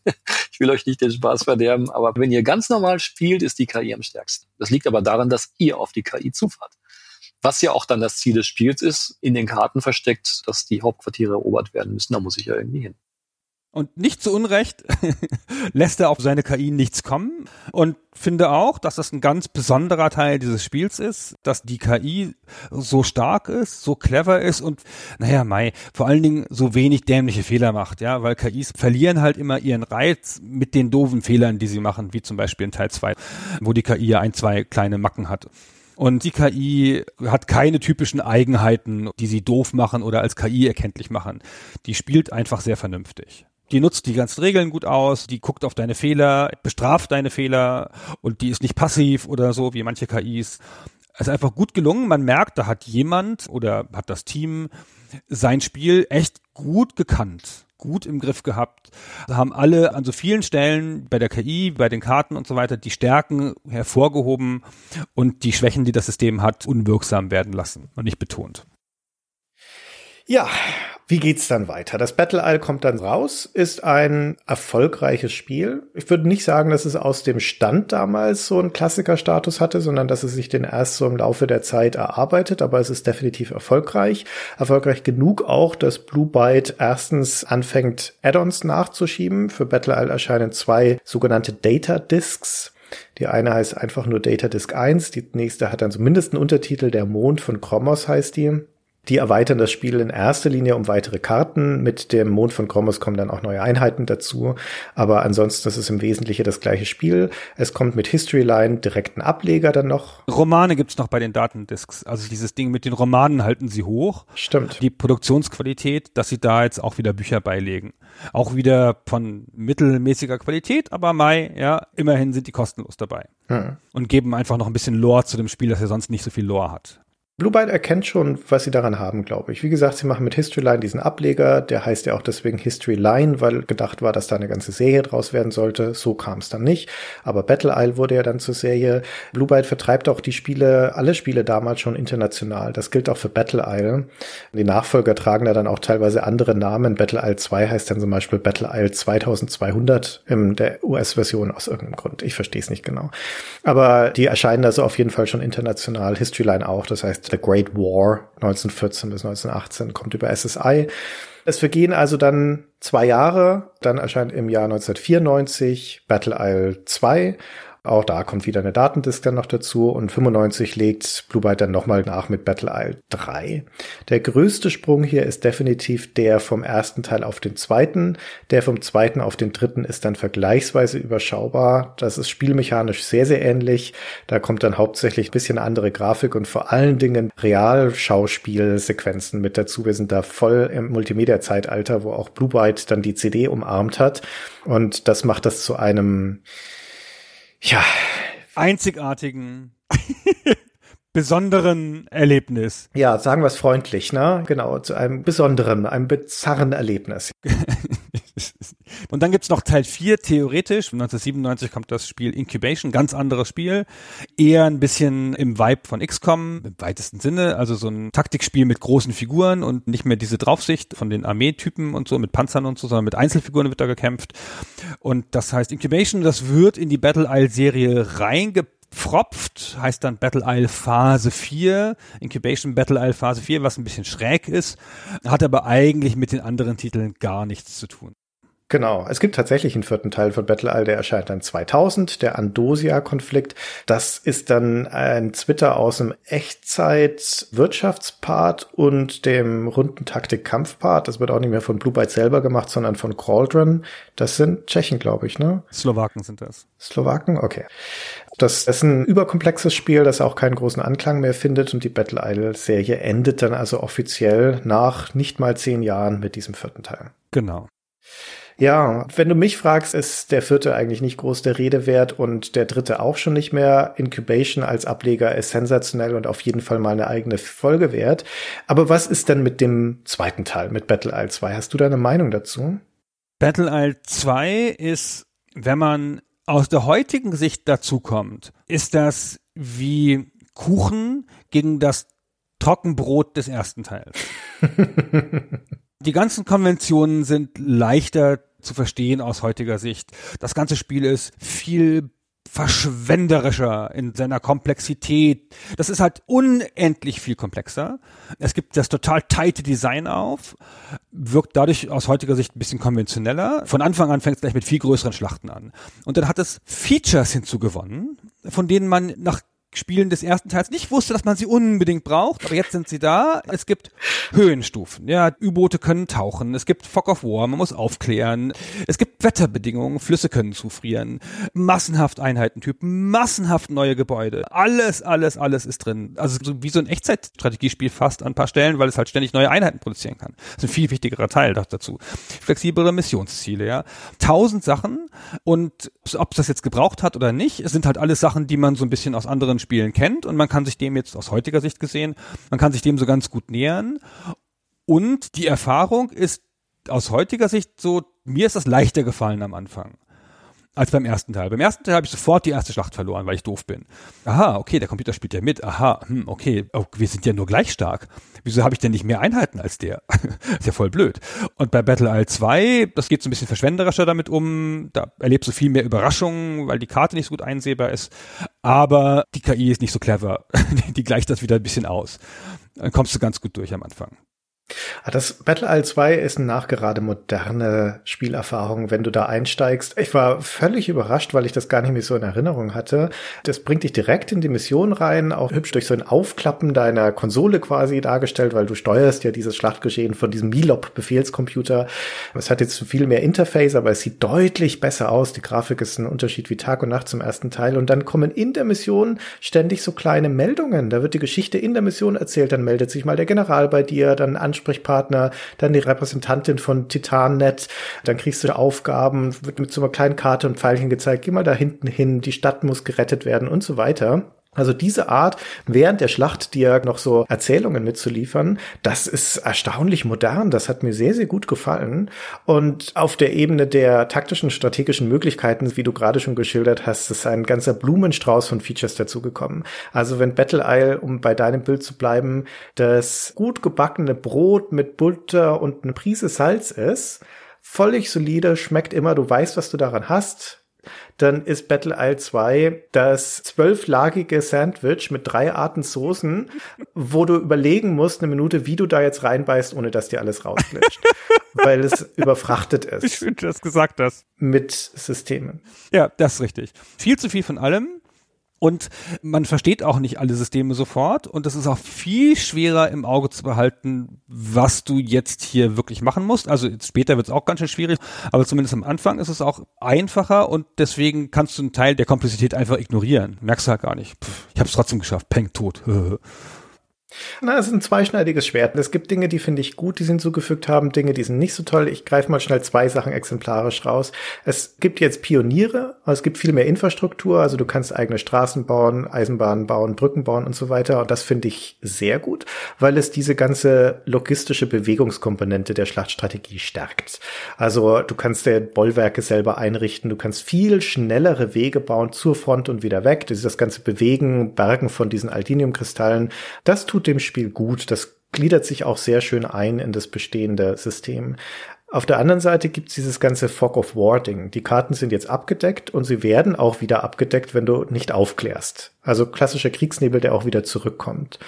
ich will euch nicht den Spaß verderben, aber wenn ihr ganz normal spielt, ist die KI am stärksten. Das liegt aber daran, dass ihr auf die KI zufahrt. Was ja auch dann das Ziel des Spiels ist, in den Karten versteckt, dass die Hauptquartiere erobert werden müssen. Da muss ich ja irgendwie hin. Und nicht zu Unrecht lässt er auf seine KI nichts kommen und finde auch, dass das ein ganz besonderer Teil dieses Spiels ist, dass die KI so stark ist, so clever ist und naja, Mai, vor allen Dingen so wenig dämliche Fehler macht, ja, weil KIs verlieren halt immer ihren Reiz mit den doofen Fehlern, die sie machen, wie zum Beispiel in Teil 2, wo die KI ja ein, zwei kleine Macken hat. Und die KI hat keine typischen Eigenheiten, die sie doof machen oder als KI erkenntlich machen. Die spielt einfach sehr vernünftig. Die nutzt die ganzen Regeln gut aus, die guckt auf deine Fehler, bestraft deine Fehler und die ist nicht passiv oder so wie manche KIs. Es ist einfach gut gelungen. Man merkt, da hat jemand oder hat das Team sein Spiel echt gut gekannt gut im Griff gehabt, haben alle an so vielen Stellen bei der KI, bei den Karten und so weiter die Stärken hervorgehoben und die Schwächen, die das System hat, unwirksam werden lassen und nicht betont. Ja, wie geht's dann weiter? Das Battle Isle kommt dann raus, ist ein erfolgreiches Spiel. Ich würde nicht sagen, dass es aus dem Stand damals so einen Klassikerstatus hatte, sondern dass es sich den erst so im Laufe der Zeit erarbeitet, aber es ist definitiv erfolgreich. Erfolgreich genug auch, dass Blue Byte erstens anfängt, Add-ons nachzuschieben. Für Battle Isle erscheinen zwei sogenannte Data Discs. Die eine heißt einfach nur Data Disk 1, die nächste hat dann zumindest einen Untertitel, der Mond von Kromos heißt die. Die erweitern das Spiel in erster Linie um weitere Karten. Mit dem Mond von Kromos kommen dann auch neue Einheiten dazu. Aber ansonsten ist es im Wesentlichen das gleiche Spiel. Es kommt mit Historyline direkten Ableger dann noch. Romane gibt's noch bei den Datendisks. Also dieses Ding mit den Romanen halten sie hoch. Stimmt. Die Produktionsqualität, dass sie da jetzt auch wieder Bücher beilegen. Auch wieder von mittelmäßiger Qualität, aber Mai, ja, immerhin sind die kostenlos dabei. Hm. Und geben einfach noch ein bisschen Lore zu dem Spiel, das ja sonst nicht so viel Lore hat. Blue Byte erkennt schon, was sie daran haben, glaube ich. Wie gesagt, sie machen mit Historyline diesen Ableger, der heißt ja auch deswegen Historyline, weil gedacht war, dass da eine ganze Serie draus werden sollte. So kam es dann nicht. Aber Battle Isle wurde ja dann zur Serie. Blue Byte vertreibt auch die Spiele, alle Spiele damals schon international. Das gilt auch für Battle Isle. Die Nachfolger tragen da dann auch teilweise andere Namen. Battle Isle 2 heißt dann zum Beispiel Battle Isle 2200 in der US-Version aus irgendeinem Grund. Ich verstehe es nicht genau. Aber die erscheinen also auf jeden Fall schon international. Historyline auch. Das heißt, The Great War 1914 bis 1918 kommt über SSI. Es vergehen also dann zwei Jahre, dann erscheint im Jahr 1994 Battle Isle 2 auch da kommt wieder eine Datendisk dann noch dazu und 95 legt Blue Byte dann nochmal nach mit Battle Isle 3. Der größte Sprung hier ist definitiv der vom ersten Teil auf den zweiten. Der vom zweiten auf den dritten ist dann vergleichsweise überschaubar. Das ist spielmechanisch sehr, sehr ähnlich. Da kommt dann hauptsächlich ein bisschen andere Grafik und vor allen Dingen Realschauspielsequenzen mit dazu. Wir sind da voll im Multimedia-Zeitalter, wo auch Blue Byte dann die CD umarmt hat. Und das macht das zu einem ja. Einzigartigen, besonderen Erlebnis. Ja, sagen wir es freundlich, ne? Genau, zu einem besonderen, einem bizarren Erlebnis. Und dann gibt's noch Teil 4, theoretisch. 1997 kommt das Spiel Incubation, ganz anderes Spiel. Eher ein bisschen im Vibe von XCOM, im weitesten Sinne. Also so ein Taktikspiel mit großen Figuren und nicht mehr diese Draufsicht von den Armeetypen und so, mit Panzern und so, sondern mit Einzelfiguren wird da gekämpft. Und das heißt Incubation, das wird in die Battle Isle Serie reingepfropft, heißt dann Battle Isle Phase 4, Incubation Battle Isle Phase 4, was ein bisschen schräg ist, hat aber eigentlich mit den anderen Titeln gar nichts zu tun. Genau, es gibt tatsächlich einen vierten Teil von Battle All, der erscheint dann 2000, der Andosia-Konflikt. Das ist dann ein Twitter aus dem Echtzeit-Wirtschaftspart und dem runden Taktik-Kampfpart. Das wird auch nicht mehr von Blue Byte selber gemacht, sondern von Cauldron. Das sind Tschechen, glaube ich, ne? Slowaken sind das. Slowaken? Okay. Das ist ein überkomplexes Spiel, das auch keinen großen Anklang mehr findet und die Battle Isle-Serie endet dann also offiziell nach nicht mal zehn Jahren mit diesem vierten Teil. Genau. Ja, wenn du mich fragst, ist der vierte eigentlich nicht groß der Rede wert und der dritte auch schon nicht mehr. Incubation als Ableger ist sensationell und auf jeden Fall mal eine eigene Folge wert. Aber was ist denn mit dem zweiten Teil, mit Battle Isle 2? Hast du da eine Meinung dazu? Battle Isle 2 ist, wenn man aus der heutigen Sicht dazu kommt, ist das wie Kuchen gegen das Trockenbrot des ersten Teils. Die ganzen Konventionen sind leichter zu verstehen aus heutiger Sicht. Das ganze Spiel ist viel verschwenderischer in seiner Komplexität. Das ist halt unendlich viel komplexer. Es gibt das total tighte Design auf, wirkt dadurch aus heutiger Sicht ein bisschen konventioneller. Von Anfang an fängt es gleich mit viel größeren Schlachten an. Und dann hat es Features hinzugewonnen, von denen man nach Spielen des ersten Teils nicht wusste, dass man sie unbedingt braucht, aber jetzt sind sie da. Es gibt Höhenstufen. Ja, U-Boote können tauchen. Es gibt Fog of War, man muss aufklären. Es gibt Wetterbedingungen, Flüsse können zufrieren. Massenhaft Einheitentypen, massenhaft neue Gebäude. Alles, alles, alles ist drin. Also so wie so ein Echtzeitstrategiespiel fast an ein paar Stellen, weil es halt ständig neue Einheiten produzieren kann. Das ist ein viel wichtigerer Teil dazu. Flexiblere Missionsziele, ja. Tausend Sachen und ob es das jetzt gebraucht hat oder nicht, es sind halt alles Sachen, die man so ein bisschen aus anderen Spielen kennt und man kann sich dem jetzt aus heutiger Sicht gesehen, man kann sich dem so ganz gut nähern. Und die Erfahrung ist aus heutiger Sicht so, mir ist das leichter gefallen am Anfang als beim ersten Teil. Beim ersten Teil habe ich sofort die erste Schlacht verloren, weil ich doof bin. Aha, okay, der Computer spielt ja mit. Aha, hm, okay, oh, wir sind ja nur gleich stark. Wieso habe ich denn nicht mehr Einheiten als der? ist ja voll blöd. Und bei Battle Isle 2, das geht so ein bisschen verschwenderischer damit um. Da erlebst du viel mehr Überraschungen, weil die Karte nicht so gut einsehbar ist. Aber die KI ist nicht so clever. die gleicht das wieder ein bisschen aus. Dann kommst du ganz gut durch am Anfang. Ah, das Battle Isle 2 ist eine nachgerade moderne Spielerfahrung, wenn du da einsteigst. Ich war völlig überrascht, weil ich das gar nicht mehr so in Erinnerung hatte. Das bringt dich direkt in die Mission rein, auch hübsch durch so ein Aufklappen deiner Konsole quasi dargestellt, weil du steuerst ja dieses Schlachtgeschehen von diesem Milop-Befehlscomputer. Es hat jetzt viel mehr Interface, aber es sieht deutlich besser aus. Die Grafik ist ein Unterschied wie Tag und Nacht zum ersten Teil. Und dann kommen in der Mission ständig so kleine Meldungen. Da wird die Geschichte in der Mission erzählt. Dann meldet sich mal der General bei dir, dann Ansprechpartner, dann die Repräsentantin von TitanNet, dann kriegst du Aufgaben, wird mit so einer kleinen Karte und Pfeilchen gezeigt, geh mal da hinten hin, die Stadt muss gerettet werden und so weiter. Also diese Art, während der Schlacht dir noch so Erzählungen mitzuliefern, das ist erstaunlich modern. Das hat mir sehr, sehr gut gefallen. Und auf der Ebene der taktischen, strategischen Möglichkeiten, wie du gerade schon geschildert hast, ist ein ganzer Blumenstrauß von Features dazugekommen. Also wenn Battle Isle, um bei deinem Bild zu bleiben, das gut gebackene Brot mit Butter und eine Prise Salz ist, völlig solide, schmeckt immer, du weißt, was du daran hast, dann ist Battle Isle 2 das zwölflagige Sandwich mit drei Arten Soßen, wo du überlegen musst eine Minute, wie du da jetzt reinbeißt, ohne dass dir alles rausglitscht. weil es überfrachtet ist. Ich finde, du das gesagt hast. Mit Systemen. Ja, das ist richtig. Viel zu viel von allem. Und man versteht auch nicht alle Systeme sofort und es ist auch viel schwerer im Auge zu behalten, was du jetzt hier wirklich machen musst. Also später wird es auch ganz schön schwierig, aber zumindest am Anfang ist es auch einfacher und deswegen kannst du einen Teil der Komplexität einfach ignorieren. Merkst du halt gar nicht. Pff, ich habe es trotzdem geschafft. Peng, tot. Na, es ist ein zweischneidiges Schwert. Es gibt Dinge, die finde ich gut, die sie hinzugefügt haben, Dinge, die sind nicht so toll. Ich greife mal schnell zwei Sachen exemplarisch raus. Es gibt jetzt Pioniere, es gibt viel mehr Infrastruktur. Also du kannst eigene Straßen bauen, Eisenbahnen bauen, Brücken bauen und so weiter. Und das finde ich sehr gut, weil es diese ganze logistische Bewegungskomponente der Schlachtstrategie stärkt. Also du kannst dir Bollwerke selber einrichten, du kannst viel schnellere Wege bauen zur Front und wieder weg. Das ist das ganze Bewegen, Bergen von diesen Aldiniumkristallen. Das tut dem Spiel gut. Das gliedert sich auch sehr schön ein in das bestehende System. Auf der anderen Seite gibt's dieses ganze Fog of War Ding. Die Karten sind jetzt abgedeckt und sie werden auch wieder abgedeckt, wenn du nicht aufklärst. Also klassischer Kriegsnebel, der auch wieder zurückkommt.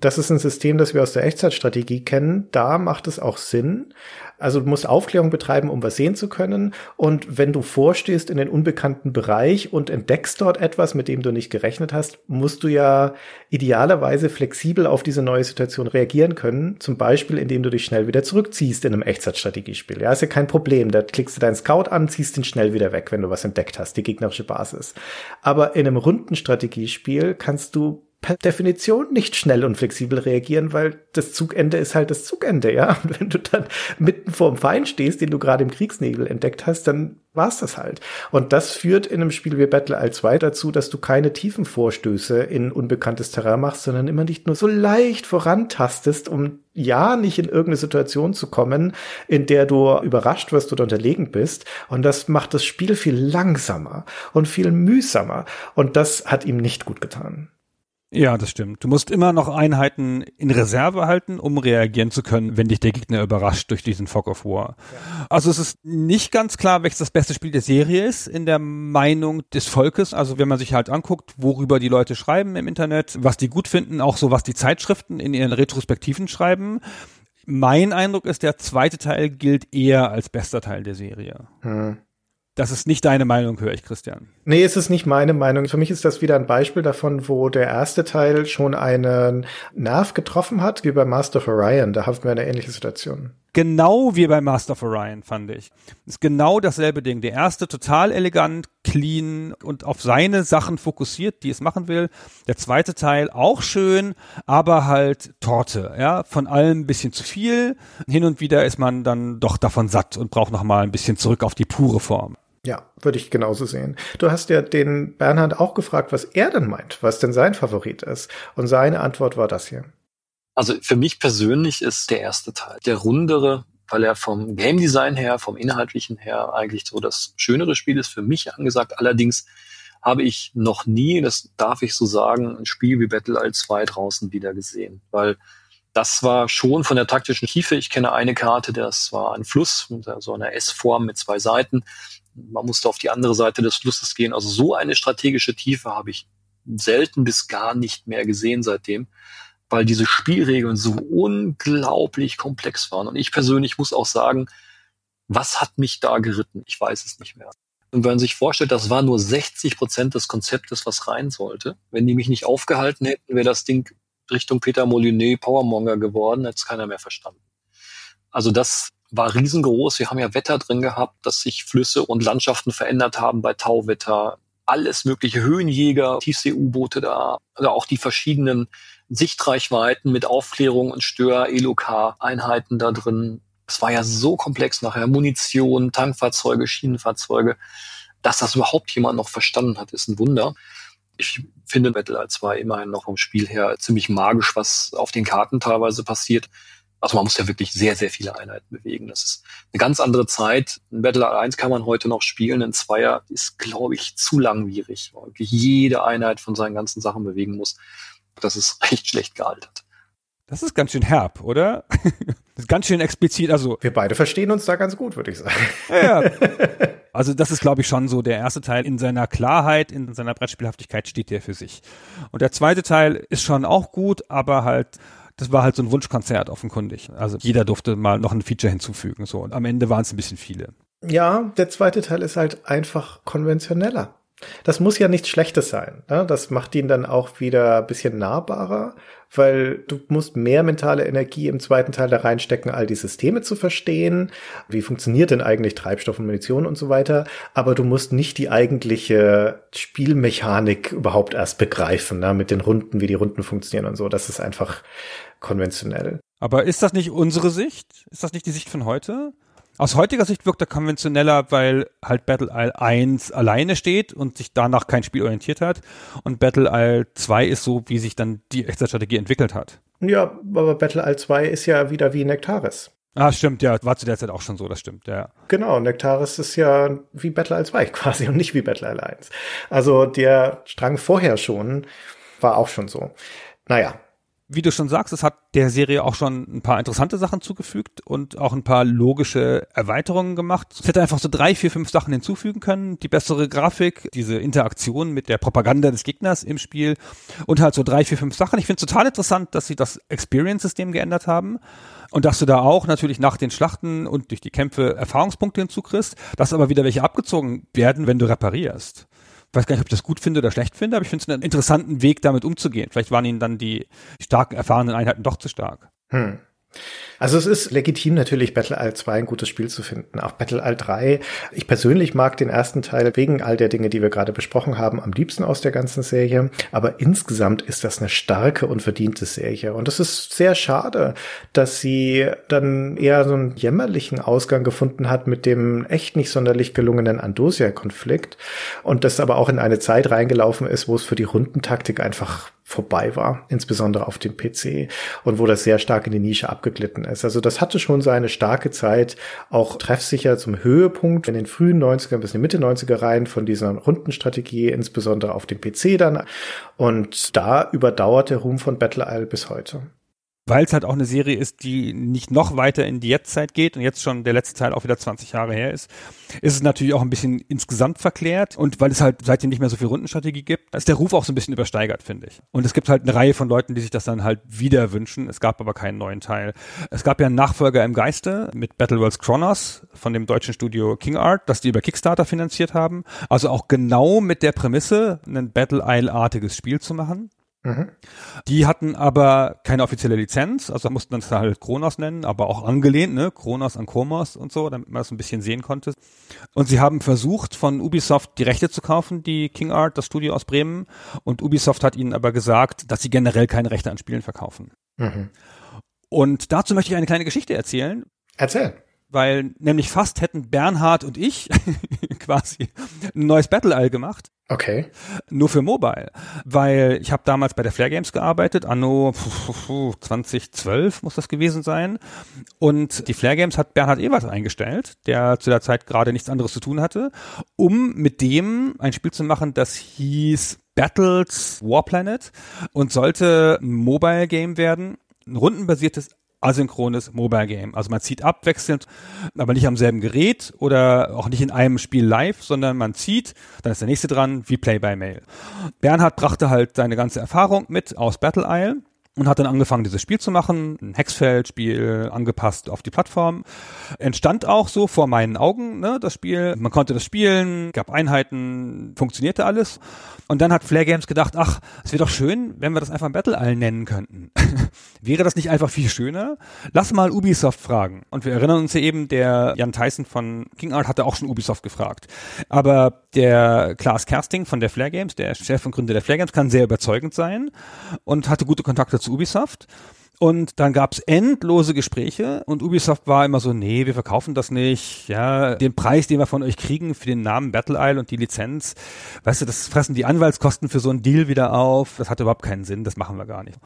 Das ist ein System, das wir aus der Echtzeitstrategie kennen. Da macht es auch Sinn. Also du musst Aufklärung betreiben, um was sehen zu können. Und wenn du vorstehst in den unbekannten Bereich und entdeckst dort etwas, mit dem du nicht gerechnet hast, musst du ja idealerweise flexibel auf diese neue Situation reagieren können. Zum Beispiel, indem du dich schnell wieder zurückziehst in einem Echtzeitstrategiespiel. Ja, ist ja kein Problem. Da klickst du deinen Scout an, ziehst ihn schnell wieder weg, wenn du was entdeckt hast, die gegnerische Basis. Aber in einem Rundenstrategiespiel kannst du per Definition nicht schnell und flexibel reagieren, weil das Zugende ist halt das Zugende, ja. Und wenn du dann mitten vor dem Feind stehst, den du gerade im Kriegsnebel entdeckt hast, dann war's das halt. Und das führt in einem Spiel wie Battle Isle 2 dazu, dass du keine tiefen Vorstöße in unbekanntes Terrain machst, sondern immer nicht nur so leicht vorantastest, um ja nicht in irgendeine Situation zu kommen, in der du überrascht wirst oder unterlegen bist. Und das macht das Spiel viel langsamer und viel mühsamer. Und das hat ihm nicht gut getan. Ja, das stimmt. Du musst immer noch Einheiten in Reserve halten, um reagieren zu können, wenn dich der Gegner überrascht durch diesen Fog of War. Ja. Also es ist nicht ganz klar, welches das beste Spiel der Serie ist, in der Meinung des Volkes. Also wenn man sich halt anguckt, worüber die Leute schreiben im Internet, was die gut finden, auch so was die Zeitschriften in ihren Retrospektiven schreiben. Mein Eindruck ist, der zweite Teil gilt eher als bester Teil der Serie. Hm. Das ist nicht deine Meinung, höre ich, Christian. Nee, es ist nicht meine Meinung. Für mich ist das wieder ein Beispiel davon, wo der erste Teil schon einen Nerv getroffen hat, wie bei Master of Orion. Da haben wir eine ähnliche Situation. Genau wie bei Master of Orion, fand ich. Ist genau dasselbe Ding. Der erste total elegant, clean und auf seine Sachen fokussiert, die es machen will. Der zweite Teil auch schön, aber halt Torte, ja. Von allem ein bisschen zu viel. Hin und wieder ist man dann doch davon satt und braucht noch mal ein bisschen zurück auf die pure Form. Ja, würde ich genauso sehen. Du hast ja den Bernhard auch gefragt, was er denn meint, was denn sein Favorit ist. Und seine Antwort war das hier. Also für mich persönlich ist der erste Teil der rundere, weil er vom Game Design her, vom inhaltlichen her eigentlich so das schönere Spiel ist für mich angesagt. Allerdings habe ich noch nie, das darf ich so sagen, ein Spiel wie Battle Isle 2 draußen wieder gesehen, weil das war schon von der taktischen Tiefe. Ich kenne eine Karte, das war ein Fluss so einer S-Form mit zwei Seiten man musste auf die andere Seite des Flusses gehen. Also so eine strategische Tiefe habe ich selten bis gar nicht mehr gesehen seitdem, weil diese Spielregeln so unglaublich komplex waren. Und ich persönlich muss auch sagen, was hat mich da geritten? Ich weiß es nicht mehr. Und wenn man sich vorstellt, das war nur 60 Prozent des Konzeptes, was rein sollte. Wenn die mich nicht aufgehalten hätten, wäre das Ding Richtung Peter Molyneux Powermonger geworden, hätte es keiner mehr verstanden. Also das war riesengroß. Wir haben ja Wetter drin gehabt, dass sich Flüsse und Landschaften verändert haben bei Tauwetter. Alles mögliche Höhenjäger, Tiefsee-U-Boote da, oder auch die verschiedenen Sichtreichweiten mit Aufklärung und Stör-Elokar-Einheiten da drin. Es war ja so komplex nachher. Munition, Tankfahrzeuge, Schienenfahrzeuge. Dass das überhaupt jemand noch verstanden hat, ist ein Wunder. Ich finde Isle 2 immerhin noch vom Spiel her ziemlich magisch, was auf den Karten teilweise passiert. Also man muss ja wirklich sehr, sehr viele Einheiten bewegen. Das ist eine ganz andere Zeit. Ein Battle Isle 1 kann man heute noch spielen. Ein Zweier ist, glaube ich, zu langwierig, weil wirklich jede Einheit von seinen ganzen Sachen bewegen muss. Das ist recht schlecht gealtert. Das ist ganz schön herb, oder? das ist ganz schön explizit. Also wir beide verstehen uns da ganz gut, würde ich sagen. Ja. Also das ist, glaube ich, schon so der erste Teil. In seiner Klarheit, in seiner Brettspielhaftigkeit steht der für sich. Und der zweite Teil ist schon auch gut, aber halt das war halt so ein Wunschkonzert offenkundig. Also jeder durfte mal noch ein Feature hinzufügen. So und am Ende waren es ein bisschen viele. Ja, der zweite Teil ist halt einfach konventioneller. Das muss ja nichts Schlechtes sein. Ne? Das macht ihn dann auch wieder ein bisschen nahbarer, weil du musst mehr mentale Energie im zweiten Teil da reinstecken, all die Systeme zu verstehen. Wie funktioniert denn eigentlich Treibstoff und Munition und so weiter? Aber du musst nicht die eigentliche Spielmechanik überhaupt erst begreifen, ne? mit den Runden, wie die Runden funktionieren und so. Das ist einfach konventionell. Aber ist das nicht unsere Sicht? Ist das nicht die Sicht von heute? Aus heutiger Sicht wirkt er konventioneller, weil halt Battle Isle 1 alleine steht und sich danach kein Spiel orientiert hat. Und Battle Isle 2 ist so, wie sich dann die Echtzeitstrategie entwickelt hat. Ja, aber Battle Isle 2 ist ja wieder wie Nektaris. Ah, stimmt, ja, war zu der Zeit auch schon so, das stimmt, ja. Genau, Nektaris ist ja wie Battle Isle 2 quasi und nicht wie Battle Isle 1. Also der Strang vorher schon war auch schon so. Naja, wie du schon sagst, es hat der Serie auch schon ein paar interessante Sachen zugefügt und auch ein paar logische Erweiterungen gemacht. Es hätte einfach so drei, vier, fünf Sachen hinzufügen können. Die bessere Grafik, diese Interaktion mit der Propaganda des Gegners im Spiel und halt so drei, vier, fünf Sachen. Ich finde es total interessant, dass sie das Experience-System geändert haben und dass du da auch natürlich nach den Schlachten und durch die Kämpfe Erfahrungspunkte hinzukriegst, dass aber wieder welche abgezogen werden, wenn du reparierst weiß gar nicht, ob ich das gut finde oder schlecht finde, aber ich finde es einen interessanten Weg, damit umzugehen. Vielleicht waren ihnen dann die stark erfahrenen Einheiten doch zu stark. Hm. Also es ist legitim natürlich Battle All 2 ein gutes Spiel zu finden. Auch Battle All 3. Ich persönlich mag den ersten Teil wegen all der Dinge, die wir gerade besprochen haben, am liebsten aus der ganzen Serie. Aber insgesamt ist das eine starke und verdiente Serie. Und es ist sehr schade, dass sie dann eher so einen jämmerlichen Ausgang gefunden hat mit dem echt nicht sonderlich gelungenen Andosia-Konflikt. Und das aber auch in eine Zeit reingelaufen ist, wo es für die Rundentaktik einfach vorbei war, insbesondere auf dem PC und wo das sehr stark in die Nische abgeglitten ist. Also das hatte schon seine starke Zeit, auch treffsicher zum Höhepunkt in den frühen 90er bis in die Mitte 90er rein von dieser Rundenstrategie, insbesondere auf dem PC dann. Und da überdauert der Ruhm von Battle Isle bis heute weil es halt auch eine Serie ist, die nicht noch weiter in die Jetztzeit geht und jetzt schon der letzte Teil auch wieder 20 Jahre her ist, ist es natürlich auch ein bisschen insgesamt verklärt und weil es halt seitdem nicht mehr so viel Rundenstrategie gibt, ist der Ruf auch so ein bisschen übersteigert, finde ich. Und es gibt halt eine Reihe von Leuten, die sich das dann halt wieder wünschen. Es gab aber keinen neuen Teil. Es gab ja einen Nachfolger im Geiste mit Battle Worlds Chronos von dem deutschen Studio King Art, das die über Kickstarter finanziert haben. Also auch genau mit der Prämisse, ein Battle Isle-artiges Spiel zu machen. Mhm. Die hatten aber keine offizielle Lizenz, also mussten dann halt Kronos nennen, aber auch angelehnt, ne, Kronos an Komos und so, damit man das ein bisschen sehen konnte. Und sie haben versucht, von Ubisoft die Rechte zu kaufen, die King Art, das Studio aus Bremen. Und Ubisoft hat ihnen aber gesagt, dass sie generell keine Rechte an Spielen verkaufen. Mhm. Und dazu möchte ich eine kleine Geschichte erzählen. Erzähl weil nämlich fast hätten Bernhard und ich quasi ein neues Battle Isle gemacht. Okay. Nur für Mobile, weil ich habe damals bei der Flare Games gearbeitet, anno 2012 muss das gewesen sein. Und die Flare Games hat Bernhard Ewert eingestellt, der zu der Zeit gerade nichts anderes zu tun hatte, um mit dem ein Spiel zu machen, das hieß Battles Warplanet und sollte ein Mobile Game werden, ein rundenbasiertes asynchrones Mobile Game. Also man zieht abwechselnd, aber nicht am selben Gerät oder auch nicht in einem Spiel live, sondern man zieht, dann ist der nächste dran, wie Play by Mail. Bernhard brachte halt seine ganze Erfahrung mit aus Battle Isle und hat dann angefangen, dieses Spiel zu machen, ein Hexfeld-Spiel angepasst auf die Plattform. Entstand auch so vor meinen Augen, ne, das Spiel. Man konnte das spielen, gab Einheiten, funktionierte alles. Und dann hat Flare Games gedacht, ach, es wäre doch schön, wenn wir das einfach Battle Isle nennen könnten. wäre das nicht einfach viel schöner? Lass mal Ubisoft fragen. Und wir erinnern uns ja eben, der Jan Tyson von King Art hatte auch schon Ubisoft gefragt. Aber der Klaas Kersting von der Flare Games, der Chef und Gründer der Flare Games, kann sehr überzeugend sein und hatte gute Kontakte zu Ubisoft. Und dann gab's endlose Gespräche und Ubisoft war immer so, nee, wir verkaufen das nicht. Ja, den Preis, den wir von euch kriegen für den Namen Battle Isle und die Lizenz, weißt du, das fressen die Anwaltskosten für so einen Deal wieder auf. Das hat überhaupt keinen Sinn, das machen wir gar nicht.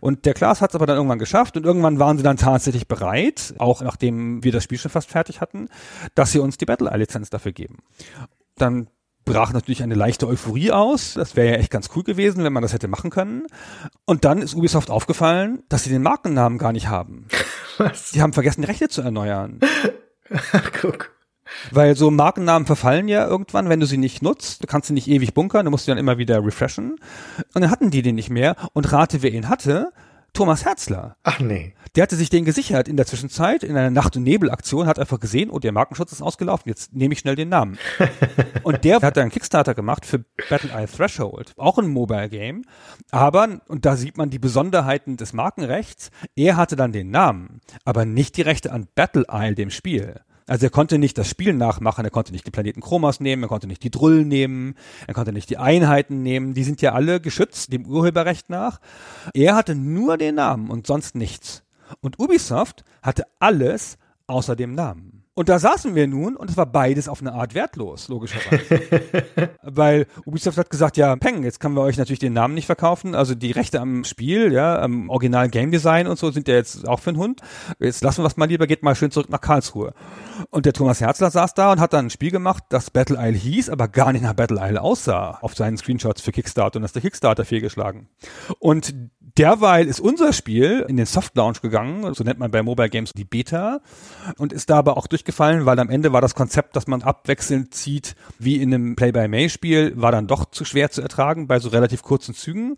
Und der Klaas hat es aber dann irgendwann geschafft und irgendwann waren sie dann tatsächlich bereit, auch nachdem wir das Spiel schon fast fertig hatten, dass sie uns die Battle Isle Lizenz dafür geben. Dann brach natürlich eine leichte Euphorie aus. Das wäre ja echt ganz cool gewesen, wenn man das hätte machen können. Und dann ist Ubisoft aufgefallen, dass sie den Markennamen gar nicht haben. Was? Sie haben vergessen, die Rechte zu erneuern. Guck. Weil so Markennamen verfallen ja irgendwann, wenn du sie nicht nutzt. Du kannst sie nicht ewig bunkern, du musst sie dann immer wieder refreshen. Und dann hatten die den nicht mehr. Und rate, wer ihn hatte? Thomas Herzler. Ach nee. Der hatte sich den gesichert in der Zwischenzeit, in einer Nacht- und Nebelaktion, hat einfach gesehen, oh, der Markenschutz ist ausgelaufen, jetzt nehme ich schnell den Namen. und der hat einen Kickstarter gemacht für Battle Eye Threshold, auch ein Mobile Game. Aber, und da sieht man die Besonderheiten des Markenrechts, er hatte dann den Namen, aber nicht die Rechte an Battle Isle, dem Spiel. Also er konnte nicht das Spiel nachmachen, er konnte nicht den Planeten Chromas nehmen, er konnte nicht die Drull nehmen, er konnte nicht die Einheiten nehmen, die sind ja alle geschützt dem Urheberrecht nach. Er hatte nur den Namen und sonst nichts. Und Ubisoft hatte alles außer dem Namen. Und da saßen wir nun und es war beides auf eine Art wertlos, logischerweise. Weil Ubisoft hat gesagt, ja, Peng, jetzt können wir euch natürlich den Namen nicht verkaufen. Also die Rechte am Spiel, ja, am Original Game Design und so sind ja jetzt auch für den Hund. Jetzt lassen wir es mal lieber, geht mal schön zurück nach Karlsruhe. Und der Thomas Herzler saß da und hat dann ein Spiel gemacht, das Battle Isle hieß, aber gar nicht nach Battle Isle aussah auf seinen Screenshots für Kickstarter und das ist der Kickstarter fehlgeschlagen. Und derweil ist unser Spiel in den Soft Launch gegangen, so nennt man bei Mobile Games die Beta, und ist da aber auch durchgefallen, weil am Ende war das Konzept, dass man abwechselnd zieht, wie in einem Play-by-Mail-Spiel, war dann doch zu schwer zu ertragen bei so relativ kurzen Zügen.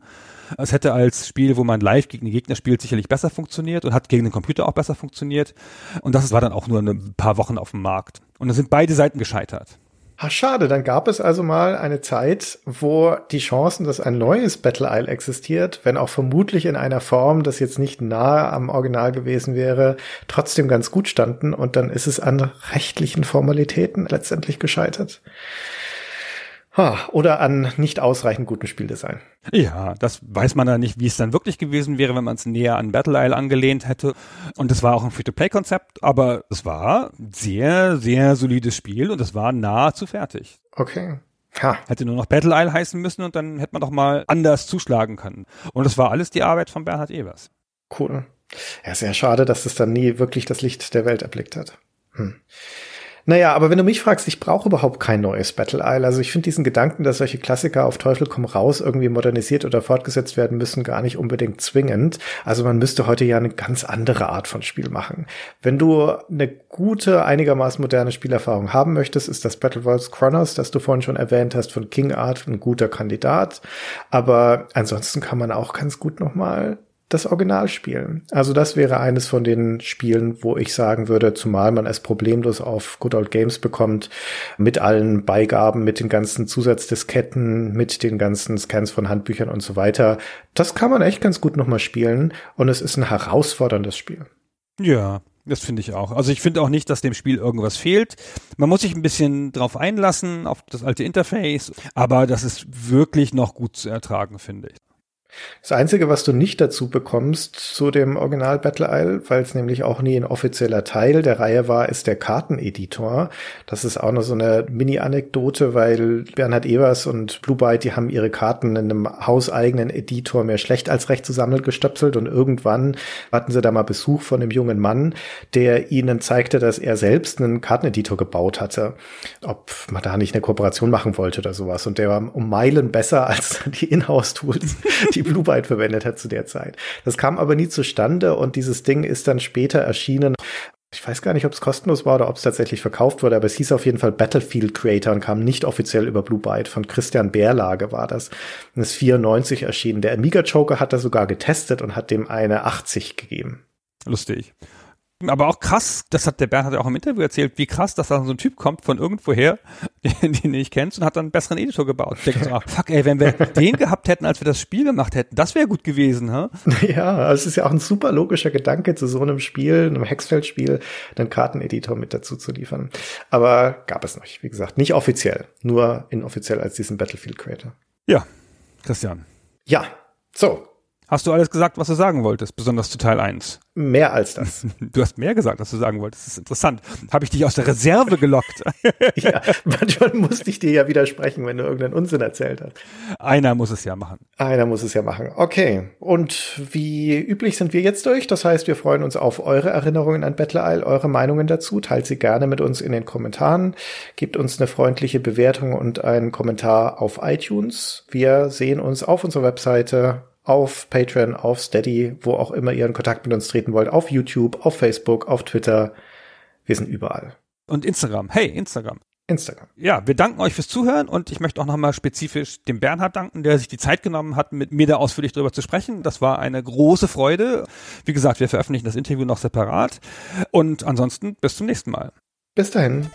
Es hätte als Spiel, wo man live gegen den Gegner spielt, sicherlich besser funktioniert und hat gegen den Computer auch besser funktioniert. Und das war dann auch nur ein paar Wochen auf dem Markt. Und da sind beide Seiten gescheitert. Ah, schade, dann gab es also mal eine Zeit, wo die Chancen, dass ein neues Battle Isle existiert, wenn auch vermutlich in einer Form, das jetzt nicht nahe am Original gewesen wäre, trotzdem ganz gut standen und dann ist es an rechtlichen Formalitäten letztendlich gescheitert. Oder an nicht ausreichend guten Spieldesign. Ja, das weiß man ja nicht, wie es dann wirklich gewesen wäre, wenn man es näher an Battle Isle angelehnt hätte. Und es war auch ein Free-to-Play-Konzept, aber es war ein sehr, sehr solides Spiel und es war nahezu fertig. Okay. Ha. Hätte nur noch Battle Isle heißen müssen und dann hätte man doch mal anders zuschlagen können. Und es war alles die Arbeit von Bernhard Evers. Cool. Ja, sehr schade, dass es dann nie wirklich das Licht der Welt erblickt hat. Hm. Naja, aber wenn du mich fragst, ich brauche überhaupt kein neues Battle Isle. Also ich finde diesen Gedanken, dass solche Klassiker auf Teufel komm raus irgendwie modernisiert oder fortgesetzt werden müssen, gar nicht unbedingt zwingend. Also man müsste heute ja eine ganz andere Art von Spiel machen. Wenn du eine gute, einigermaßen moderne Spielerfahrung haben möchtest, ist das Battle Worlds Chronos, das du vorhin schon erwähnt hast, von King Art ein guter Kandidat. Aber ansonsten kann man auch ganz gut nochmal das Original spielen. Also das wäre eines von den Spielen, wo ich sagen würde, zumal man es problemlos auf Good Old Games bekommt, mit allen Beigaben, mit den ganzen Zusatzdisketten, mit den ganzen Scans von Handbüchern und so weiter. Das kann man echt ganz gut nochmal spielen und es ist ein herausforderndes Spiel. Ja, das finde ich auch. Also ich finde auch nicht, dass dem Spiel irgendwas fehlt. Man muss sich ein bisschen drauf einlassen, auf das alte Interface, aber das ist wirklich noch gut zu ertragen, finde ich. Das Einzige, was du nicht dazu bekommst zu dem Original Battle Isle, weil es nämlich auch nie ein offizieller Teil der Reihe war, ist der Karteneditor. Das ist auch noch so eine Mini-Anekdote, weil Bernhard Evers und Blue Byte, die haben ihre Karten in einem hauseigenen Editor mehr schlecht als recht zusammengestöpselt und irgendwann hatten sie da mal Besuch von einem jungen Mann, der ihnen zeigte, dass er selbst einen Karteneditor gebaut hatte. Ob man da nicht eine Kooperation machen wollte oder sowas. Und der war um Meilen besser als die Inhouse-Tools, die Blue Byte verwendet hat zu der Zeit. Das kam aber nie zustande und dieses Ding ist dann später erschienen. Ich weiß gar nicht, ob es kostenlos war oder ob es tatsächlich verkauft wurde, aber es hieß auf jeden Fall Battlefield Creator und kam nicht offiziell über Blue Byte. Von Christian Bärlage war das. Und ist 94 erschienen. Der Amiga Joker hat er sogar getestet und hat dem eine 80 gegeben. Lustig. Aber auch krass, das hat der Bernhard ja auch im Interview erzählt, wie krass, dass da so ein Typ kommt von irgendwoher, den, den du nicht kennst und hat dann einen besseren Editor gebaut. Denkt so, ach, fuck ey, wenn wir den gehabt hätten, als wir das Spiel gemacht hätten, das wäre gut gewesen, ha? Ja, es ist ja auch ein super logischer Gedanke, zu so einem Spiel, einem Hexfeld-Spiel, einen Karteneditor mit dazu zu liefern. Aber gab es nicht, wie gesagt, nicht offiziell, nur inoffiziell als diesen Battlefield Creator. Ja, Christian. Ja, so, Hast du alles gesagt, was du sagen wolltest, besonders zu Teil 1? Mehr als das. Du hast mehr gesagt, was du sagen wolltest. Das ist interessant. Habe ich dich aus der Reserve gelockt? ja, manchmal musste ich dir ja widersprechen, wenn du irgendeinen Unsinn erzählt hast. Einer muss es ja machen. Einer muss es ja machen. Okay. Und wie üblich sind wir jetzt durch. Das heißt, wir freuen uns auf eure Erinnerungen an Battle Isle, eure Meinungen dazu. Teilt sie gerne mit uns in den Kommentaren. Gebt uns eine freundliche Bewertung und einen Kommentar auf iTunes. Wir sehen uns auf unserer Webseite auf Patreon, auf Steady, wo auch immer ihr in Kontakt mit uns treten wollt, auf YouTube, auf Facebook, auf Twitter. Wir sind überall. Und Instagram. Hey, Instagram. Instagram. Ja, wir danken euch fürs Zuhören und ich möchte auch nochmal spezifisch dem Bernhard danken, der sich die Zeit genommen hat, mit mir da ausführlich drüber zu sprechen. Das war eine große Freude. Wie gesagt, wir veröffentlichen das Interview noch separat. Und ansonsten bis zum nächsten Mal. Bis dahin.